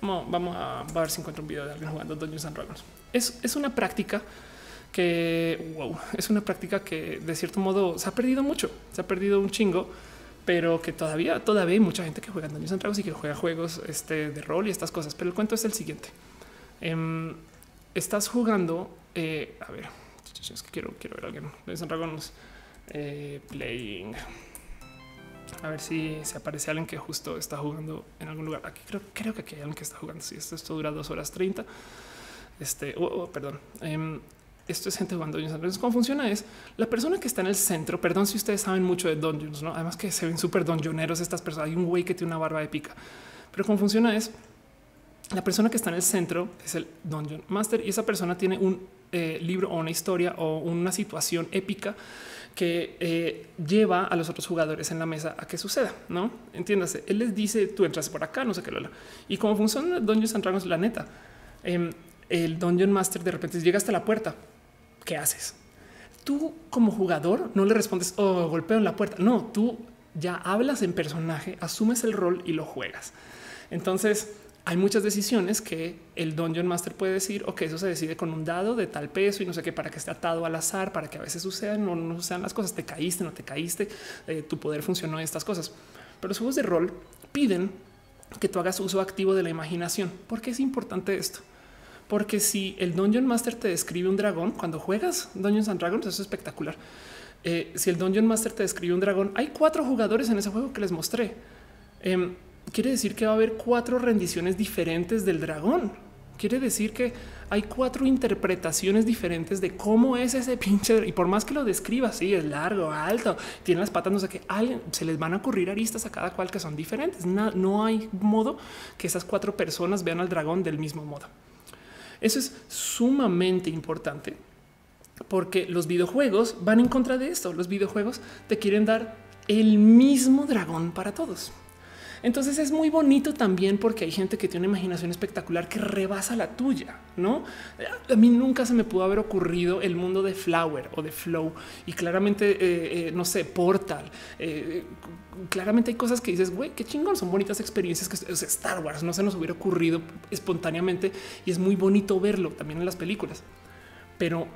vamos, a ver si encuentro un video de alguien jugando Dungeons and Dragons. Es, es una práctica que wow, es una práctica que de cierto modo se ha perdido mucho, se ha perdido un chingo pero que todavía, todavía hay mucha gente que juega Dungeons and Dragons y que juega juegos este, de rol y estas cosas. Pero el cuento es el siguiente. Em, estás jugando, eh, a ver, es que quiero, quiero ver a alguien. Dungeons and Dragons eh, playing. A ver si se aparece alguien que justo está jugando en algún lugar. Aquí creo, creo que aquí hay alguien que está jugando. Si esto, esto dura dos horas 30. Este, oh, oh, perdón. Em, esto es gente jugando Dungeons Dragons. Cómo funciona es la persona que está en el centro. Perdón si ustedes saben mucho de Dungeons, no? Además que se ven súper dungeoneros estas personas. Hay un güey que tiene una barba épica, pero cómo funciona es la persona que está en el centro es el Dungeon Master y esa persona tiene un eh, libro o una historia o una situación épica que eh, lleva a los otros jugadores en la mesa a que suceda, no entiéndase. Él les dice tú entras por acá, no sé qué, Lola. Y cómo funciona Dungeons and Dragons, la neta, em, el Dungeon Master de repente llega hasta la puerta ¿qué haces? Tú como jugador no le respondes o oh, golpeo en la puerta. No, tú ya hablas en personaje, asumes el rol y lo juegas. Entonces hay muchas decisiones que el Dungeon Master puede decir, o que eso se decide con un dado de tal peso y no sé qué, para que esté atado al azar, para que a veces sucedan o no sucedan las cosas. Te caíste, no te caíste, eh, tu poder funcionó estas cosas. Pero los juegos de rol piden que tú hagas uso activo de la imaginación. ¿Por qué es importante esto? Porque si el Dungeon Master te describe un dragón, cuando juegas Dungeons and Dragons, eso es espectacular. Eh, si el Dungeon Master te describe un dragón, hay cuatro jugadores en ese juego que les mostré. Em, quiere decir que va a haber cuatro rendiciones diferentes del dragón. Quiere decir que hay cuatro interpretaciones diferentes de cómo es ese pinche. Y por más que lo describa, sí, es largo, alto, tiene las patas, no sé qué, se les van a ocurrir aristas a cada cual que son diferentes. no hay modo que esas cuatro personas vean al dragón del mismo modo. Eso es sumamente importante porque los videojuegos van en contra de esto. Los videojuegos te quieren dar el mismo dragón para todos. Entonces es muy bonito también porque hay gente que tiene una imaginación espectacular que rebasa la tuya, ¿no? A mí nunca se me pudo haber ocurrido el mundo de Flower o de Flow y claramente, eh, eh, no sé, Portal. Eh, claramente hay cosas que dices, güey, qué chingón, son bonitas experiencias que Star Wars no se nos hubiera ocurrido espontáneamente y es muy bonito verlo también en las películas. Pero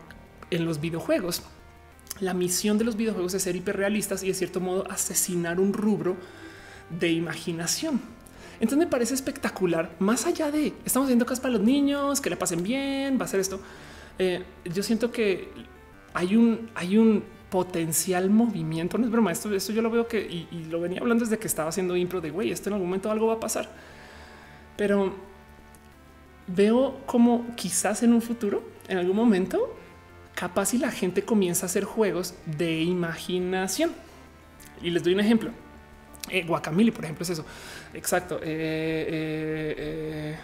en los videojuegos, la misión de los videojuegos es ser hiperrealistas y de cierto modo asesinar un rubro de imaginación. Entonces me parece espectacular, más allá de estamos haciendo cosas para los niños, que le pasen bien, va a ser esto. Eh, yo siento que hay un, hay un potencial movimiento, no es broma, esto, esto yo lo veo que y, lo venía hablando desde que estaba haciendo impro de güey, esto en algún momento algo va a pasar. Pero veo como quizás en un futuro, en algún momento, capaz si la gente comienza a hacer juegos de imaginación. Y les doy un ejemplo. Eh, Guacamole, por ejemplo, es eso. Exacto. Eh, eh, eh,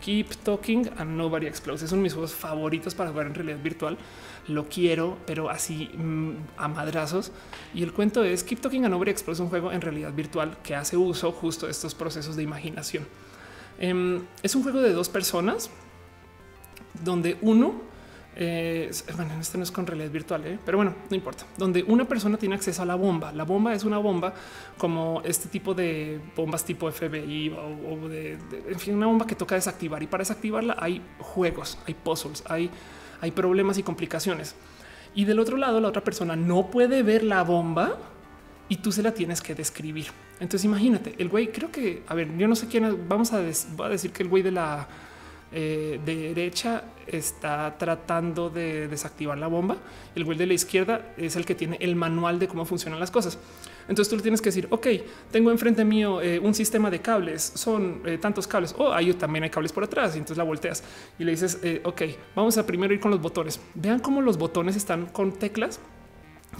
Keep Talking and Nobody Explodes. Son mis juegos favoritos para jugar en realidad virtual. Lo quiero, pero así mm, a madrazos. Y el cuento es Keep Talking and Nobody Explodes, un juego en realidad virtual que hace uso justo de estos procesos de imaginación. Em, es un juego de dos personas donde uno eh, bueno, este no es con realidad virtual, ¿eh? pero bueno, no importa. Donde una persona tiene acceso a la bomba. La bomba es una bomba como este tipo de bombas tipo FBI o, de, en fin, una bomba que toca desactivar y para desactivarla hay juegos, hay puzzles, hay, hay problemas y complicaciones. Y del otro lado, la otra persona no puede ver la bomba y tú se la tienes que describir. Entonces imagínate, el güey, creo que, a ver, yo no sé quién, vamos a, voy a decir que el güey de la eh, derecha está tratando de desactivar la bomba. El güey de la izquierda es el que tiene el manual de cómo funcionan las cosas. Entonces tú le tienes que decir, ok, tengo enfrente mío eh, un sistema de cables, son eh, tantos cables, o oh, ahí también hay cables por atrás, y entonces la volteas y le dices, ok, vamos a primero ir con los botones. Vean cómo los botones están con teclas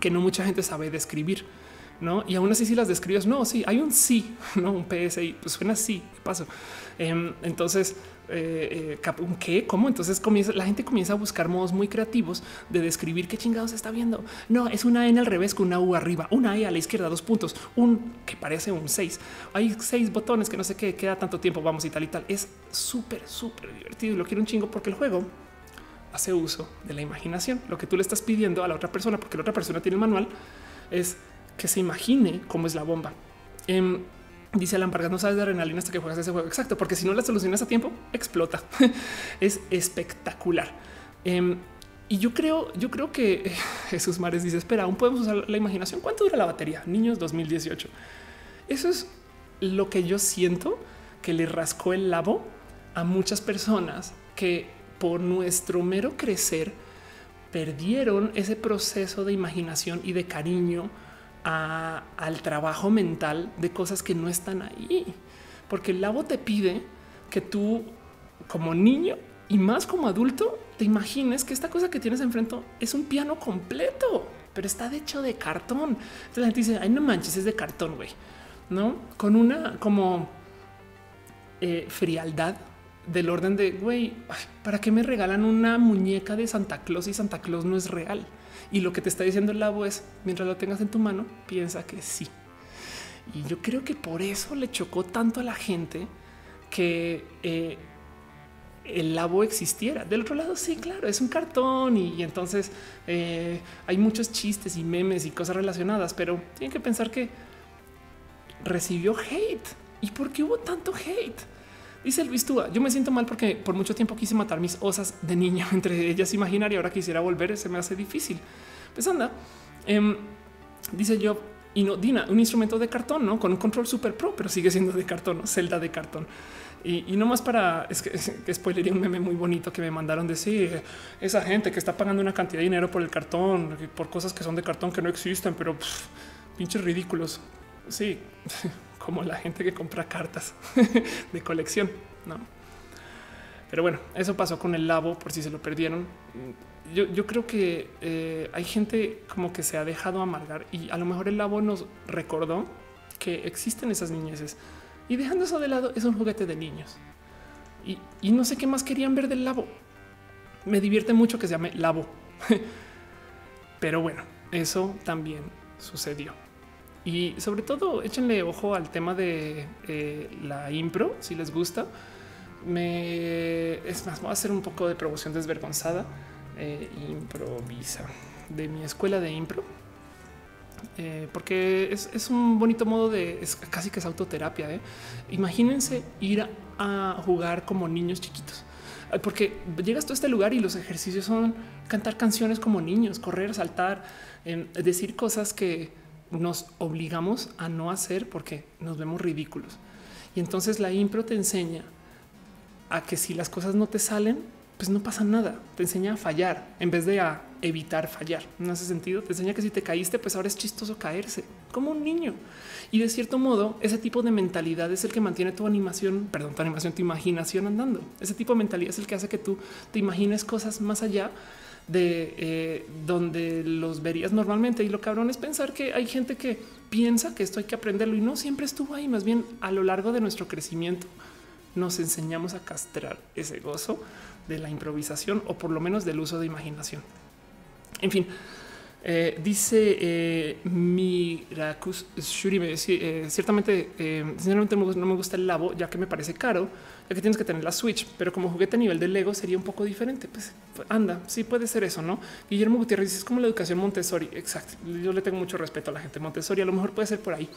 que no mucha gente sabe describir no? Y aún así, si las describes, no, sí, hay un sí, no un PSI, pues suena así. ¿Qué pasó? Em, entonces, eh, eh, qué, cómo. Entonces comienza la gente comienza a buscar modos muy creativos de describir qué chingados está viendo. No es una N al revés con una U arriba, una E a la izquierda, dos puntos, un que parece un 6. Hay seis botones que no sé qué queda tanto tiempo. Vamos y tal y tal. Es súper, súper divertido y lo quiero un chingo porque el juego hace uso de la imaginación. Lo que tú le estás pidiendo a la otra persona, porque la otra persona tiene el manual, es que se imagine cómo es la bomba. Em, Dice Alan Vargas, no sabes de adrenalina hasta que juegas ese juego. Exacto, porque si no la solucionas a tiempo, explota. es espectacular. Em, y yo creo, yo creo que Jesús Mares dice: Espera, aún podemos usar la imaginación. ¿Cuánto dura la batería? Niños 2018. Eso es lo que yo siento que le rascó el labo a muchas personas que por nuestro mero crecer perdieron ese proceso de imaginación y de cariño al trabajo mental de cosas que no están ahí. Porque el labo te pide que tú como niño y más como adulto te imagines que esta cosa que tienes enfrente es un piano completo, pero está hecho de cartón. Entonces la gente dice, ay no manches, es de cartón, güey. No con una como eh, frialdad del orden de güey, ¿para qué me regalan una muñeca de Santa Claus y Santa Claus no es real? Y lo que te está diciendo el labo es, mientras lo tengas en tu mano, piensa que sí. Y yo creo que por eso le chocó tanto a la gente que eh, el labo existiera. Del otro lado, sí, claro, es un cartón y, entonces eh, hay muchos chistes y memes y cosas relacionadas, pero tienen que pensar que recibió hate. ¿Y por qué hubo tanto hate? Dice el Túa, yo me siento mal porque por mucho tiempo quise matar mis osas de niño, entre ellas imaginar y ahora quisiera volver, se me hace difícil. Pues anda, em, dice yo, y no Dina, un instrumento de cartón, ¿no? Con un control super pro, pero sigue siendo de cartón, ¿no? celda de cartón. Y, no más para, es que, que spoilería un meme muy bonito que me mandaron decir, esa gente que está pagando una cantidad de dinero por el cartón, por cosas que son de cartón que no existen, pero pinches ridículos. Sí, como la gente que compra cartas de colección. No, pero bueno, eso pasó con el labo por si se lo perdieron. Yo, creo que eh, hay gente como que se ha dejado amargar y a lo mejor el labo nos recordó que existen esas niñeces y dejando eso de lado es un juguete de niños y, y no sé qué más querían ver del labo. Me divierte mucho que se llame labo, pero bueno, eso también sucedió. Y sobre todo, échenle ojo al tema de eh, la impro, si les gusta. Me es más, voy a hacer un poco de promoción desvergonzada. Eh, improvisa de mi escuela de impro, eh, porque es, un bonito modo de es casi que es autoterapia. Imagínense ir a, jugar como niños chiquitos, porque llegas a este lugar y los ejercicios son cantar canciones como niños, correr, saltar, decir cosas que nos obligamos a no hacer porque nos vemos ridículos. Y entonces la impro te enseña a que si las cosas no te salen, pues no pasa nada. Te enseña a fallar en vez de a evitar fallar. No hace sentido. Te enseña que si te caíste, pues ahora es chistoso caerse como un niño. Y de cierto modo, ese tipo de mentalidad es el que mantiene tu animación, perdón, tu animación, tu imaginación andando. Ese tipo de mentalidad es el que hace que tú te imagines cosas más allá de eh, donde los verías normalmente. Y lo cabrón es pensar que hay gente que piensa que esto hay que aprenderlo y no siempre estuvo ahí. Más bien a lo largo de nuestro crecimiento nos enseñamos a castrar ese gozo de la improvisación o por lo menos del uso de imaginación. En fin, eh, dice eh, Mirakus Shuri, eh, ciertamente, sinceramente no me gusta el labo, ya que me parece caro, ya que tienes que tener la Switch, pero como juguete a nivel de Lego sería un poco diferente. Pues, anda, sí puede ser eso, ¿no? Guillermo Gutiérrez dice, es como la educación Montessori. Exacto. Yo le tengo mucho respeto a la gente Montessori, a lo mejor puede ser por ahí.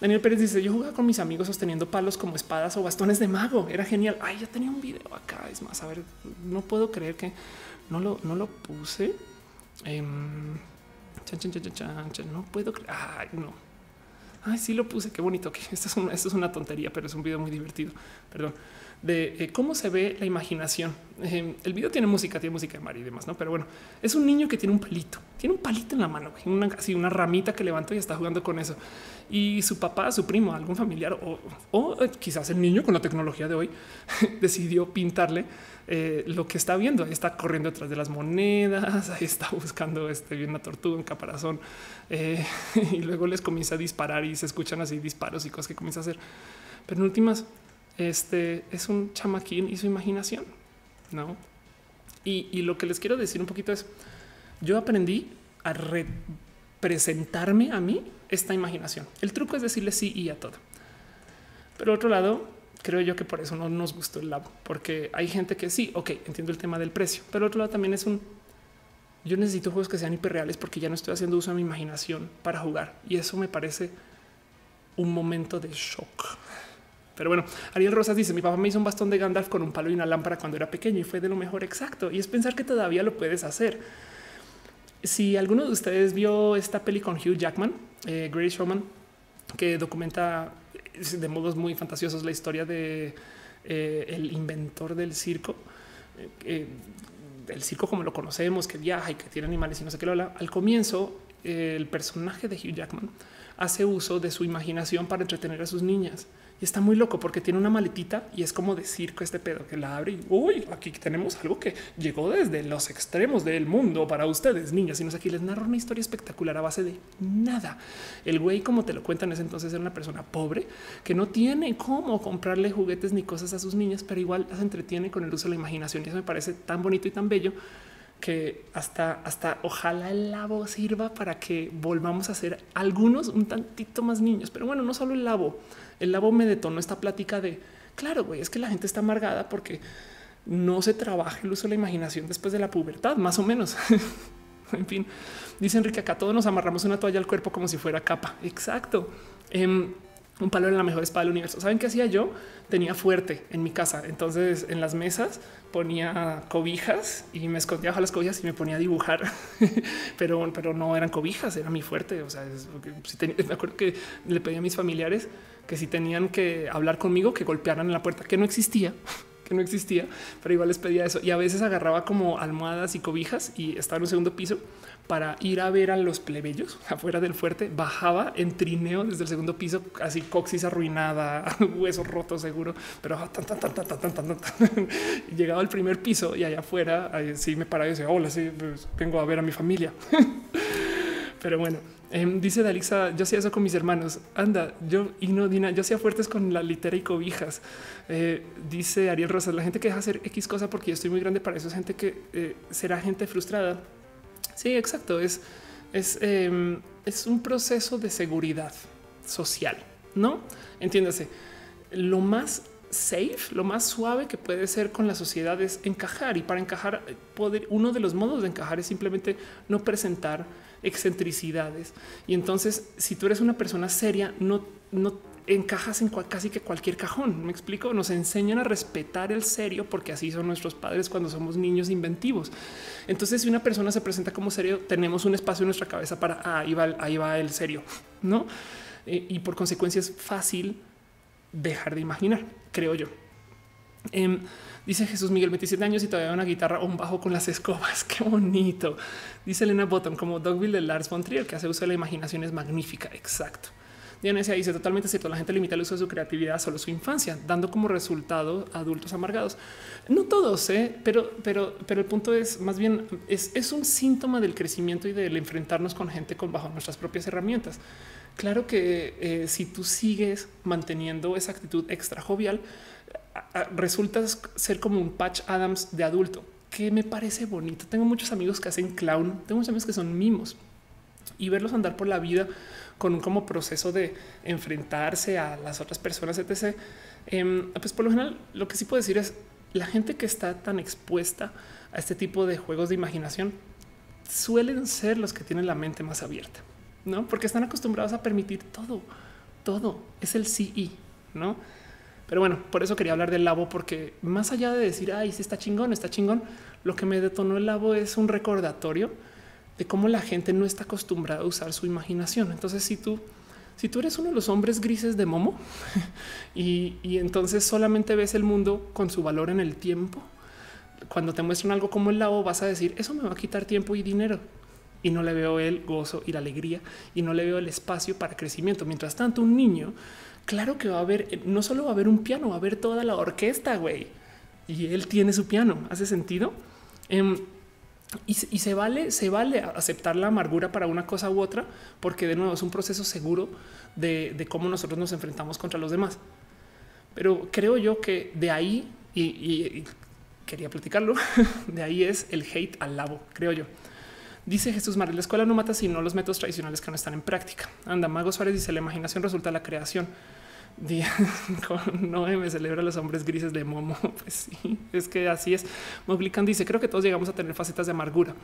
Daniel Pérez dice, yo jugaba con mis amigos sosteniendo palos como espadas o bastones de mago. Era genial. Ay, ya tenía un video acá. Es más, a ver, no puedo creer que no lo, no lo puse. Eh, no puedo creer. Ay, no. Ay, sí lo puse. Qué bonito. Que esto es, esto es una tontería, pero es un video muy divertido. Perdón. De eh, cómo se ve la imaginación. Eh, el video tiene música, tiene música de Mari y demás, no? Pero bueno, es un niño que tiene un palito, tiene un palito en la mano, una, así una ramita que levanta y está jugando con eso. Y su papá, su primo, algún familiar o, eh, quizás el niño con la tecnología de hoy decidió pintarle lo que está viendo. Ahí está corriendo detrás de las monedas, ahí está buscando este, una tortuga, un caparazón y luego les comienza a disparar y se escuchan así disparos y cosas que comienza a hacer. Pero en últimas, este es un chamaquín y su imaginación, ¿no? Y, lo que les quiero decir un poquito es, yo aprendí a representarme a mí esta imaginación. El truco es decirle sí y a todo. Pero otro lado, creo yo que por eso no nos gustó el labo, porque hay gente que sí, ok, entiendo el tema del precio, pero otro lado también es un, yo necesito juegos que sean hiperreales porque ya no estoy haciendo uso de mi imaginación para jugar. Y eso me parece un momento de shock. Pero bueno, Ariel Rosas dice: Mi papá me hizo un bastón de Gandalf con un palo y una lámpara cuando era pequeño y fue de lo mejor exacto. Y es pensar que todavía lo puedes hacer. Si alguno de ustedes vio esta peli con Hugh Jackman, eh, Great Showman, que documenta de modos muy fantasiosos la historia de eh, el inventor del circo, eh, el circo como lo conocemos, que viaja y que tiene animales y no sé qué lo habla. Al comienzo, el personaje de Hugh Jackman hace uso de su imaginación para entretener a sus niñas. Y está muy loco porque tiene una maletita y es como de circo este pedo que la abre y uy, aquí tenemos algo que llegó desde los extremos del mundo para ustedes, niñas. Y no sé, aquí les narro una historia espectacular a base de nada. El güey, como te lo cuentan, es entonces era una persona pobre que no tiene cómo comprarle juguetes ni cosas a sus niñas, pero igual las entretiene con el uso de la imaginación. Y eso me parece tan bonito y tan bello que hasta, hasta ojalá el labo sirva para que volvamos a ser algunos un tantito más niños. Pero bueno, no solo el labo el labo me detonó esta plática de, claro, güey, es que la gente está amargada porque no se trabaja el uso de la imaginación después de la pubertad, más o menos. en fin, dice Enrique, acá todos nos amarramos una toalla al cuerpo como si fuera capa. Exacto. Em, un palo en la mejor espada del universo. ¿Saben qué hacía yo? Tenía fuerte en mi casa. Entonces en las mesas ponía cobijas y me escondía bajo las cobijas y me ponía a dibujar. pero, pero no eran cobijas, era mi fuerte. O sea, me acuerdo que le pedí a mis familiares que si tenían que hablar conmigo, que golpearan en la puerta, que no existía, que no existía, pero igual les pedía eso. Y a veces agarraba como almohadas y cobijas y estaba en un segundo piso para ir a ver a los plebeyos afuera del fuerte. Bajaba en trineo desde el segundo piso, así coxis arruinada, huesos rotos seguro, pero tan, llegaba al primer piso y allá afuera, sí me paraba y decía, hola, sí, pues, vengo a ver a mi familia. pero bueno, Em, dice Dalixa, yo hacía eso con mis hermanos. Anda, yo y no Dina, yo hacía fuertes con la litera y cobijas. Eh, dice Ariel Rosas, la gente que deja hacer X cosa porque yo estoy muy grande para eso es gente que eh, será gente frustrada. Sí, exacto. Es, es, em, es un proceso de seguridad social, no entiéndase. Lo más safe, lo más suave que puede ser con la sociedad es encajar y para encajar poder. Uno de los modos de encajar es simplemente no presentar excentricidades. Y entonces, si tú eres una persona seria, no, no encajas en casi que cualquier cajón. Me explico. Nos enseñan a respetar el serio porque así son nuestros padres cuando somos niños inventivos. Entonces, si una persona se presenta como serio, tenemos un espacio en nuestra cabeza para ah, ahí va, ahí va el serio, no? Eh, y por consecuencia es fácil dejar de imaginar, creo yo. Em, Dice Jesús Miguel, 27 años y todavía una guitarra o un bajo con las escobas. Qué bonito. Dice Elena Bottom, como Dogville de Lars von Trier, que hace uso de la imaginación es magnífica. Exacto. Diana dice totalmente cierto. La gente limita el uso de su creatividad solo su infancia, dando como resultado adultos amargados. No todos, ¿eh? pero, pero, pero el punto es más bien es, es un síntoma del crecimiento y del enfrentarnos con gente con bajo nuestras propias herramientas. Claro que eh, si tú sigues manteniendo esa actitud extra jovial, resultas ser como un Patch Adams de adulto, que me parece bonito. Tengo muchos amigos que hacen clown, tengo muchos amigos que son mimos y verlos andar por la vida con un como proceso de enfrentarse a las otras personas, etc. Em, pues por lo general, lo que sí puedo decir es la gente que está tan expuesta a este tipo de juegos de imaginación suelen ser los que tienen la mente más abierta, no? Porque están acostumbrados a permitir todo, todo es el sí y no. Pero bueno, por eso quería hablar del labo, porque más allá de decir, ay, sí está chingón, está chingón, lo que me detonó el labo es un recordatorio de cómo la gente no está acostumbrada a usar su imaginación. Entonces, si tú si tú eres uno de los hombres grises de Momo y, y entonces solamente ves el mundo con su valor en el tiempo, cuando te muestran algo como el lavo, vas a decir eso me va a quitar tiempo y dinero y no le veo el gozo y la alegría y no le veo el espacio para crecimiento. Mientras tanto, un niño, claro que va a haber, no solo va a haber un piano, va a haber toda la orquesta, güey. Y él tiene su piano. ¿Hace sentido? Em, y, se vale, se vale aceptar la amargura para una cosa u otra, porque de nuevo es un proceso seguro de, cómo nosotros nos enfrentamos contra los demás. Pero creo yo que de ahí, y, quería platicarlo, de ahí es el hate al labo, creo yo. Dice Jesús María, la escuela no mata sino los métodos tradicionales que no están en práctica. Anda, Mago Suárez dice, la imaginación resulta la creación. no me celebra los hombres grises de Momo. Pues sí, es que así es. Moglican dice, creo que todos llegamos a tener facetas de amargura.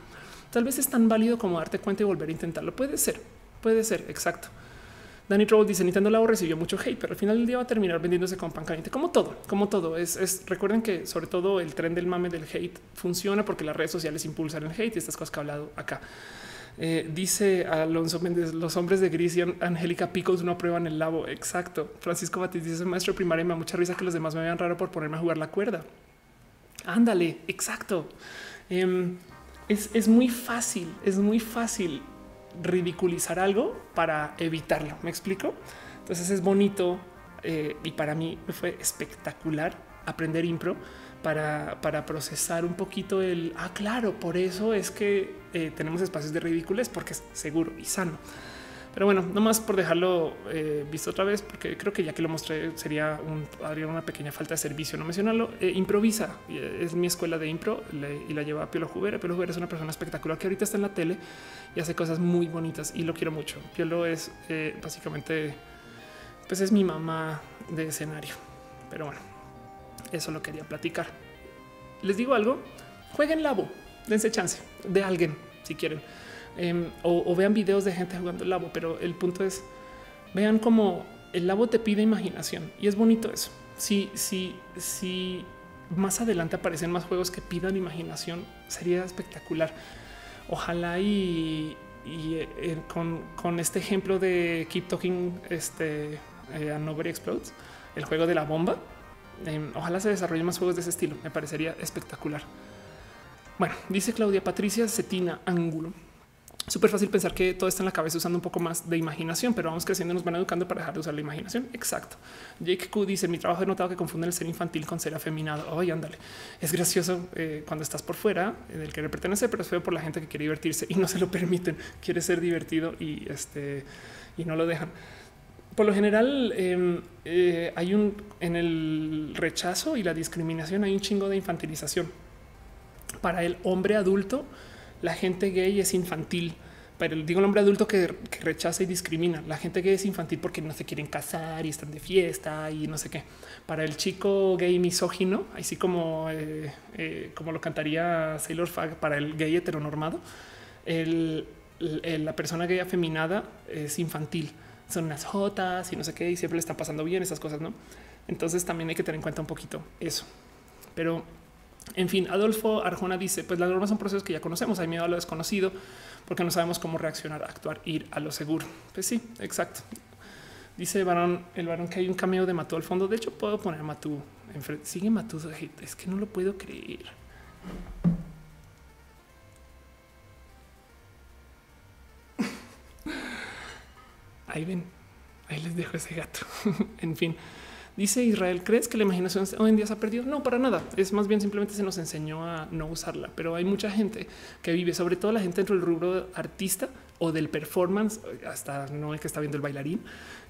Tal vez es tan válido como darte cuenta y volver a intentarlo. Puede ser, puede ser, exacto. Danny Trouble dice Nintendo Labo recibió mucho hate, pero al final del día va a terminar vendiéndose con pan caliente, como todo, como todo. Es, recuerden que sobre todo el tren del mame del hate funciona porque las redes sociales impulsan el hate y estas cosas que he hablado acá. Eh, dice Alonso Méndez, los hombres de gris y Angélica Picos no aprueban el labo. Exacto. Francisco Batiz dice, maestro primario, me da mucha risa que los demás me vean raro por ponerme a jugar la cuerda. Ándale, exacto. Em, es, es muy fácil, es muy fácil ridiculizar algo para evitarlo. ¿Me explico? Entonces es bonito eh, y para mí fue espectacular aprender impro para, para, procesar un poquito el, ah, claro, por eso es que eh, tenemos espacios de ridículos porque es seguro y sano. Pero bueno, no más por dejarlo eh, visto otra vez, porque creo que ya que lo mostré sería un, habría una pequeña falta de servicio no mencionarlo. Eh, improvisa, eh, es mi escuela de impro y la lleva a Piolo Jubera. Piolo Jubera es una persona espectacular que ahorita está en la tele y hace cosas muy bonitas y lo quiero mucho. Piolo es básicamente, pues es mi mamá de escenario. Pero bueno, eso lo quería platicar. Les digo algo, jueguen labo, dense chance de alguien si quieren Em, o, vean videos de gente jugando el labo, pero el punto es vean cómo el labo te pide imaginación y es bonito eso. Si, si, si más adelante aparecen más juegos que pidan imaginación, sería espectacular. Ojalá y, eh, con, este ejemplo de Keep Talking, este eh, Nobody Explodes, el juego de la bomba. Em, ojalá se desarrollen más juegos de ese estilo. Me parecería espectacular. Bueno, dice Claudia Patricia Cetina Ángulo súper fácil pensar que todo está en la cabeza usando un poco más de imaginación, pero vamos creciendo, nos van educando para dejar de usar la imaginación. Exacto. Jake Q dice: Mi trabajo he notado que confunden el ser infantil con ser afeminado. Oye, ándale. Es gracioso eh, cuando estás por fuera del querer pertenecer, pero es feo por la gente que quiere divertirse y no se lo permiten. Quiere ser divertido y este y no lo dejan. Por lo general, em, eh, hay un en el rechazo y la discriminación, hay un chingo de infantilización para el hombre adulto la gente gay es infantil. Pero digo el hombre adulto que, rechaza y discrimina. La gente gay es infantil porque no se quieren casar y están de fiesta y no sé qué. Para el chico gay misógino, así como, eh, eh, como lo cantaría Sailor Fag para el gay heteronormado, la persona gay afeminada es infantil. Son unas jotas y no sé qué, y siempre le está pasando bien esas cosas, ¿no? Entonces también hay que tener en cuenta un poquito eso. Pero en fin, Adolfo Arjona dice, pues las normas son procesos que ya conocemos, hay miedo a lo desconocido porque no sabemos cómo reaccionar, actuar, ir a lo seguro. Pues sí, exacto. Dice el varón, el varón que hay un cameo de Matú al fondo. De hecho, puedo poner Matú enfrente. Sigue Matú. Es que no lo puedo creer. Ahí ven, ahí les dejo ese gato. en fin. Dice Israel, ¿crees que la imaginación hoy en día se ha perdido? No, para nada. Es más bien simplemente se nos enseñó a no usarla. Pero hay mucha gente que vive, sobre todo la gente dentro del rubro artista o del performance, hasta no es que está viendo el bailarín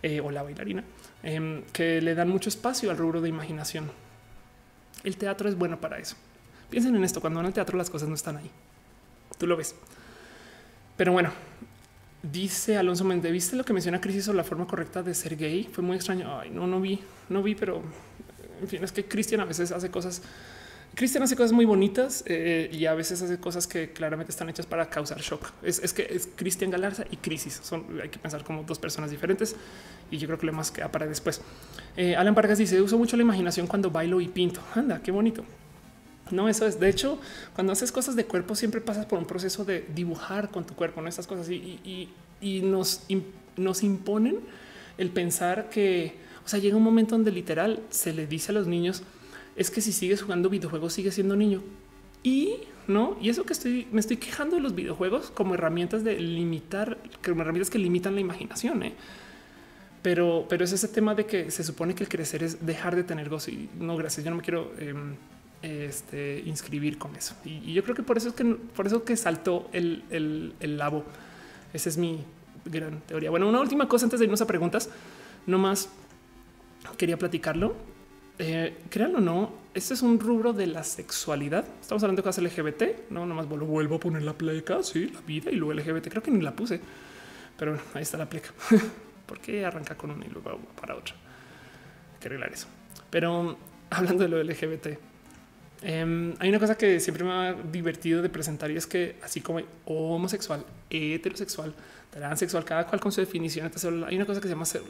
eh, o la bailarina, em, que le dan mucho espacio al rubro de imaginación. El teatro es bueno para eso. Piensen en esto, cuando en el teatro las cosas no están ahí. Tú lo ves. Pero bueno, Dice Alonso Méndez, ¿viste lo que menciona Crisis sobre la forma correcta de ser gay? Fue muy extraño. Ay, no, no vi, no vi, pero en fin, es que Cristian a veces hace cosas. Cristian hace cosas muy bonitas eh, y a veces hace cosas que claramente están hechas para causar shock. Es, que es Cristian Galarza y Crisis. Son, hay que pensar como dos personas diferentes y yo creo que lo más queda para después. Eh, Alan Vargas dice: Uso mucho la imaginación cuando bailo y pinto. Anda, qué bonito. No, eso es. De hecho, cuando haces cosas de cuerpo, siempre pasas por un proceso de dibujar con tu cuerpo, ¿no? Estas cosas y, y, nos, nos imponen el pensar que, o sea, llega un momento donde literal se le dice a los niños es que si sigues jugando videojuegos sigue siendo niño y no. Y eso que estoy, me estoy quejando de los videojuegos como herramientas de limitar, como herramientas que limitan la imaginación. ¿eh? Pero, pero es ese tema de que se supone que el crecer es dejar de tener gozo y no, gracias. Yo no me quiero em, este, inscribir con eso. Y, yo creo que por eso es que por eso que saltó el, el, el labo. Esa es mi gran teoría. Bueno, una última cosa antes de irnos a preguntas, no más quería platicarlo. Eh, créanlo o no, este es un rubro de la sexualidad. Estamos hablando de cosas LGBT, no nomás vuelvo a poner la pleca, sí, la vida y luego LGBT. Creo que ni la puse, pero ahí está la pleca. ¿Por qué arranca con una y luego para otra? Hay que arreglar eso. Pero hablando de lo LGBT, em, hay una cosa que siempre me ha divertido de presentar y es que así como homosexual, heterosexual, transexual, cada cual con su definición, hay una cosa que se llama ser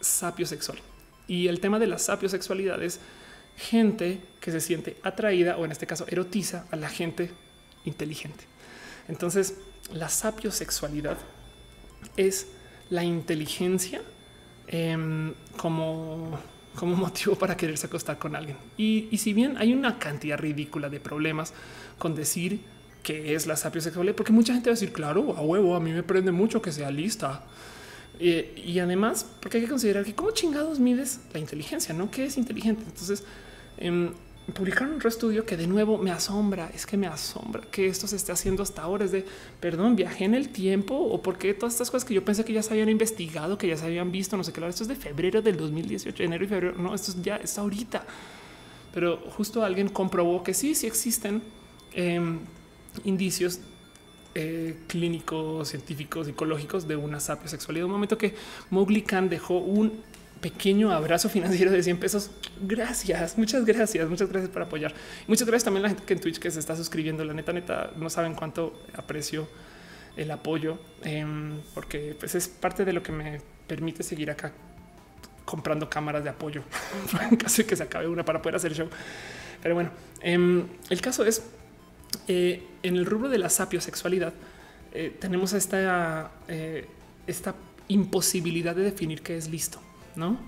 sapiosexual. Y el tema de la sapiosexualidad es gente que se siente atraída o en este caso erotiza a la gente inteligente. Entonces, la sapiosexualidad es la inteligencia em, como, como motivo para quererse acostar con alguien. Y, si bien hay una cantidad ridícula de problemas con decir que es la sapiosexualidad, porque mucha gente va a decir, claro, a huevo, a mí me prende mucho que sea lista. Eh, y además, porque hay que considerar que cómo chingados mides la inteligencia, no qué es inteligente. Entonces, eh, publicaron un estudio que de nuevo me asombra, es que me asombra que esto se esté haciendo hasta ahora. Es de perdón, viajé en el tiempo o porque todas estas cosas que yo pensé que ya se habían investigado, que ya se habían visto, no sé qué. Esto es de febrero del 2018, enero y febrero. No, esto es ya es ahorita, pero justo alguien comprobó que sí, sí existen em, indicios eh, clínicos, científicos, psicológicos de una sapiosexualidad. Un momento que Mowgli Khan dejó un pequeño abrazo financiero de 100 pesos. Gracias, muchas gracias, muchas gracias por apoyar. Muchas gracias también a la gente que en Twitch que se está suscribiendo. La neta, neta, no saben cuánto aprecio el apoyo, em, porque pues es parte de lo que me permite seguir acá comprando cámaras de apoyo en caso de que se acabe una para poder hacer show. Pero bueno, em, el caso es eh, en el rubro de la sapiosexualidad eh, tenemos esta, eh, esta imposibilidad de definir qué es listo no?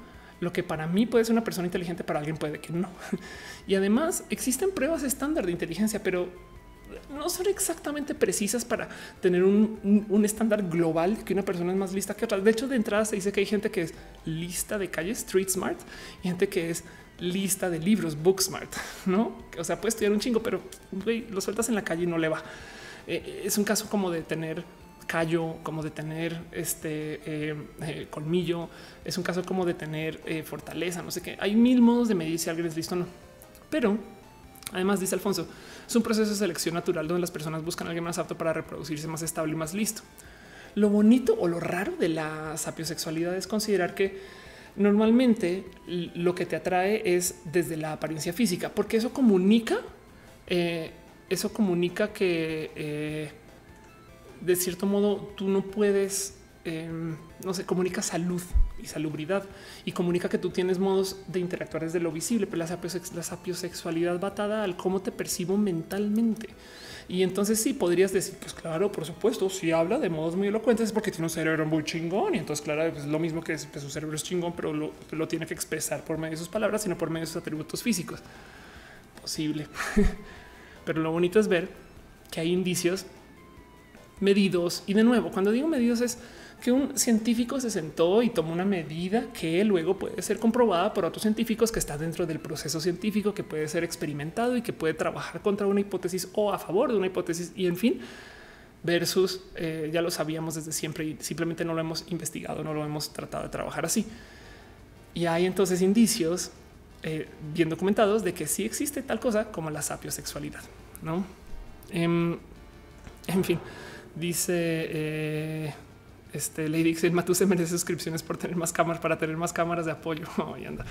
Lo que para mí puede ser una persona inteligente, para alguien puede que no. Y además existen pruebas estándar de inteligencia, pero no son exactamente precisas para tener un, estándar global que una persona es más lista que otra. De hecho, de entrada se dice que hay gente que es lista de calle, street smart, y gente que es lista de libros, book smart, no? O sea, puede estudiar un chingo, pero lo sueltas en la calle y no le va. Eh, es un caso como de tener callo, como de tener este eh, eh, colmillo. Es un caso como de tener eh, fortaleza, no sé qué. Hay mil modos de medir si alguien es listo o no. Pero además, dice Alfonso, es un proceso de selección natural donde las personas buscan a alguien más apto para reproducirse, más estable y más listo. Lo bonito o lo raro de la sapiosexualidad es considerar que normalmente lo que te atrae es desde la apariencia física, porque eso comunica, eso comunica que de cierto modo tú no puedes, em, no sé, comunica salud y salubridad y comunica que tú tienes modos de interactuar desde lo visible, pero la, sapiosexualidad va atada al cómo te percibo mentalmente. Y entonces sí podrías decir, pues claro, por supuesto, si habla de modos muy elocuentes es porque tiene un cerebro muy chingón y entonces claro, es pues, lo mismo que, su cerebro es chingón, pero lo, lo tiene que expresar por medio de sus palabras, sino por medio de sus atributos físicos. Posible. pero lo bonito es ver que hay indicios medidos. Y de nuevo, cuando digo medidos es que un científico se sentó y tomó una medida que luego puede ser comprobada por otros científicos que está dentro del proceso científico, que puede ser experimentado y que puede trabajar contra una hipótesis o a favor de una hipótesis. Y en fin, versus eh, ya lo sabíamos desde siempre y simplemente no lo hemos investigado, no lo hemos tratado de trabajar así. Y hay entonces indicios eh, bien documentados de que sí existe tal cosa como la sapiosexualidad, no? Em, en fin, Dice eh, este Lady Matú se merece suscripciones por tener más cámaras para tener más cámaras de apoyo. y anda.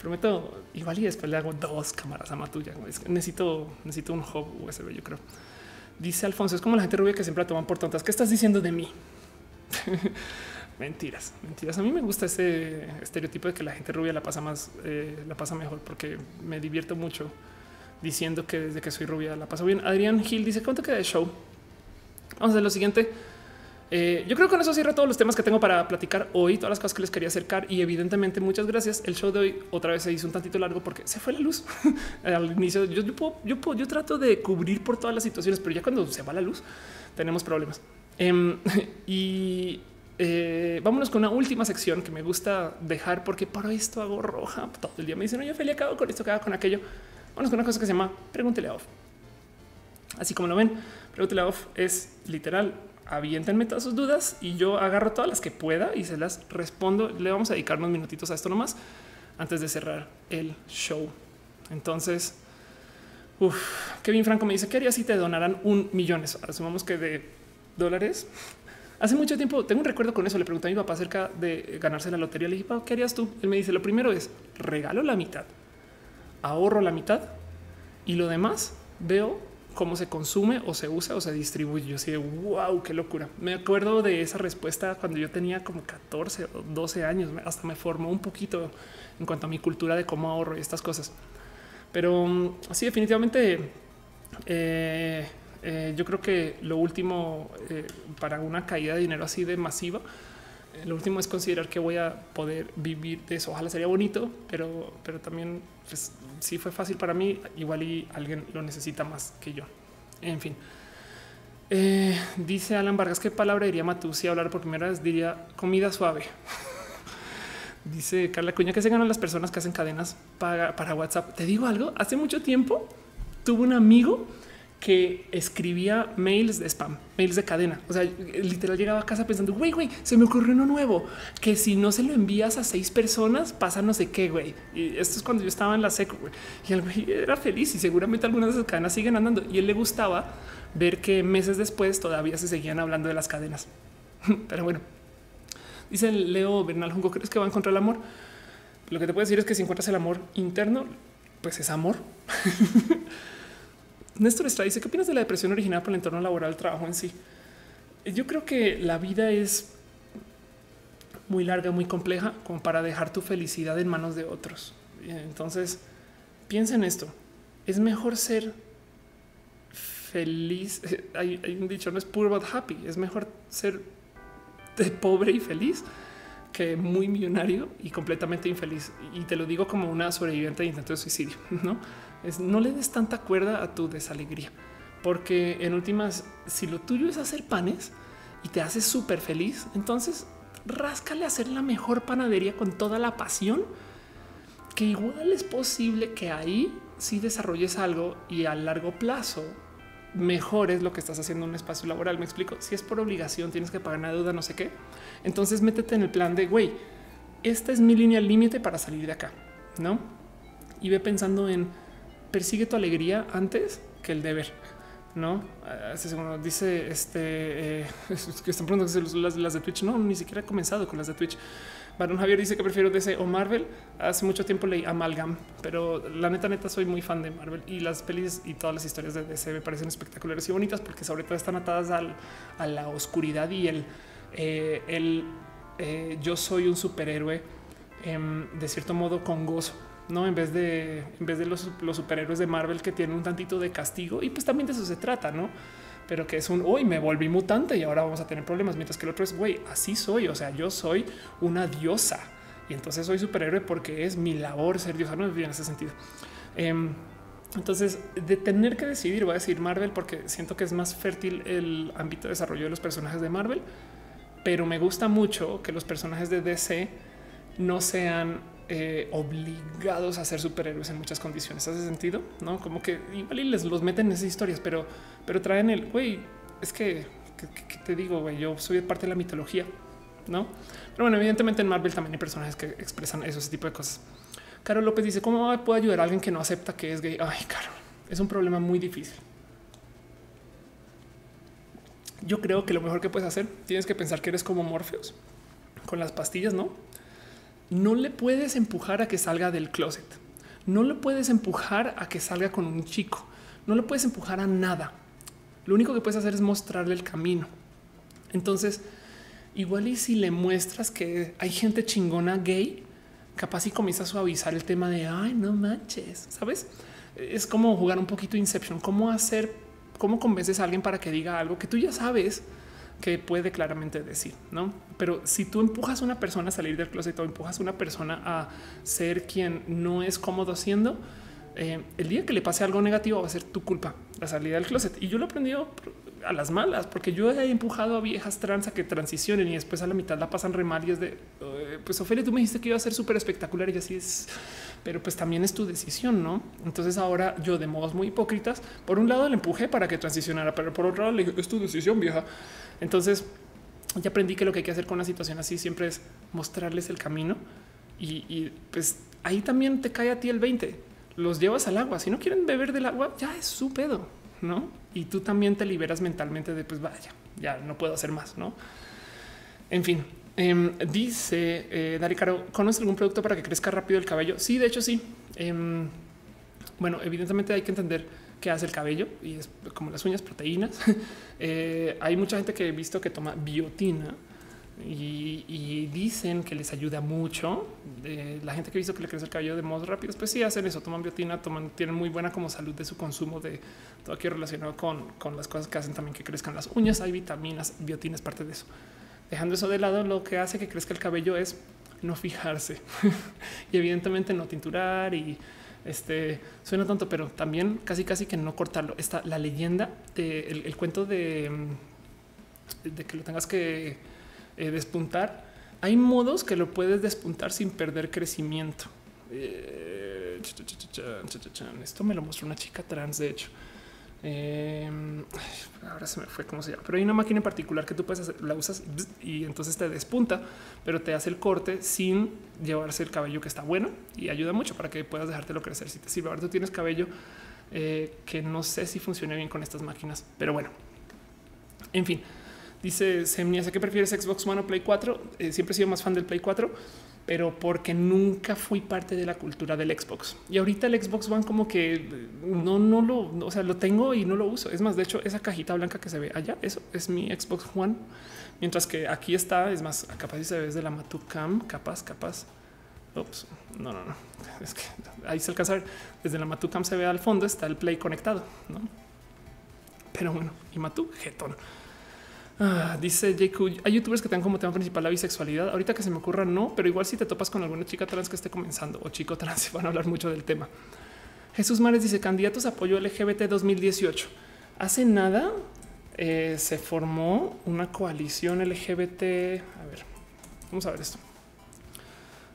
Prometo igual y después le hago dos cámaras a Matuya. necesito, necesito un hub USB, yo creo. Dice Alfonso, es como la gente rubia que siempre la toman por tontas. ¿Qué estás diciendo de mí? mentiras, mentiras. A mí me gusta ese estereotipo de que la gente rubia la pasa más, eh, la pasa mejor porque me divierto mucho diciendo que desde que soy rubia la paso bien. Adrián Gil dice cuánto queda de show. Vamos a ver lo siguiente. Eh, yo creo que con eso cierra todos los temas que tengo para platicar hoy, todas las cosas que les quería acercar y evidentemente muchas gracias. El show de hoy otra vez se hizo un tantito largo porque se fue la luz al inicio. Yo, yo, yo, yo, trato de cubrir por todas las situaciones, pero ya cuando se va la luz tenemos problemas. Em, y eh, vámonos con una última sección que me gusta dejar porque para esto hago roja todo el día. Me dicen, no, yo feliz acabo con esto, acabo con aquello. Vamos con una cosa que se llama Pregúntele a Off. Así como lo ven, Pregúntele a Off es literal aviéntenme todas sus dudas y yo agarro todas las que pueda y se las respondo. Le vamos a dedicar unos minutitos a esto nomás antes de cerrar el show. Entonces, uff, Kevin Franco me dice, ¿qué harías si te donaran un millón? Asumamos que de dólares. Hace mucho tiempo tengo un recuerdo con eso. Le pregunté a mi papá acerca de ganarse la lotería. Le dije, ¿qué harías tú? Él me dice, lo primero es regalo la mitad, ahorro la mitad y lo demás veo cómo se consume o se usa o se distribuye. Yo así de wow, qué locura. Me acuerdo de esa respuesta cuando yo tenía como 14 o 12 años. Hasta me formó un poquito en cuanto a mi cultura de cómo ahorro y estas cosas. Pero mm, sí, definitivamente eh, eh, yo creo que lo último eh, para una caída de dinero así de masiva, lo último es considerar que voy a poder vivir de eso. Ojalá sería bonito, pero, pero también pues, si fue fácil para mí, igual y alguien lo necesita más que yo. En fin. Eh, dice Alan Vargas, ¿qué palabra diría Matú si hablar por primera vez? Diría comida suave. dice Carla Cuña que se ganan las personas que hacen cadenas para, para WhatsApp. Te digo algo, hace mucho tiempo tuve un amigo que escribía mails de spam, mails de cadena. O sea, literal llegaba a casa pensando, güey, güey, se me ocurrió uno nuevo, que si no se lo envías a seis personas, pasa no sé qué, güey. Y esto es cuando yo estaba en la seco. Y el güey era feliz y seguramente algunas de esas cadenas siguen andando. Y él le gustaba ver que meses después todavía se seguían hablando de las cadenas. Pero bueno, dice Leo Bernal Junco, ¿crees que va a encontrar el amor? Lo que te puedo decir es que si encuentras el amor interno, pues es amor. Néstor Estrada dice, ¿qué opinas de la depresión originada por el entorno laboral, el trabajo en sí? Yo creo que la vida es muy larga, muy compleja, como para dejar tu felicidad en manos de otros. Entonces, piensa en esto. Es mejor ser feliz. Hay, un dicho, no es poor but happy. Es mejor ser pobre y feliz que muy millonario y completamente infeliz. Y te lo digo como una sobreviviente de intento de suicidio, ¿no? Es no le des tanta cuerda a tu desalegría, porque en últimas, si lo tuyo es hacer panes y te haces súper feliz, entonces ráscale a hacer la mejor panadería con toda la pasión, que igual es posible que ahí sí desarrolles algo y a largo plazo mejores lo que estás haciendo en un espacio laboral. Me explico. Si es por obligación, tienes que pagar una deuda, no sé qué. Entonces métete en el plan de güey, esta es mi línea límite para salir de acá, no? Y ve pensando en persigue tu alegría antes que el deber. No dice este eh, que están las, las de Twitch. No, ni siquiera he comenzado con las de Twitch. Barón Javier dice que prefiero DC o Marvel. Hace mucho tiempo leí Amalgam, pero la neta, neta, soy muy fan de Marvel y las pelis y todas las historias de DC me parecen espectaculares y bonitas porque sobre todo están atadas al, a la oscuridad y el, eh, el eh, yo soy un superhéroe em, de cierto modo con gozo no en vez de en vez de los, superhéroes de Marvel que tienen un tantito de castigo y pues también de eso se trata, no? Pero que es un hoy me volví mutante y ahora vamos a tener problemas, mientras que el otro es güey, así soy. O sea, yo soy una diosa y entonces soy superhéroe porque es mi labor ser diosa. No en ese sentido. Em, entonces, de tener que decidir, voy a decir Marvel porque siento que es más fértil el ámbito de desarrollo de los personajes de Marvel, pero me gusta mucho que los personajes de DC no sean eh, obligados a ser superhéroes en muchas condiciones. ¿Hace sentido? No como que igual y les los meten en esas historias, pero, pero traen el güey. Es que, te digo, güey, yo soy parte de la mitología, no? Pero bueno, evidentemente en Marvel también hay personajes que expresan eso, ese tipo de cosas. Caro López dice: ¿Cómo puedo ayudar a alguien que no acepta que es gay? Ay, caro, es un problema muy difícil. Yo creo que lo mejor que puedes hacer, tienes que pensar que eres como Morpheus con las pastillas, no? No le puedes empujar a que salga del closet. No le puedes empujar a que salga con un chico. No le puedes empujar a nada. Lo único que puedes hacer es mostrarle el camino. Entonces, igual y si le muestras que hay gente chingona gay, capaz y comienza a suavizar el tema de ay, no manches, sabes? Es como jugar un poquito Inception. Cómo hacer, cómo convences a alguien para que diga algo que tú ya sabes que puede claramente decir, ¿no? Pero si tú empujas a una persona a salir del closet o empujas a una persona a ser quien no es cómodo siendo, eh, el día que le pase algo negativo va a ser tu culpa, la salida del closet. Y yo lo he aprendido a las malas, porque yo he empujado a viejas trans a que transicionen y después a la mitad la pasan re mal y es de, pues Ofelia, tú me dijiste que iba a ser súper espectacular y así es, pero pues también es tu decisión, ¿no? Entonces ahora yo de modos muy hipócritas, por un lado le empujé para que transicionara, pero por otro lado le dije, es tu decisión vieja. Entonces ya aprendí que lo que hay que hacer con una situación así siempre es mostrarles el camino y, pues ahí también te cae a ti el 20. Los llevas al agua. Si no quieren beber del agua, ya es su pedo, no? Y tú también te liberas mentalmente de pues vaya, ya no puedo hacer más, no? En fin, eh, dice eh, Dari Caro, ¿conoces algún producto para que crezca rápido el cabello? Sí, de hecho, sí. Eh, bueno, evidentemente hay que entender qué hace el cabello y es como las uñas, proteínas. Eh, hay mucha gente que he visto que toma biotina y, dicen que les ayuda mucho. La gente que he visto que le crece el cabello de modo rápido, pues sí hacen eso, toman biotina, toman, tienen muy buena como salud de su consumo de todo aquí relacionado con, con las cosas que hacen también que crezcan las uñas. Hay vitaminas, biotina es parte de eso. Dejando eso de lado, lo que hace que crezca el cabello es no fijarse y evidentemente no tinturar y este suena tonto, pero también casi casi que no cortarlo. Está la leyenda de el, cuento de, de que lo tengas que eh, despuntar. Hay modos que lo puedes despuntar sin perder crecimiento. Eh, esto me lo mostró una chica trans, de hecho. Eh, ahora se me fue cómo se llama, pero hay una máquina en particular que tú puedes hacer, la usas y entonces te despunta, pero te hace el corte sin llevarse el cabello que está bueno y ayuda mucho para que puedas dejártelo crecer. Si te sirve, ahora tú tienes cabello eh, que no sé si funciona bien con estas máquinas, pero bueno, en fin. Dice Semnia, que prefieres Xbox One o Play 4. Eh, siempre he sido más fan del Play 4 pero porque nunca fui parte de la cultura del Xbox. Y ahorita el Xbox One como que no, no lo, o sea, lo tengo y no lo uso. Es más, de hecho, esa cajita blanca que se ve allá, eso es mi Xbox One. Mientras que aquí está, es más, capaz si se ve desde la Matucam, capaz, capaz. Ups, no, no, no. Es que ahí se alcanza a ver. Desde la Matucam se ve al fondo, está el Play conectado, ¿no? Pero bueno, y Matu, jetón. Ah, dice JQ, hay youtubers que tengan como tema principal la bisexualidad. Ahorita que se me ocurra, no, pero igual si te topas con alguna chica trans que esté comenzando o chico trans, van a hablar mucho del tema. Jesús Mares dice candidatos apoyo LGBT 2018. Hace nada eh, se formó una coalición LGBT. A ver, vamos a ver esto.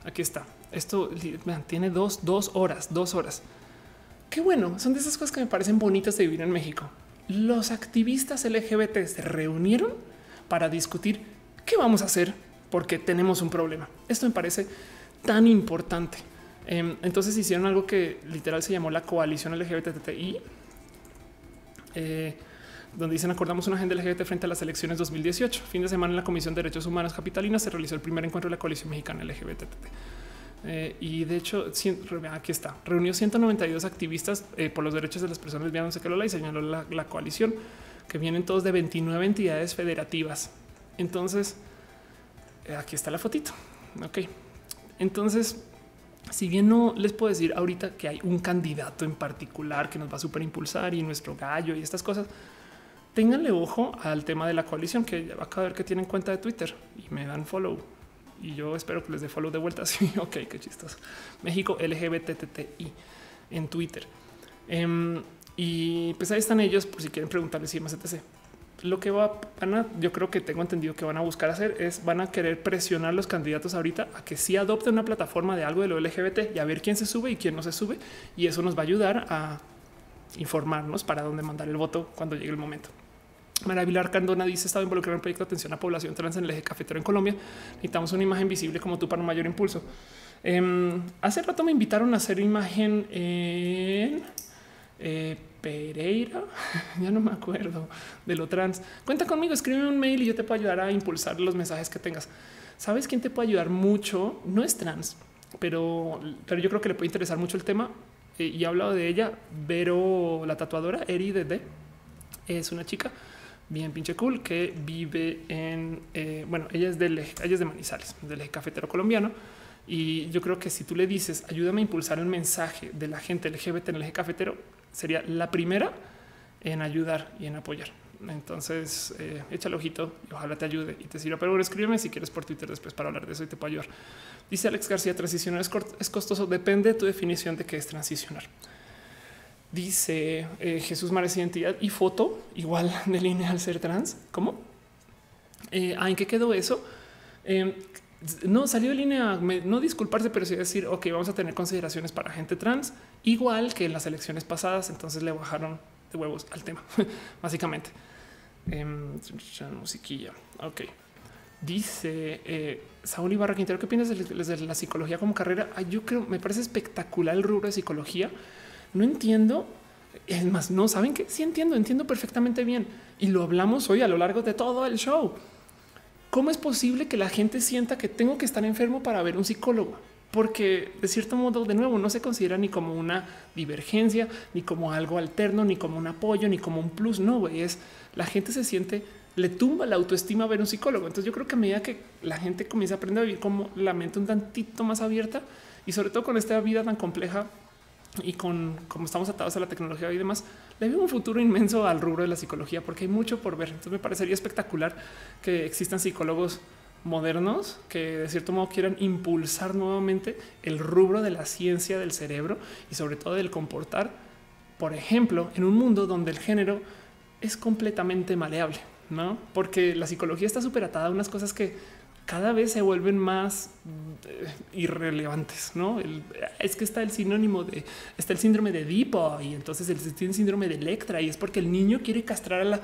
Aquí está. Esto tiene dos, dos horas, dos horas. Qué bueno. Son de esas cosas que me parecen bonitas de vivir en México los activistas LGBT se reunieron para discutir qué vamos a hacer porque tenemos un problema. Esto me parece tan importante. Em, entonces hicieron algo que literal se llamó la coalición LGBTI, eh, donde dicen acordamos una agenda LGBT frente a las elecciones 2018. Fin de semana en la Comisión de Derechos Humanos Capitalina se realizó el primer encuentro de la coalición mexicana LGBT. Eh, y de hecho, aquí está, reunió 192 activistas eh, por los derechos de las personas lesbianas que lo y señaló la, la, coalición, que vienen todos de 29 entidades federativas. Entonces, eh, aquí está la fotito. Ok. Entonces, si bien no les puedo decir ahorita que hay un candidato en particular que nos va a super impulsar y nuestro gallo y estas cosas, ténganle ojo al tema de la coalición que va a ver que tienen cuenta de Twitter y me dan follow y yo espero que les dé follow de vuelta. Sí, ok, qué chistoso. México LGBTTI en Twitter. Em, y pues ahí están ellos por si quieren preguntarles si más etc. Lo que va, van a, yo creo que tengo entendido que van a buscar hacer es van a querer presionar a los candidatos ahorita a que sí adopten una plataforma de algo de lo LGBT y a ver quién se sube y quién no se sube. Y eso nos va a ayudar a informarnos para dónde mandar el voto cuando llegue el momento. Maravillar Candona dice estaba involucrado en un proyecto de atención a población trans en el eje cafetero en Colombia. Necesitamos una imagen visible como tú para un mayor impulso. Eh, hace rato me invitaron a hacer imagen en eh, Pereira. ya no me acuerdo de lo trans. Cuenta conmigo, escribe un mail y yo te puedo ayudar a impulsar los mensajes que tengas. ¿Sabes quién te puede ayudar mucho? No es trans, pero, pero yo creo que le puede interesar mucho el tema. Eh, y he hablado de ella, Vero, la tatuadora, Eri de Es una chica bien pinche cool que vive en, eh, bueno, ella es ella es de Manizales, del eje cafetero colombiano. Y yo creo que si tú le dices, ayúdame a impulsar el mensaje de la gente LGBT en el eje cafetero, sería la primera en ayudar y en apoyar. Entonces, eh, échale ojito y ojalá te ayude y te sirva. Pero escríbeme si quieres por Twitter después para hablar de eso y te puedo ayudar. Dice Alex García, transicionar es, costoso. Depende de tu definición de qué es transicionar. Dice eh, Jesús Mares Identidad y foto igual de línea al ser trans. ¿Cómo? Eh, ¿En qué quedó eso? Eh, no salió de línea, no disculparse, pero sí decir, ok, vamos a tener consideraciones para gente trans, igual que en las elecciones pasadas. Entonces le bajaron de huevos al tema, básicamente. Eh, musiquilla. Ok. Dice eh, Saúl Ibarra Quintero, ¿qué piensas de, la psicología como carrera? yo creo, me parece espectacular el rubro de psicología. No entiendo. Es más, no saben que sí entiendo, entiendo perfectamente bien. Y lo hablamos hoy a lo largo de todo el show. ¿Cómo es posible que la gente sienta que tengo que estar enfermo para ver un psicólogo? Porque de cierto modo, de nuevo, no se considera ni como una divergencia, ni como algo alterno, ni como un apoyo, ni como un plus. No, es la gente se siente, le tumba la autoestima ver un psicólogo. Entonces yo creo que a medida que la gente comienza a aprender a vivir como la mente un tantito más abierta y sobre todo con esta vida tan compleja y con cómo estamos atados a la tecnología y demás, le veo un futuro inmenso al rubro de la psicología porque hay mucho por ver. Entonces me parecería espectacular que existan psicólogos modernos que de cierto modo quieran impulsar nuevamente el rubro de la ciencia del cerebro y sobre todo del comportar, por ejemplo, en un mundo donde el género es completamente maleable, ¿no? Porque la psicología está súper atada a unas cosas que cada vez se vuelven más eh, irrelevantes, ¿no? es que está el sinónimo de, está el síndrome de Edipo y entonces el, tiene síndrome de Electra y es porque el niño quiere castrar a la...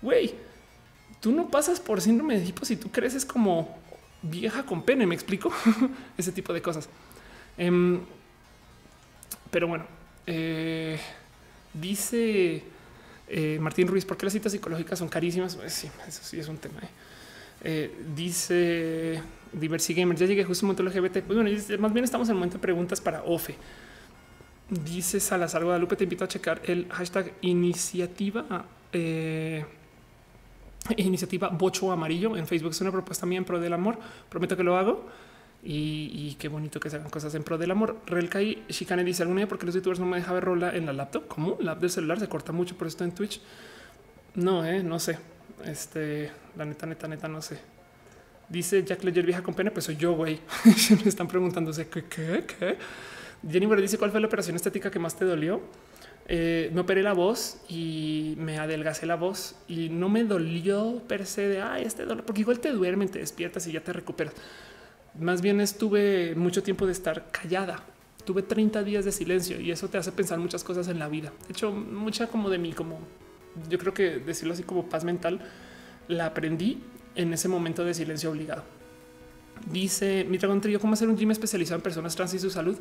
Güey, tú no pasas por síndrome de Edipo si tú creces como vieja con pene, me explico ese tipo de cosas. Em, pero bueno, eh, dice eh, Martín Ruiz, ¿por qué las citas psicológicas son carísimas? Pues sí, eso sí es un tema. Dice Diversity Gamer, ya llegué justo un momento LGBT. Pues bueno, más bien estamos en el momento de preguntas para OFE. Dice Salazar Guadalupe, te invito a checar el hashtag iniciativa. Eh, iniciativa Bocho Amarillo en Facebook. Es una propuesta mía en pro del amor. Prometo que lo hago. Y, qué bonito que se hagan cosas en pro del amor. Relkai Shikane dice alguna porque los youtubers no me deja ver rola en la laptop. ¿Cómo? La del celular se corta mucho por esto en Twitch. No, eh, no sé. Este, la neta, neta, neta, no sé. Dice Jack Ledger vieja con pena, pues soy yo, güey. me están preguntándose qué, qué, qué. Jennifer dice cuál fue la operación estética que más te dolió. Eh, me operé la voz y me adelgacé la voz y no me dolió per se de ay, este dolor, porque igual te duermen, te despiertas y ya te recuperas. Más bien estuve mucho tiempo de estar callada. Tuve 30 días de silencio y eso te hace pensar muchas cosas en la vida. De hecho, mucha como de mí, como yo creo que decirlo así como paz mental, la aprendí en ese momento de silencio obligado. Dice mi dragón trío, ¿cómo hacer un gym especializado en personas trans y su salud?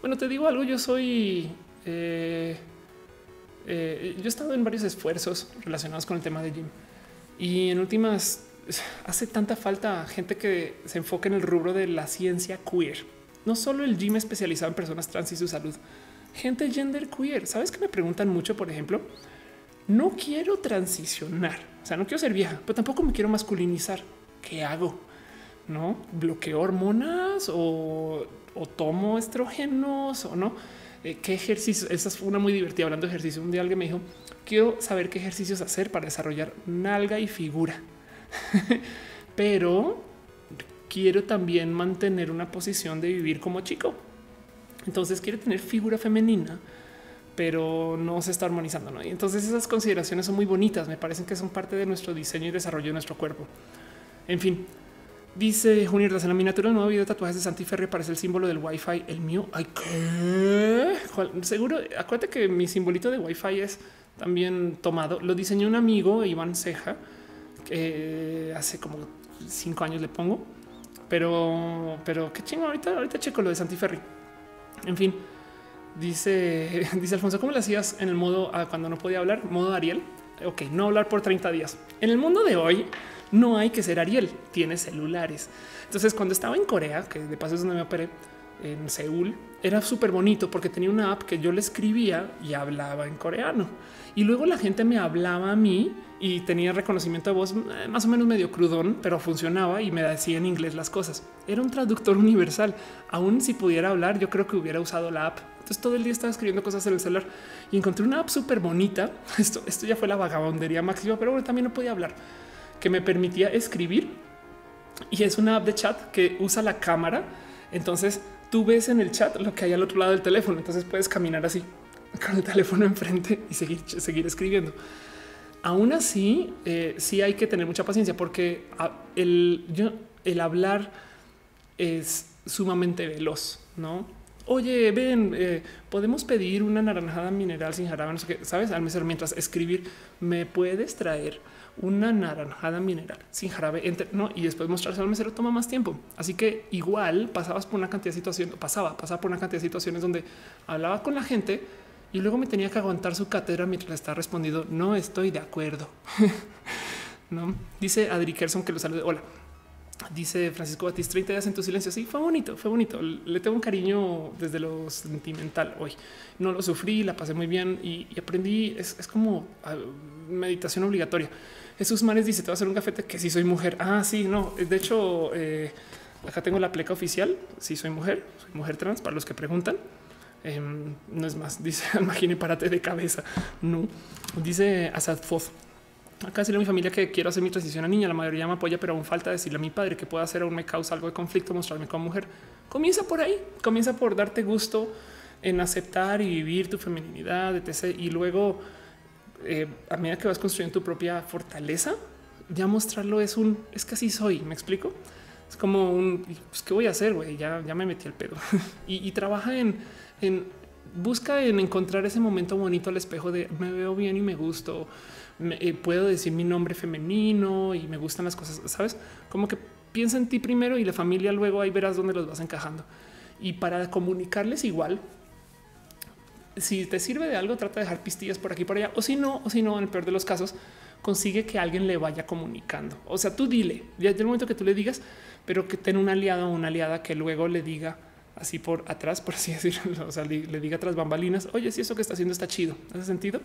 Bueno, te digo algo, yo soy... Eh, eh, yo he estado en varios esfuerzos relacionados con el tema de gym y en últimas hace tanta falta gente que se enfoque en el rubro de la ciencia queer, no solo el gym especializado en personas trans y su salud, gente gender queer. Sabes que me preguntan mucho, por ejemplo, no quiero transicionar, o sea, no quiero ser vieja, pero tampoco me quiero masculinizar. ¿Qué hago? No bloqueo hormonas o, tomo estrógenos o no. Eh, ¿Qué ejercicio? Esa es una muy divertida hablando de ejercicio. Un día alguien me dijo, quiero saber qué ejercicios hacer para desarrollar nalga y figura. Pero quiero también mantener una posición de vivir como chico. Entonces quiere tener figura femenina, pero no se está armonizando. ¿no? Y entonces esas consideraciones son muy bonitas. Me parecen que son parte de nuestro diseño y desarrollo de nuestro cuerpo. En fin, dice Junior, en la miniatura del nuevo video de tatuajes de Santiferri parece el símbolo del Wi-Fi. El mío, ay, ¿qué? Seguro, acuérdate que mi simbolito de Wi-Fi es también tomado. Lo diseñó un amigo, Iván Ceja, que hace como cinco años le pongo. Pero, pero qué chingo. Ahorita, ahorita checo lo de Santiferri. En fin, Dice, dice Alfonso, ¿cómo le hacías en el modo ah, cuando no podía hablar? Modo Ariel. Ok, no hablar por 30 días. En el mundo de hoy no hay que ser Ariel, tiene celulares. Entonces, cuando estaba en Corea, que de paso es donde me operé, en Seúl, era súper bonito porque tenía una app que yo le escribía y hablaba en coreano. Y luego la gente me hablaba a mí y tenía reconocimiento de voz eh, más o menos medio crudón, pero funcionaba y me decía en inglés las cosas. Era un traductor universal. Aún si pudiera hablar, yo creo que hubiera usado la app Entonces todo el día estaba escribiendo cosas en el celular y encontré una app súper bonita. Esto, esto ya fue la vagabondería máxima, pero bueno, también no podía hablar, que me permitía escribir. Y es una app de chat que usa la cámara. Entonces tú ves en el chat lo que hay al otro lado del teléfono. Entonces puedes caminar así con el teléfono enfrente y seguir, escribiendo. Aún así, eh, sí hay que tener mucha paciencia porque ah, el, yo, el hablar es sumamente veloz, ¿no? Oye, ven, eh, podemos pedir una naranjada mineral sin jarabe, no sé qué, sabes, al mesero mientras escribir, me puedes traer una naranjada mineral sin jarabe, entre, no, y después mostrarse al mesero toma más tiempo. Así que igual pasabas por una cantidad de situaciones, pasaba, pasaba por una cantidad de situaciones donde hablaba con la gente y luego me tenía que aguantar su cátedra mientras estaba respondiendo. No estoy de acuerdo. no dice Adri Kerson que lo salude. Hola. Dice Francisco Batista 30 días en tu silencio. Sí, fue bonito, fue bonito. Le tengo un cariño desde lo sentimental hoy. No lo sufrí, la pasé muy bien y, aprendí. Es, como ah, meditación obligatoria. Jesús Mares dice: Te va a hacer un cafete que si soy mujer. Ah, sí, no. De hecho, eh, acá tengo la pleca oficial. Si soy mujer, soy mujer trans para los que preguntan. Em, no es más. Dice: Imagine, párate de cabeza. No dice Asad Foz. Acá decirle a mi familia que quiero hacer mi transición a niña. La mayoría me apoya, pero aún falta decirle a mi padre que pueda hacer aún me causa algo de conflicto, mostrarme como mujer. Comienza por ahí, comienza por darte gusto en aceptar y vivir tu feminidad, etc. Y luego, eh, a medida que vas construyendo tu propia fortaleza, ya mostrarlo es un es que así soy. Me explico. Es como un pues, qué voy a hacer, güey. Ya, ya me metí el pedo y, y trabaja en, en busca en encontrar ese momento bonito al espejo de me veo bien y me gusto eh, puedo decir mi nombre femenino y me gustan las cosas, sabes? Como que piensa en ti primero y la familia luego ahí verás dónde los vas encajando. Y para comunicarles igual, si te sirve de algo, trata de dejar pistillas por aquí por allá, o si no, o si no, en el peor de los casos, consigue que alguien le vaya comunicando. O sea, tú dile, ya el momento que tú le digas, pero que tenga un aliado o una aliada que luego le diga así por atrás, por así decirlo, o sea, le, le diga tras bambalinas, oye, si eso que está haciendo está chido, ¿hace sentido?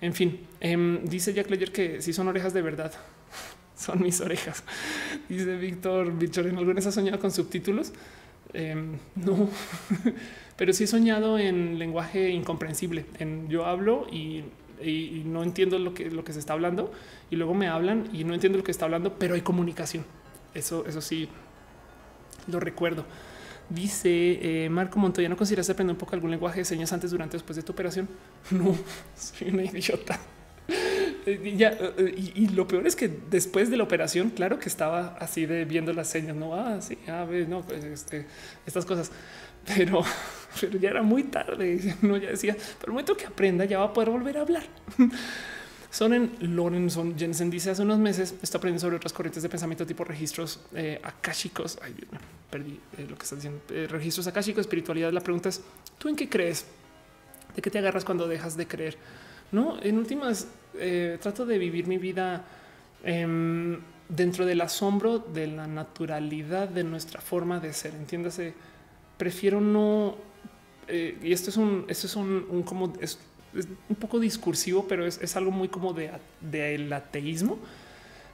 En fin, em, dice Jack Ledger que si son orejas de verdad. son mis orejas. Dice Víctor Víctor, ¿en alguna vez has soñado con subtítulos? Em, no, pero sí he soñado en lenguaje incomprensible. En yo hablo y, no entiendo lo que, lo que se está hablando y luego me hablan y no entiendo lo que está hablando, pero hay comunicación. Eso, eso sí lo recuerdo. Dice eh, Marco Montoya, ¿no consideras aprender un poco algún lenguaje de señas antes, durante después de tu operación? No, soy una idiota. Eh, ya, eh, y, lo peor es que después de la operación, claro que estaba así de viendo las señas, no, ah, sí, a ver, no, pues este, estas cosas, pero, pero ya era muy tarde. No, ya decía, pero momento que aprenda ya va a poder volver a hablar. Sonen Lorenson Jensen dice hace unos meses está aprendiendo sobre otras corrientes de pensamiento tipo registros eh, akáshicos. Ay, perdí eh, lo que está diciendo. Eh, registros akáshicos, espiritualidad. La pregunta es, ¿tú en qué crees? ¿De qué te agarras cuando dejas de creer? No, en últimas, eh, trato de vivir mi vida em, dentro del asombro de la naturalidad de nuestra forma de ser. Entiéndase, prefiero no. y esto es un, esto es un, como es es un poco discursivo, pero es, algo muy como de, del ateísmo.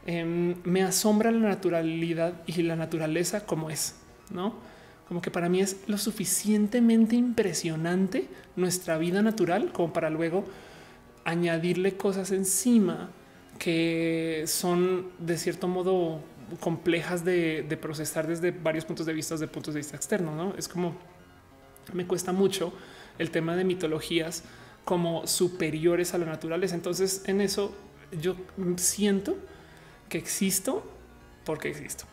Em, me asombra la naturalidad y la naturaleza como es, no? Como que para mí es lo suficientemente impresionante nuestra vida natural como para luego añadirle cosas encima que son de cierto modo complejas de, procesar desde varios puntos de vista, desde puntos de vista externos. ¿no? Es como me cuesta mucho el tema de mitologías como superiores a la naturaleza. Entonces, en eso yo siento que existo porque existo.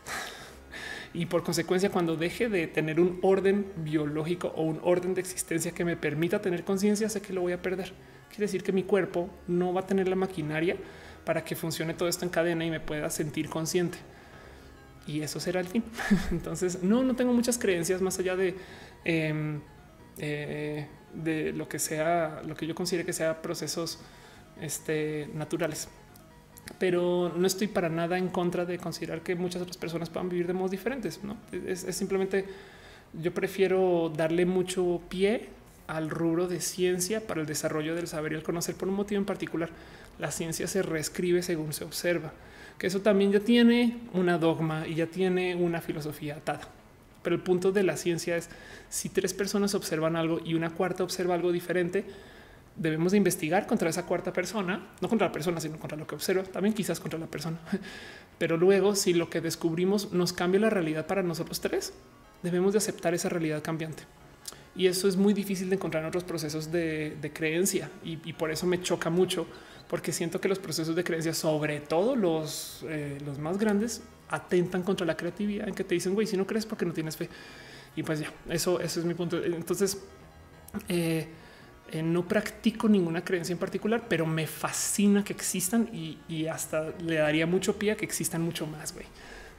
Y por consecuencia, cuando deje de tener un orden biológico o un orden de existencia que me permita tener conciencia, sé que lo voy a perder. Quiere decir que mi cuerpo no va a tener la maquinaria para que funcione todo esto en cadena y me pueda sentir consciente. Y eso será el fin. Entonces, no, no tengo muchas creencias más allá de em, eh, de lo que sea, lo que yo considere que sea procesos este, naturales. Pero no estoy para nada en contra de considerar que muchas otras personas puedan vivir de modos diferentes. ¿no? Es, simplemente yo prefiero darle mucho pie al rubro de ciencia para el desarrollo del saber y el conocer por un motivo en particular. La ciencia se reescribe según se observa, que eso también ya tiene una dogma y ya tiene una filosofía atada. Pero el punto de la ciencia es si tres personas observan algo y una cuarta observa algo diferente, debemos de investigar contra esa cuarta persona, no contra la persona, sino contra lo que observa, también quizás contra la persona. Pero luego, si lo que descubrimos nos cambia la realidad para nosotros tres, debemos de aceptar esa realidad cambiante. Y eso es muy difícil de encontrar en otros procesos de, creencia y, por eso me choca mucho, porque siento que los procesos de creencia, sobre todo los, eh, los más grandes, atentan contra la creatividad en que te dicen, güey, si no crees porque no tienes fe. Y pues ya, eso, eso es mi punto. Entonces, eh, eh, no practico ninguna creencia en particular, pero me fascina que existan y, hasta le daría mucho pie a que existan mucho más. Güey,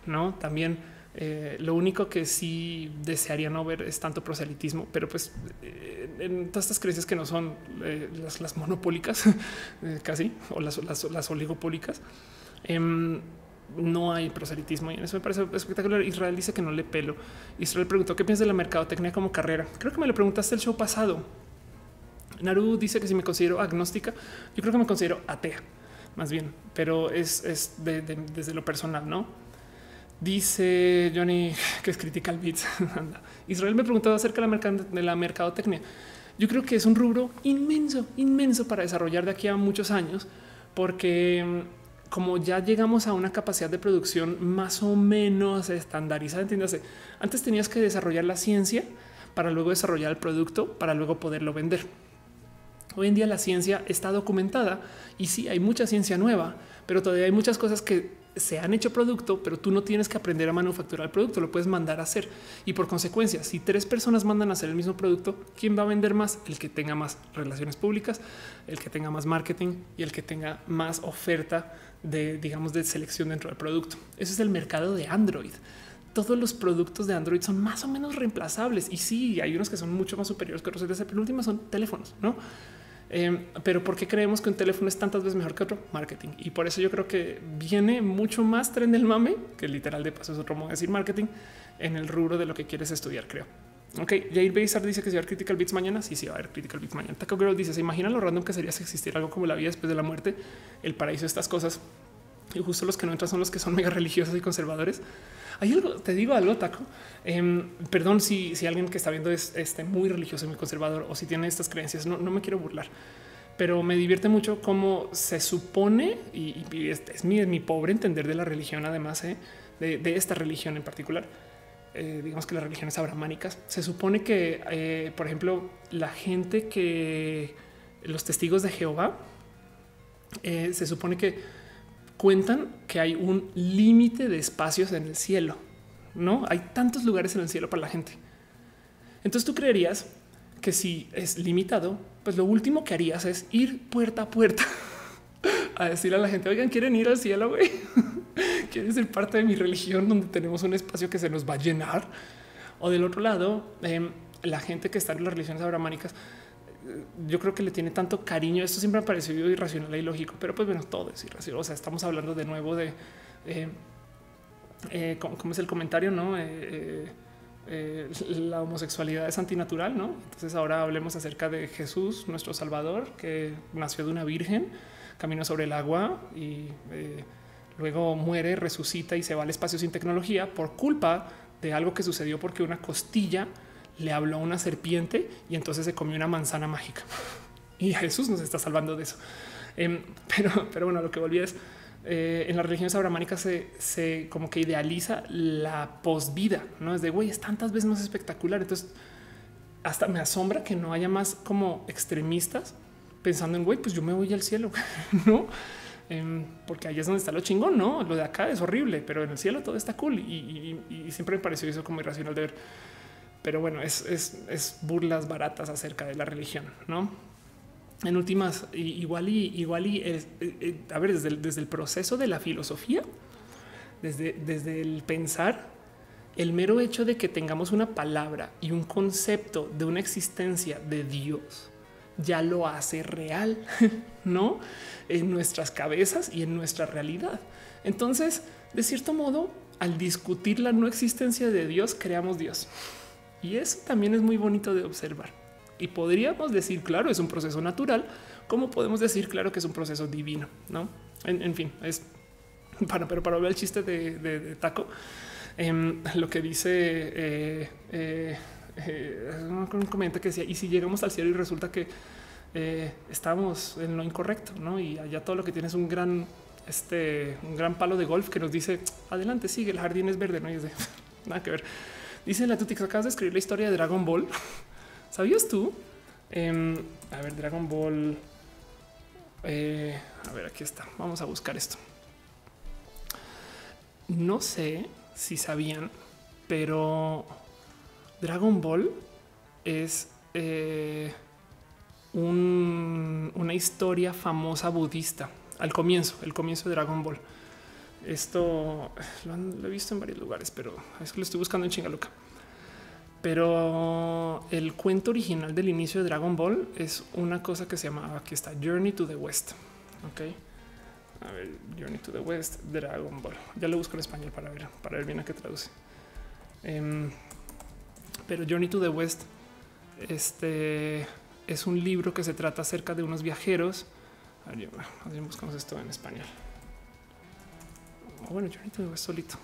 no también eh, lo único que sí desearía no ver es tanto proselitismo, pero pues eh, en todas estas creencias que no son las, monopólicas casi o las, oligopólicas. Em, no hay proselitismo y en eso me parece espectacular. Israel dice que no le pelo. Israel preguntó qué piensas de la mercadotecnia como carrera. Creo que me lo preguntaste el show pasado. Naru dice que si me considero agnóstica, yo creo que me considero atea, más bien, pero es, desde lo personal, ¿no? Dice Johnny que es Critical Beats. Israel me preguntó acerca de la, de la mercadotecnia. Yo creo que es un rubro inmenso, inmenso para desarrollar de aquí a muchos años, porque mm, como ya llegamos a una capacidad de producción más o menos estandarizada, entiéndase, antes tenías que desarrollar la ciencia para luego desarrollar el producto, para luego poderlo vender. Hoy en día la ciencia está documentada y sí hay mucha ciencia nueva, pero todavía hay muchas cosas que se han hecho producto, pero tú no tienes que aprender a manufacturar el producto, lo puedes mandar a hacer. Y por consecuencia, si tres personas mandan a hacer el mismo producto, ¿quién va a vender más? El que tenga más relaciones públicas, el que tenga más marketing y el que tenga más oferta de, digamos, de selección dentro del producto. Ese es el mercado de Android. Todos los productos de Android son más o menos reemplazables y sí, hay unos que son mucho más superiores que otros. Pero últimas son teléfonos, no? Eh, pero ¿por qué creemos que un teléfono es tantas veces mejor que otro? Marketing. Y por eso yo creo que viene mucho más tren del mame, que literal de paso es otro modo de decir marketing, en el rubro de lo que quieres estudiar, creo. Ok, Jair Bezar dice que se va a haber Critical Beats mañana. Sí, sí, va a haber Critical Beats mañana. Taco Girl dice: ¿Se imagina lo random que sería si existiera algo como la vida después de la muerte, el paraíso, estas cosas? Y justo los que no entran son los que son mega religiosos y conservadores. Hay algo, te digo algo, Taco. Em, perdón si, si alguien que está viendo es este, muy religioso, muy conservador o si tiene estas creencias, no, no me quiero burlar, pero me divierte mucho cómo se supone, y, es, mi, pobre entender de la religión, además ¿eh? de, esta religión en particular. Eh, digamos que las religiones abramánicas, se supone que, eh, por ejemplo, la gente que los testigos de Jehová, se supone que cuentan que hay un límite de espacios en el cielo. No hay tantos lugares en el cielo para la gente. Entonces tú creerías que si es limitado, pues lo último que harías es ir puerta a puerta a decirle a la gente, oigan, quieren ir al cielo, güey. quieren ser parte de mi religión donde tenemos un espacio que se nos va a llenar. O del otro lado, em, la gente que está en las religiones abramánicas yo creo que le tiene tanto cariño. Esto siempre ha parecido irracional y lógico, pero pues bueno, todo es irracional. O sea, estamos hablando de nuevo de eh, eh, ¿cómo, es el comentario, no? Eh, la homosexualidad es antinatural, no? Entonces ahora hablemos acerca de Jesús, nuestro Salvador, que nació de una virgen, camina sobre el agua y luego muere, resucita y se va al espacio sin tecnología por culpa de algo que sucedió porque una costilla le habló una serpiente y entonces se comió una manzana mágica. Y Jesús nos está salvando de eso. Em, pero, pero bueno, lo que volví es eh, en las religiones abramánicas se, se, como que idealiza la posvida, no es de güey, es tantas veces más espectacular. Entonces, hasta me asombra que no haya más como extremistas pensando en güey, pues yo me voy al cielo, no? Em, porque ahí es donde está lo chingón, no? Lo de acá es horrible, pero en el cielo todo está cool y, y siempre me pareció eso como irracional de ver pero bueno, es, burlas baratas acerca de la religión, ¿no? En últimas, igual y igual y eh, eh, a ver, desde el, desde el proceso de la filosofía, desde, desde el pensar, el mero hecho de que tengamos una palabra y un concepto de una existencia de Dios ya lo hace real, no en nuestras cabezas y en nuestra realidad. Entonces, de cierto modo, al discutir la no existencia de Dios, creamos Dios. Y eso también es muy bonito de observar. Y podríamos decir, claro, es un proceso natural, como podemos decir, claro, que es un proceso divino, ¿no? En, fin, es para, pero para volver al chiste de, taco, Em, lo que dice eh, eh, eh, un que decía, y si llegamos al cielo y resulta que estamos en lo incorrecto, ¿no? Y allá todo lo que tiene es un gran, este, un gran palo de golf que nos dice, adelante, sigue, el jardín es verde, ¿no? Y es de, nada que ver. Dice la Tutix, acabas de escribir la historia de Dragon Ball. ¿Sabías tú? Em, a ver, Dragon Ball. a ver, aquí está. Vamos a buscar esto. No sé si sabían, pero Dragon Ball es eh, una historia famosa budista al comienzo, el comienzo de Dragon Ball. Esto lo, he visto en varios lugares, pero es que lo estoy buscando en Chingaluca. Pero el cuento original del inicio de Dragon Ball es una cosa que se llama aquí está Journey to the West. Ok. A ver, Journey to the West, Dragon Ball. Ya lo busco en español para ver, para ver bien a qué traduce. Em, pero Journey to the West, este es un libro que se trata acerca de unos viajeros. A ver, buscamos esto en español. Bueno, Journey to the West solito.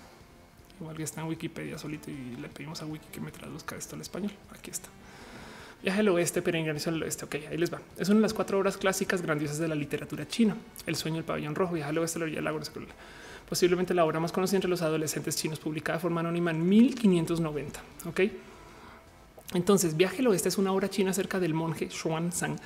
Igual que está en Wikipedia solito y le pedimos a Wiki que me traduzca esto al español. Aquí está. Viaje al oeste, peregrinación al oeste. Ok, ahí les va. Es una de las cuatro obras clásicas grandiosas de la literatura china. El sueño del pabellón rojo, viaje al oeste, la orilla del lago. Posiblemente la obra más conocida entre los adolescentes chinos, publicada de forma anónima en 1590. Ok. Entonces, Viaje al Oeste es una obra china acerca del monje Xuanzang.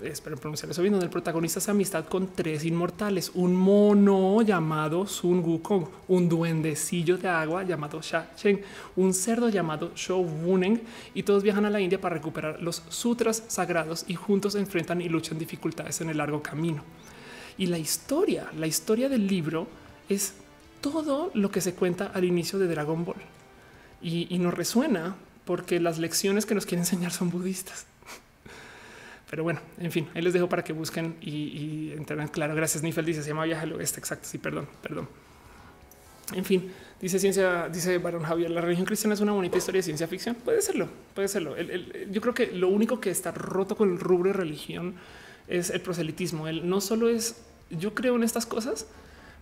Espero pronunciar eso bien, donde el protagonista hace amistad con tres inmortales, un mono llamado Sun Wukong, un duendecillo de agua llamado Sha Cheng, un cerdo llamado Shou Wuneng, y todos viajan a la India para recuperar los sutras sagrados y juntos se enfrentan y luchan dificultades en el largo camino. Y la historia, la historia del libro es todo lo que se cuenta al inicio de Dragon Ball. Y, y nos resuena porque las lecciones que nos quieren enseñar son budistas. Pero bueno, en fin, ahí les dejo para que busquen y, y entren claro. Gracias, Nifel dice, se llama Viaje al Oeste, exacto, sí, perdón, perdón. En fin, dice ciencia, dice Barón Javier, la religión cristiana es una bonita historia de ciencia ficción. Puede serlo, puede serlo. yo creo que lo único que está roto con el rubro de religión es el proselitismo. Él no solo es yo creo en estas cosas,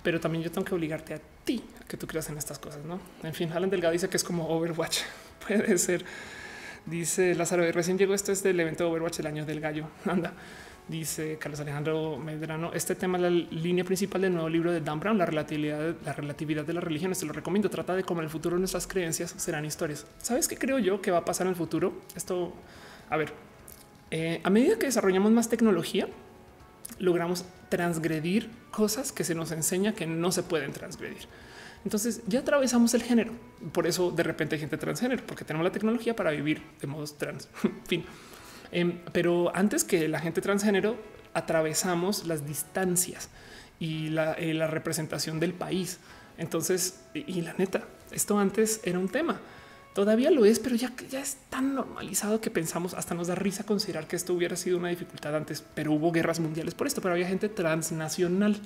pero también yo tengo que obligarte a ti a que tú creas en estas cosas. No, en fin, Alan Delgado dice que es como Overwatch. Puede ser. Dice Lázaro, recién llegó. Esto es del evento Overwatch el año del gallo. Anda. Dice Carlos Alejandro Medrano. Este tema es la línea principal del nuevo libro de Dan Brown, la relatividad, la relatividad de las religiones. Te lo recomiendo. Trata de cómo en el futuro nuestras creencias serán historias. ¿Sabes qué creo yo que va a pasar en el futuro? Esto, a ver, eh, a medida que desarrollamos más tecnología, logramos transgredir cosas que se nos enseña que no se pueden transgredir. Entonces ya atravesamos el género. Por eso de repente hay gente transgénero, porque tenemos la tecnología para vivir de modos trans. fin. Em, pero antes que la gente transgénero, atravesamos las distancias y la, eh, representación del país. Entonces, y la neta, esto antes era un tema. Todavía lo es, pero ya, ya es tan normalizado que pensamos hasta nos da risa considerar que esto hubiera sido una dificultad antes, pero hubo guerras mundiales por esto, pero había gente transnacional.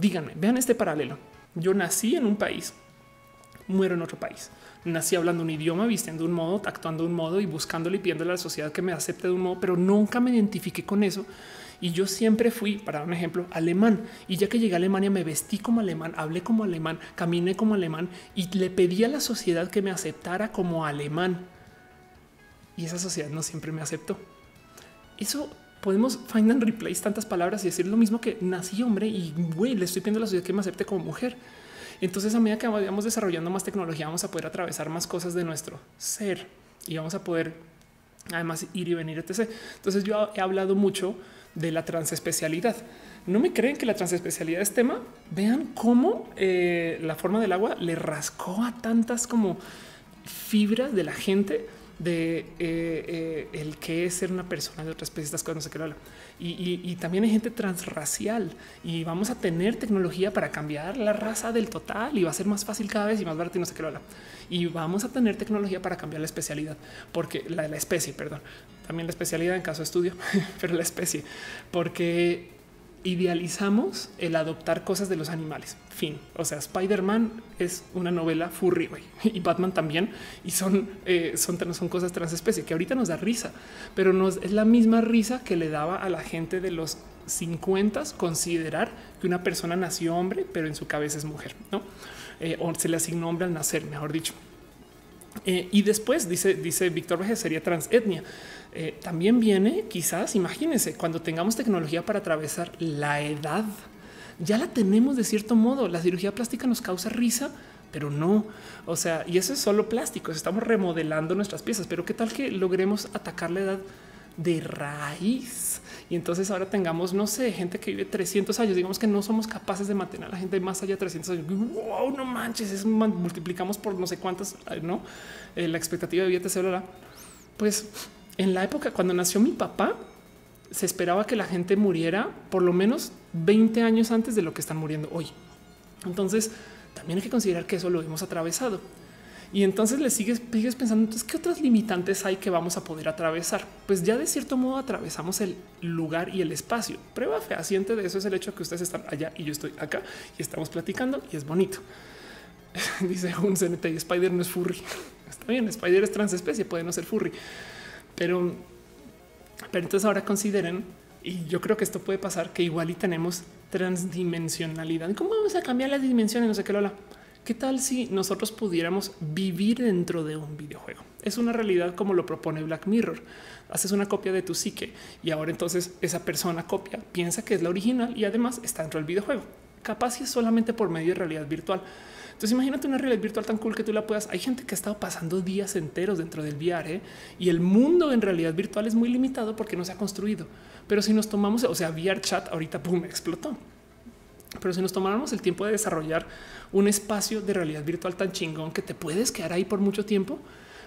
Díganme, vean este paralelo. Yo nací en un país, muero en otro país. Nací hablando un idioma, vistiendo un modo, actuando un modo y buscándole y pidiéndole a la sociedad que me acepte de un modo, pero nunca me identifiqué con eso y yo siempre fui, para un ejemplo, alemán. Y ya que llegué a Alemania, me vestí como alemán, hablé como alemán, caminé como alemán y le pedí a la sociedad que me aceptara como alemán. Y esa sociedad no siempre me aceptó. Eso podemos find and replace tantas palabras y decir lo mismo que nací hombre y güey, le estoy pidiendo a la sociedad que me acepte como mujer. Entonces, a medida que vayamos desarrollando más tecnología, vamos a poder atravesar más cosas de nuestro ser y vamos a poder además ir y venir, etc. Entonces, yo he hablado mucho de la transespecialidad. No me creen que la transespecialidad es tema. Vean cómo eh, la forma del agua le rascó a tantas como fibras de la gente de eh, eh, el que es ser una persona de otra especie, estas cosas no sé qué habla. Y, también hay gente transracial y vamos a tener tecnología para cambiar la raza del total y va a ser más fácil cada vez y más barato y no sé qué habla. Y vamos a tener tecnología para cambiar la especialidad, porque la, la especie, perdón, también la especialidad en caso de estudio, pero la especie, porque idealizamos el adoptar cosas de los animales. Fin. O sea, Spider-Man es una novela furry y Batman también. Y son, eh, son, son cosas transespecie que ahorita nos da risa, pero nos es la misma risa que le daba a la gente de los 50 considerar que una persona nació hombre, pero en su cabeza es mujer, ¿no? Eh, o se le asignó hombre al nacer, mejor dicho. Eh, y después dice, dice Víctor Vejez, sería transetnia. Eh, también viene, quizás, imagínense, cuando tengamos tecnología para atravesar la edad, ya la tenemos de cierto modo. La cirugía plástica nos causa risa, pero no. O sea, y eso es solo plástico. Estamos remodelando nuestras piezas, pero qué tal que logremos atacar la edad de raíz. Y entonces ahora tengamos, no sé, gente que vive 300 años, digamos que no somos capaces de mantener a la gente más allá de 300 años. Wow, no manches, es multiplicamos por no sé cuántas, no eh, la expectativa de vida celular. Pues en la época cuando nació mi papá, se esperaba que la gente muriera por lo menos 20 años antes de lo que están muriendo hoy. Entonces también hay que considerar que eso lo hemos atravesado. Y entonces le sigues, sigues pensando, entonces, ¿qué otras limitantes hay que vamos a poder atravesar? Pues ya de cierto modo atravesamos el lugar y el espacio. Prueba fehaciente de eso es el hecho de que ustedes están allá y yo estoy acá y estamos platicando y es bonito. Dice un CNT Spider no es furry. Está bien, Spider es transespecie, puede no ser furry. Pero, pero entonces ahora consideren, y yo creo que esto puede pasar, que igual y tenemos transdimensionalidad. ¿Cómo vamos a cambiar las dimensiones? No sé qué, Lola. ¿Qué tal si nosotros pudiéramos vivir dentro de un videojuego? Es una realidad como lo propone Black Mirror. Haces una copia de tu psique y ahora entonces esa persona copia, piensa que es la original y además está dentro del videojuego. Capaz es solamente por medio de realidad virtual. Entonces imagínate una realidad virtual tan cool que tú la puedas. Hay gente que ha estado pasando días enteros dentro del VR ¿eh? y el mundo en realidad virtual es muy limitado porque no se ha construido. Pero si nos tomamos, o sea, VR chat ahorita, boom, explotó. Pero si nos tomáramos el tiempo de desarrollar un espacio de realidad virtual tan chingón que te puedes quedar ahí por mucho tiempo,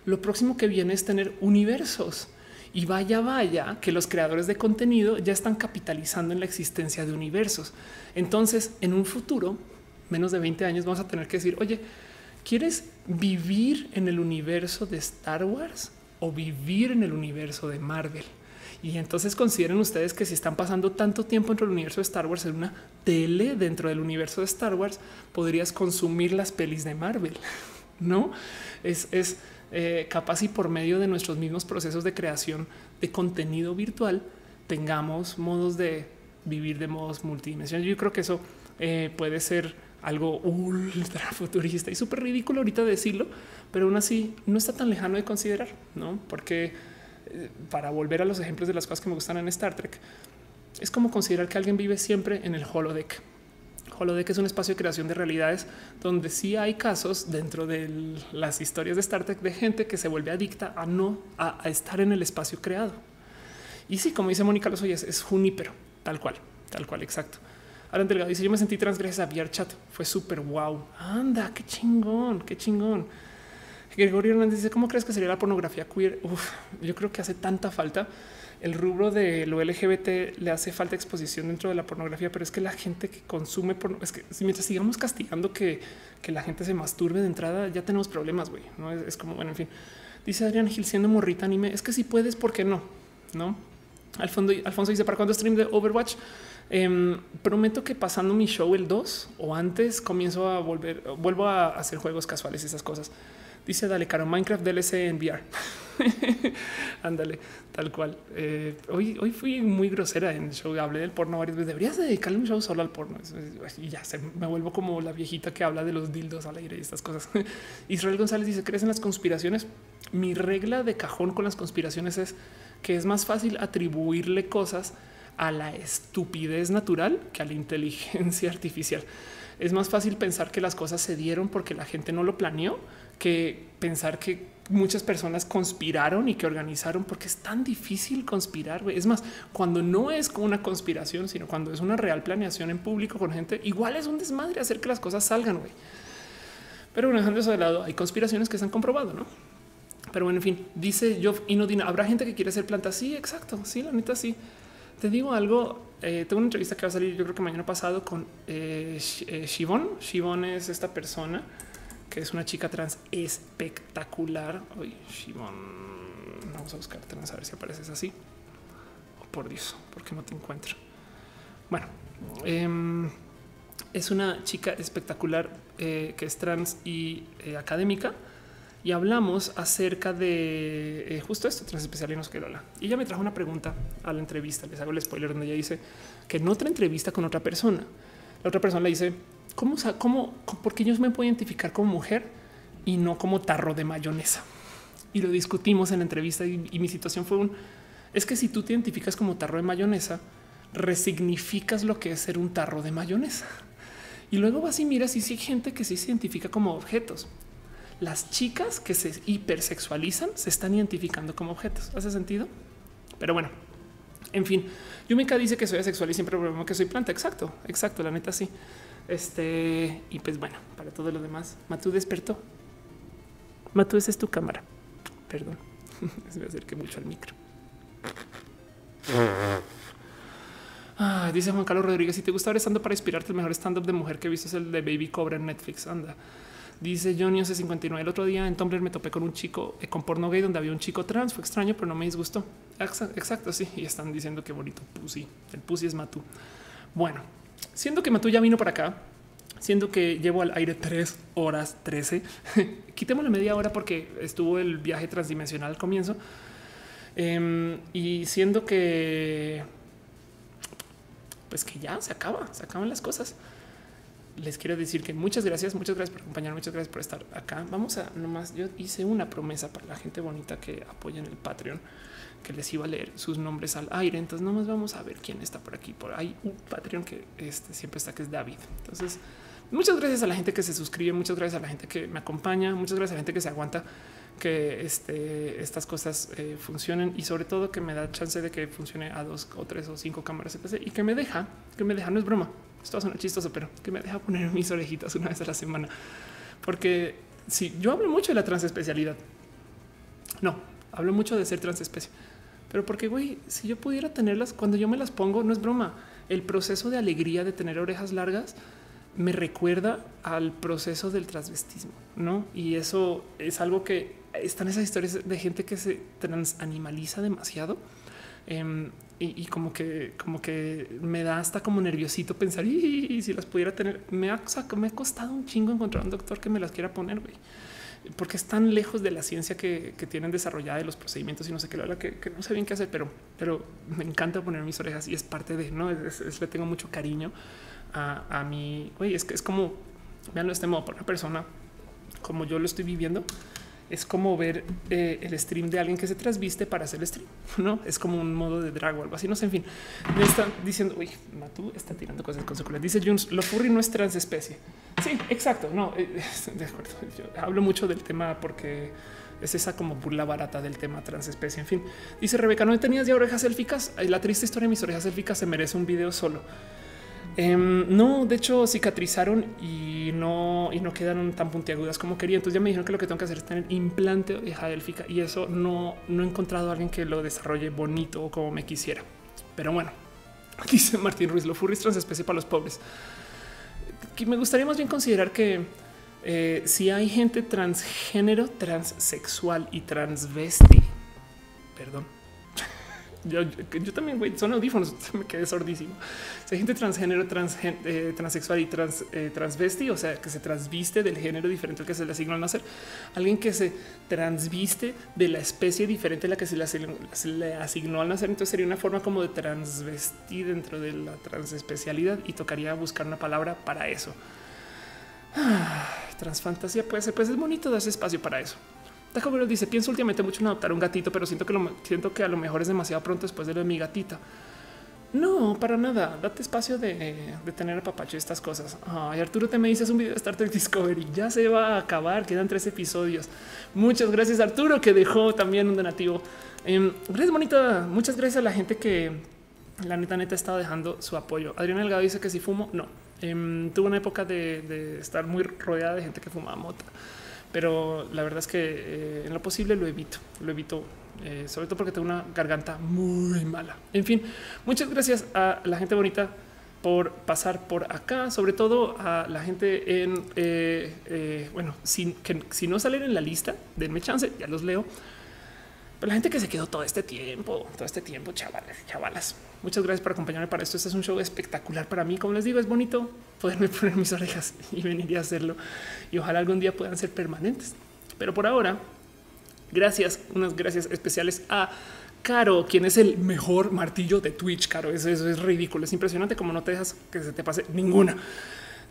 lo próximo que viene es tener universos. Y vaya, vaya, que los creadores de contenido ya están capitalizando en la existencia de universos. Entonces, en un futuro, menos de 20 años, vamos a tener que decir, oye, ¿quieres vivir en el universo de Star Wars o vivir en el universo de Marvel? Y entonces consideren ustedes que si están pasando tanto tiempo dentro del universo de Star Wars en una tele dentro del universo de Star Wars, podrías consumir las pelis de Marvel. No es, es eh, capaz y por medio de nuestros mismos procesos de creación de contenido virtual tengamos modos de vivir de modos multidimensionales. Yo creo que eso eh, puede ser algo ultra futurista y súper ridículo ahorita decirlo, pero aún así no está tan lejano de considerar, no? Porque eh, para volver a los ejemplos de las cosas que me gustan en Star Trek, es como considerar que alguien vive siempre en el holodeck. Holodeck es un espacio de creación de realidades donde sí hay casos dentro de las historias de Star Trek de gente que se vuelve adicta a no a, estar en el espacio creado. Y sí, como dice Mónica Los Oyes, es Junípero, tal cual, tal cual, exacto. Alan Delgado dice: Yo me sentí trans gracias a VR chat. Fue súper wow. Anda, qué chingón, qué chingón. Gregorio Hernández dice: ¿Cómo crees que sería la pornografía queer? yo creo que hace tanta falta. El rubro de lo LGBT le hace falta exposición dentro de la pornografía, pero es que la gente que consume porno, es que mientras sigamos castigando que, que la gente se masturbe de entrada, ya tenemos problemas, güey. No es, como, bueno, en fin. Dice Adrián Gil siendo morrita anime. Es que si puedes, ¿por qué no? No. Alfonso, Alfonso dice: ¿Para cuándo stream de Overwatch? Em, prometo que pasando mi show el 2 o antes comienzo a volver, vuelvo a hacer juegos casuales y esas cosas. Dice dale caro Minecraft DLC en VR. Ándale, tal cual. Eh, hoy, hoy fui muy grosera en el show. Hablé del porno varias veces. Deberías dedicarle un show solo al porno. Y ya se, me vuelvo como la viejita que habla de los dildos al aire y estas cosas. Israel González dice: ¿Crees en las conspiraciones? Mi regla de cajón con las conspiraciones es que es más fácil atribuirle cosas a la estupidez natural que a la inteligencia artificial. Es más fácil pensar que las cosas se dieron porque la gente no lo planeó que pensar que muchas personas conspiraron y que organizaron porque es tan difícil conspirar. Es más, cuando no es como una conspiración, sino cuando es una real planeación en público con gente, igual es un desmadre hacer que las cosas salgan. Pero bueno, dejando eso de lado, hay conspiraciones que se han comprobado, no? Pero bueno, en fin, dice Joff Inodina, habrá gente que quiere hacer plantas. Sí, exacto. Sí, la neta, sí. Te digo algo, eh, tengo una entrevista que va a salir yo creo que mañana pasado con eh, eh Shivon. es esta persona que es una chica trans espectacular. Uy, Shivon, vamos a buscar trans a ver si apareces así. Oh, por Dios, ¿por qué no te encuentro? Bueno, em, es una chica espectacular eh, que es trans y académica y hablamos acerca de eh, justo esto, trans especial y no sé qué Y ella me trajo una pregunta a la entrevista. Les hago el spoiler donde ella dice que en otra entrevista con otra persona, la otra persona le dice, ¿cómo, cómo, por qué yo me puedo identificar como mujer y no como tarro de mayonesa? Y lo discutimos en la entrevista y, y mi situación fue un, es que si tú te identificas como tarro de mayonesa, resignificas lo que es ser un tarro de mayonesa. Y luego vas y miras y si hay gente que sí se identifica como objetos. Las chicas que se hipersexualizan se están identificando como objetos. ¿Hace sentido? Pero bueno, en fin, Yumika dice que soy asexual y siempre problema que soy planta. Exacto, exacto. La neta sí. Este y pues bueno, para todo lo demás, Matú despertó. Matú, esa es tu cámara. Perdón, me acerqué mucho al micro. Ah, dice Juan Carlos Rodríguez, si te gusta ver estando para inspirarte, el mejor stand-up de mujer que he visto es el de Baby Cobra en Netflix. Anda. Dice Johnny 59 El otro día en Tumblr me topé con un chico eh, con porno gay donde había un chico trans. Fue extraño, pero no me disgustó. Exacto, sí. Y están diciendo que bonito pussy. El pussy es Matú. Bueno, siendo que Matú ya vino para acá, siendo que llevo al aire tres horas 13, quitémosle media hora porque estuvo el viaje transdimensional al comienzo. Em, y siendo que pues que ya se acaba, se acaban las cosas. Les quiero decir que muchas gracias, muchas gracias por acompañar, muchas gracias por estar acá. Vamos a nomás, yo hice una promesa para la gente bonita que apoya en el Patreon, que les iba a leer sus nombres al aire. Entonces nomás vamos a ver quién está por aquí. Por ahí un Patreon que este, siempre está, que es David. Entonces, muchas gracias a la gente que se suscribe, muchas gracias a la gente que me acompaña, muchas gracias a la gente que se aguanta que este, estas cosas eh, funcionen y sobre todo que me da chance de que funcione a dos o tres o cinco cámaras y que me deja, que me deja, no es broma, esto suena chistoso, pero que me deja poner mis orejitas una vez a la semana. Porque si yo hablo mucho de la transespecialidad, no, hablo mucho de ser transespecie, pero porque güey, si yo pudiera tenerlas cuando yo me las pongo, no es broma, el proceso de alegría de tener orejas largas me recuerda al proceso del transvestismo, ¿no? Y eso es algo que están esas historias de gente que se transanimaliza demasiado em, y, como que como que me da hasta como nerviosito pensar y, si las pudiera tener. Me ha, me ha costado un chingo encontrar un doctor que me las quiera poner, porque están lejos de la ciencia que, tienen desarrollada de los procedimientos y no sé qué, la verdad que, no sé bien qué hacer, pero, pero me encanta poner mis orejas y es parte de no es, le tengo mucho cariño a, a mi. Es que es como veanlo de este modo para una persona como yo lo estoy viviendo es como ver eh, el stream de alguien que se transviste para hacer el stream, ¿no? Es como un modo de drag o algo así, no sé, en fin. Me está diciendo, uy, Matú está tirando cosas con su Dice Jones, lo furry no es transespecie. Sí, exacto, no, eh, de acuerdo. Yo hablo mucho del tema porque es esa como burla barata del tema transespecie. En fin, dice Rebeca, no tenías ya orejas élficas. La triste historia de mis orejas élficas se merece un video solo. Em, no, de hecho cicatrizaron y no, y no quedaron tan puntiagudas como quería. Entonces ya me dijeron que lo que tengo que hacer es tener implante oreja élfica y eso no, no he encontrado a alguien que lo desarrolle bonito o como me quisiera. Pero bueno, dice Martín Ruiz, lo furries transespecie para los pobres. Que me gustaría más bien considerar que eh, si hay gente transgénero, transexual y transvesti, perdón, yo, también, güey, son audífonos, me quedé sordísimo. Si hay gente transgénero, trans, eh, transexual y trans, eh, transvesti, o sea, que se transviste del género diferente al que se le asignó al nacer. Alguien que se transviste de la especie diferente a la que se le, asignó, al nacer. Entonces sería una forma como de transvestir dentro de la transespecialidad y tocaría buscar una palabra para eso. Ah, transfantasía puede ser, pues es bonito darse espacio para eso. Taco dice: Pienso últimamente mucho en adoptar un gatito, pero siento que lo, siento que a lo mejor es demasiado pronto después de lo de mi gatita. No, para nada. Date espacio de, tener a papacho estas cosas. Ay, Arturo te me dices un video de Star Trek Discovery. Ya se va a acabar. Quedan tres episodios. Muchas gracias, Arturo, que dejó también un donativo. Eh, gracias, bonita. Muchas gracias a la gente que la neta, neta, estado dejando su apoyo. Adriana Delgado dice que si fumo, no. Em, tuve una época de, de, estar muy rodeada de gente que fumaba mota pero la verdad es que eh, en lo posible lo evito, lo evito, eh, sobre todo porque tengo una garganta muy mala. En fin, muchas gracias a la gente bonita por pasar por acá, sobre todo a la gente en, eh, bueno, que, si no salen en la lista, denme chance, ya los leo. Pero la gente que se quedó todo este tiempo, todo este tiempo, chavales, chavalas. Muchas gracias por acompañarme para esto. Este es un show espectacular para mí. Como les digo, es bonito poderme poner mis orejas y venir a hacerlo. Y ojalá algún día puedan ser permanentes. Pero por ahora, gracias, unas gracias especiales a Caro, quien es el mejor martillo de Twitch. Caro, eso, eso es ridículo. Es impresionante como no te dejas que se te pase ninguna.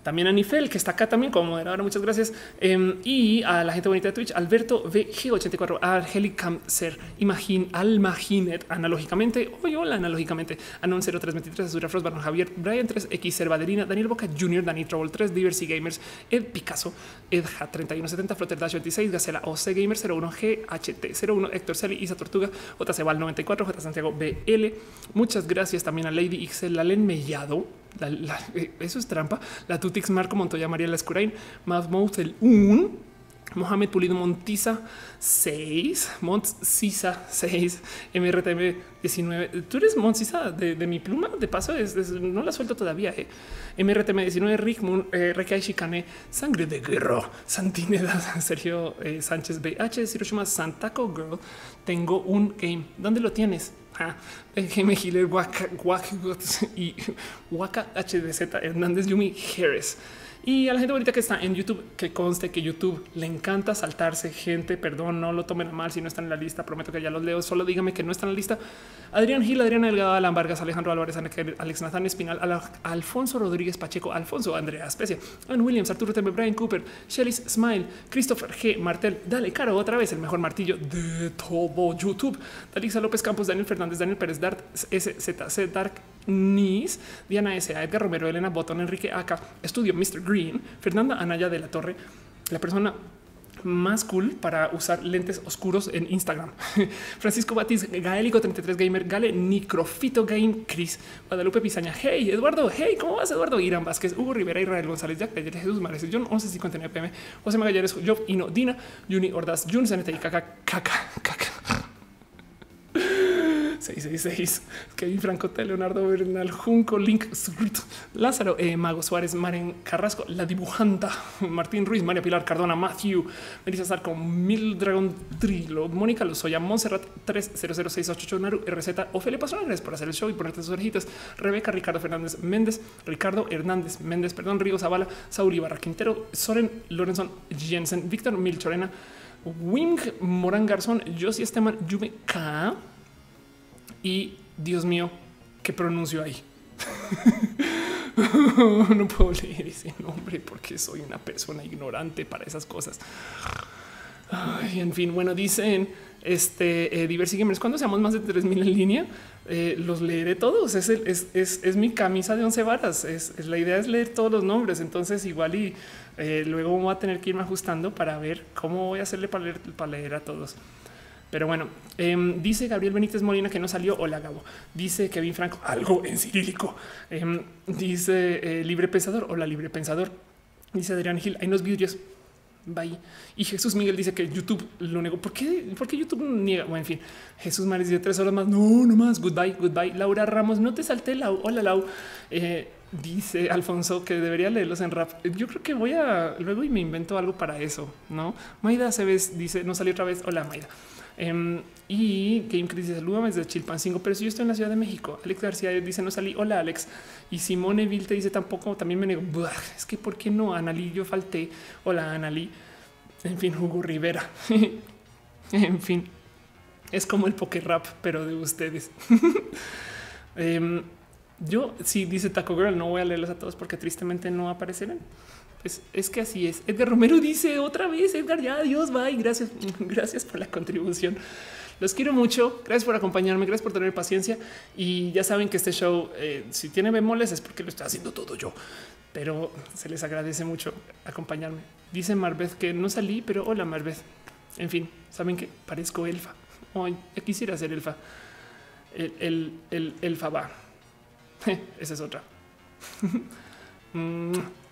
También a Nifel, que está acá también como moderadora. Muchas gracias. Em, y a la gente bonita de Twitch, Alberto VG84, Argelicamcer, Imagin, Almaginet, analógicamente. Hoy hola, analógicamente. Anon 0323, Azura Frost, Baron Javier, Brian 3X, Cervaderina, Daniel Boca Jr., Dani Trouble 3, Diversity Gamers, Ed Picasso, Edja 3170, Flutter Dash 26, Gacela OC Gamer 01, GHT 01, Héctor Celi, Isa Tortuga, JC Val 94, J Santiago BL. Muchas gracias también a Lady XL, Lalen Mellado. Eh, eso es trampa. La Tutix Marco Montoya María Lascurain, Mouth el un Mohamed Pulido Montiza 6, Montsisa 6, MRTM 19. Tú eres Montsisa de, de, mi pluma. De paso, es, no la suelto todavía. Eh. MRTM 19, Rick Moon, eh, Rekai Shikane, Sangre de Guerra, Santineda, Sergio eh, Sánchez BH, Hiroshima Santaco Girl. Tengo un game. ¿Dónde lo tienes? Jaime Giler, Waka, y Waka HDZ Hernández Yumi Jerez. Y a la gente bonita que está en YouTube, que conste que YouTube le encanta saltarse gente. Perdón, no lo tomen mal si no están en la lista. Prometo que ya los leo. Solo dígame que no están en la lista. Adrián Gil, Adriana Delgado, Alan Vargas, Alejandro Álvarez, Alex Nathan Espinal, Alfonso Rodríguez Pacheco, Alfonso Andrea Especia, Ann Williams, Arturo Tembe, Brian Cooper, Shelly Smile, Christopher G. Martel, Dale Caro, otra vez el mejor martillo de todo YouTube. Dalisa López Campos, Daniel Fernández, Daniel Pérez, Dart, SZC, Dark Nis, Diana S. Edgar Romero, Elena Botón, Enrique Aka, Estudio Mr. Green, Fernanda Anaya de la Torre, la persona más cool para usar lentes oscuros en Instagram. Francisco Batiz, Gaélico 33 Gamer, Gale, Nicrofito Game, Chris, Guadalupe Pizaña, Hey, Eduardo, Hey, ¿cómo vas, Eduardo? Irán Vázquez, Hugo Rivera, Israel González, Jack Jesús Mares, John 1159 PM, José Magallanes, Job Ino, Dina, Juni Ordaz, Jun y Caca, Caca, Caca. 666, Kevin Franco, Leonardo Bernal, Junco, Link, Lázaro, eh, Mago Suárez, Maren Carrasco, La Dibujanta, Martín Ruiz, María Pilar Cardona, Matthew, Melissa Zarco, Mil Dragon Trilo, Mónica Lozoya, Montserrat 300688 Naru, RZ, Ofelia Pastrana, por hacer el show y ponerte sus orejitas, Rebeca, Ricardo Fernández Méndez, Ricardo Hernández Méndez, perdón, Río Zavala, Sauri Barra Quintero, Soren Lorenzo Jensen, Víctor Milchorena, Wing Morán Garzón, Josie Esteban, Yume K. Y Dios mío, ¿qué pronuncio ahí? no puedo leer ese nombre porque soy una persona ignorante para esas cosas. en fin, bueno, dicen este eh, Diversi Gamers, cuando seamos más de 3000 en línea, eh, los leeré todos. Es, es, mi camisa de 11 varas. Es, la idea es leer todos los nombres. Entonces, igual y eh, luego voy a tener que irme ajustando para ver cómo voy a hacerle para leer a todos. Pero bueno, em, dice Gabriel Benítez Molina que no salió. Hola, Gabo. Dice Kevin Franco algo en cirílico. Em, dice eh, Libre Pensador. Hola, Libre Pensador. Dice Adrián Gil. Hay unos vídeos. Bye. Y Jesús Miguel dice que YouTube lo negó. ¿Por qué? ¿Por qué YouTube niega? Bueno, en fin, Jesús Maris dice tres horas más. No, no más. Goodbye, goodbye. Laura Ramos, no te salté, Lau. Hola, Lau. Eh, dice Alfonso que debería leerlos en rap. Yo creo que voy a luego y me invento algo para eso. No, Maida se dice no salió otra vez. Hola, Maida. Em, y Game Crisis salúdame desde Chilpancingo, pero si yo estoy en la Ciudad de México. Alex García dice no salí. Hola Alex. Y Simone Vil te dice tampoco, también me nego. Es que por qué no? Analí, yo falté. Hola Analí. En fin, Hugo Rivera. en fin, es como el poker rap, pero de ustedes. Em, yo sí dice Taco Girl, no voy a leerlos a todos porque tristemente no aparecerán. Pues es que así es. Edgar Romero dice otra vez, Edgar, ya adiós, bye. Gracias, gracias por la contribución. Los quiero mucho. Gracias por acompañarme. Gracias por tener paciencia. Y ya saben que este show, eh, si tiene bemoles, es porque lo estoy haciendo todo yo. Pero se les agradece mucho acompañarme. Dice Marbeth que no salí, pero hola Marbeth. En fin, saben que parezco elfa. Hoy quisiera ser elfa. El, el, el elfa va. Esa es otra.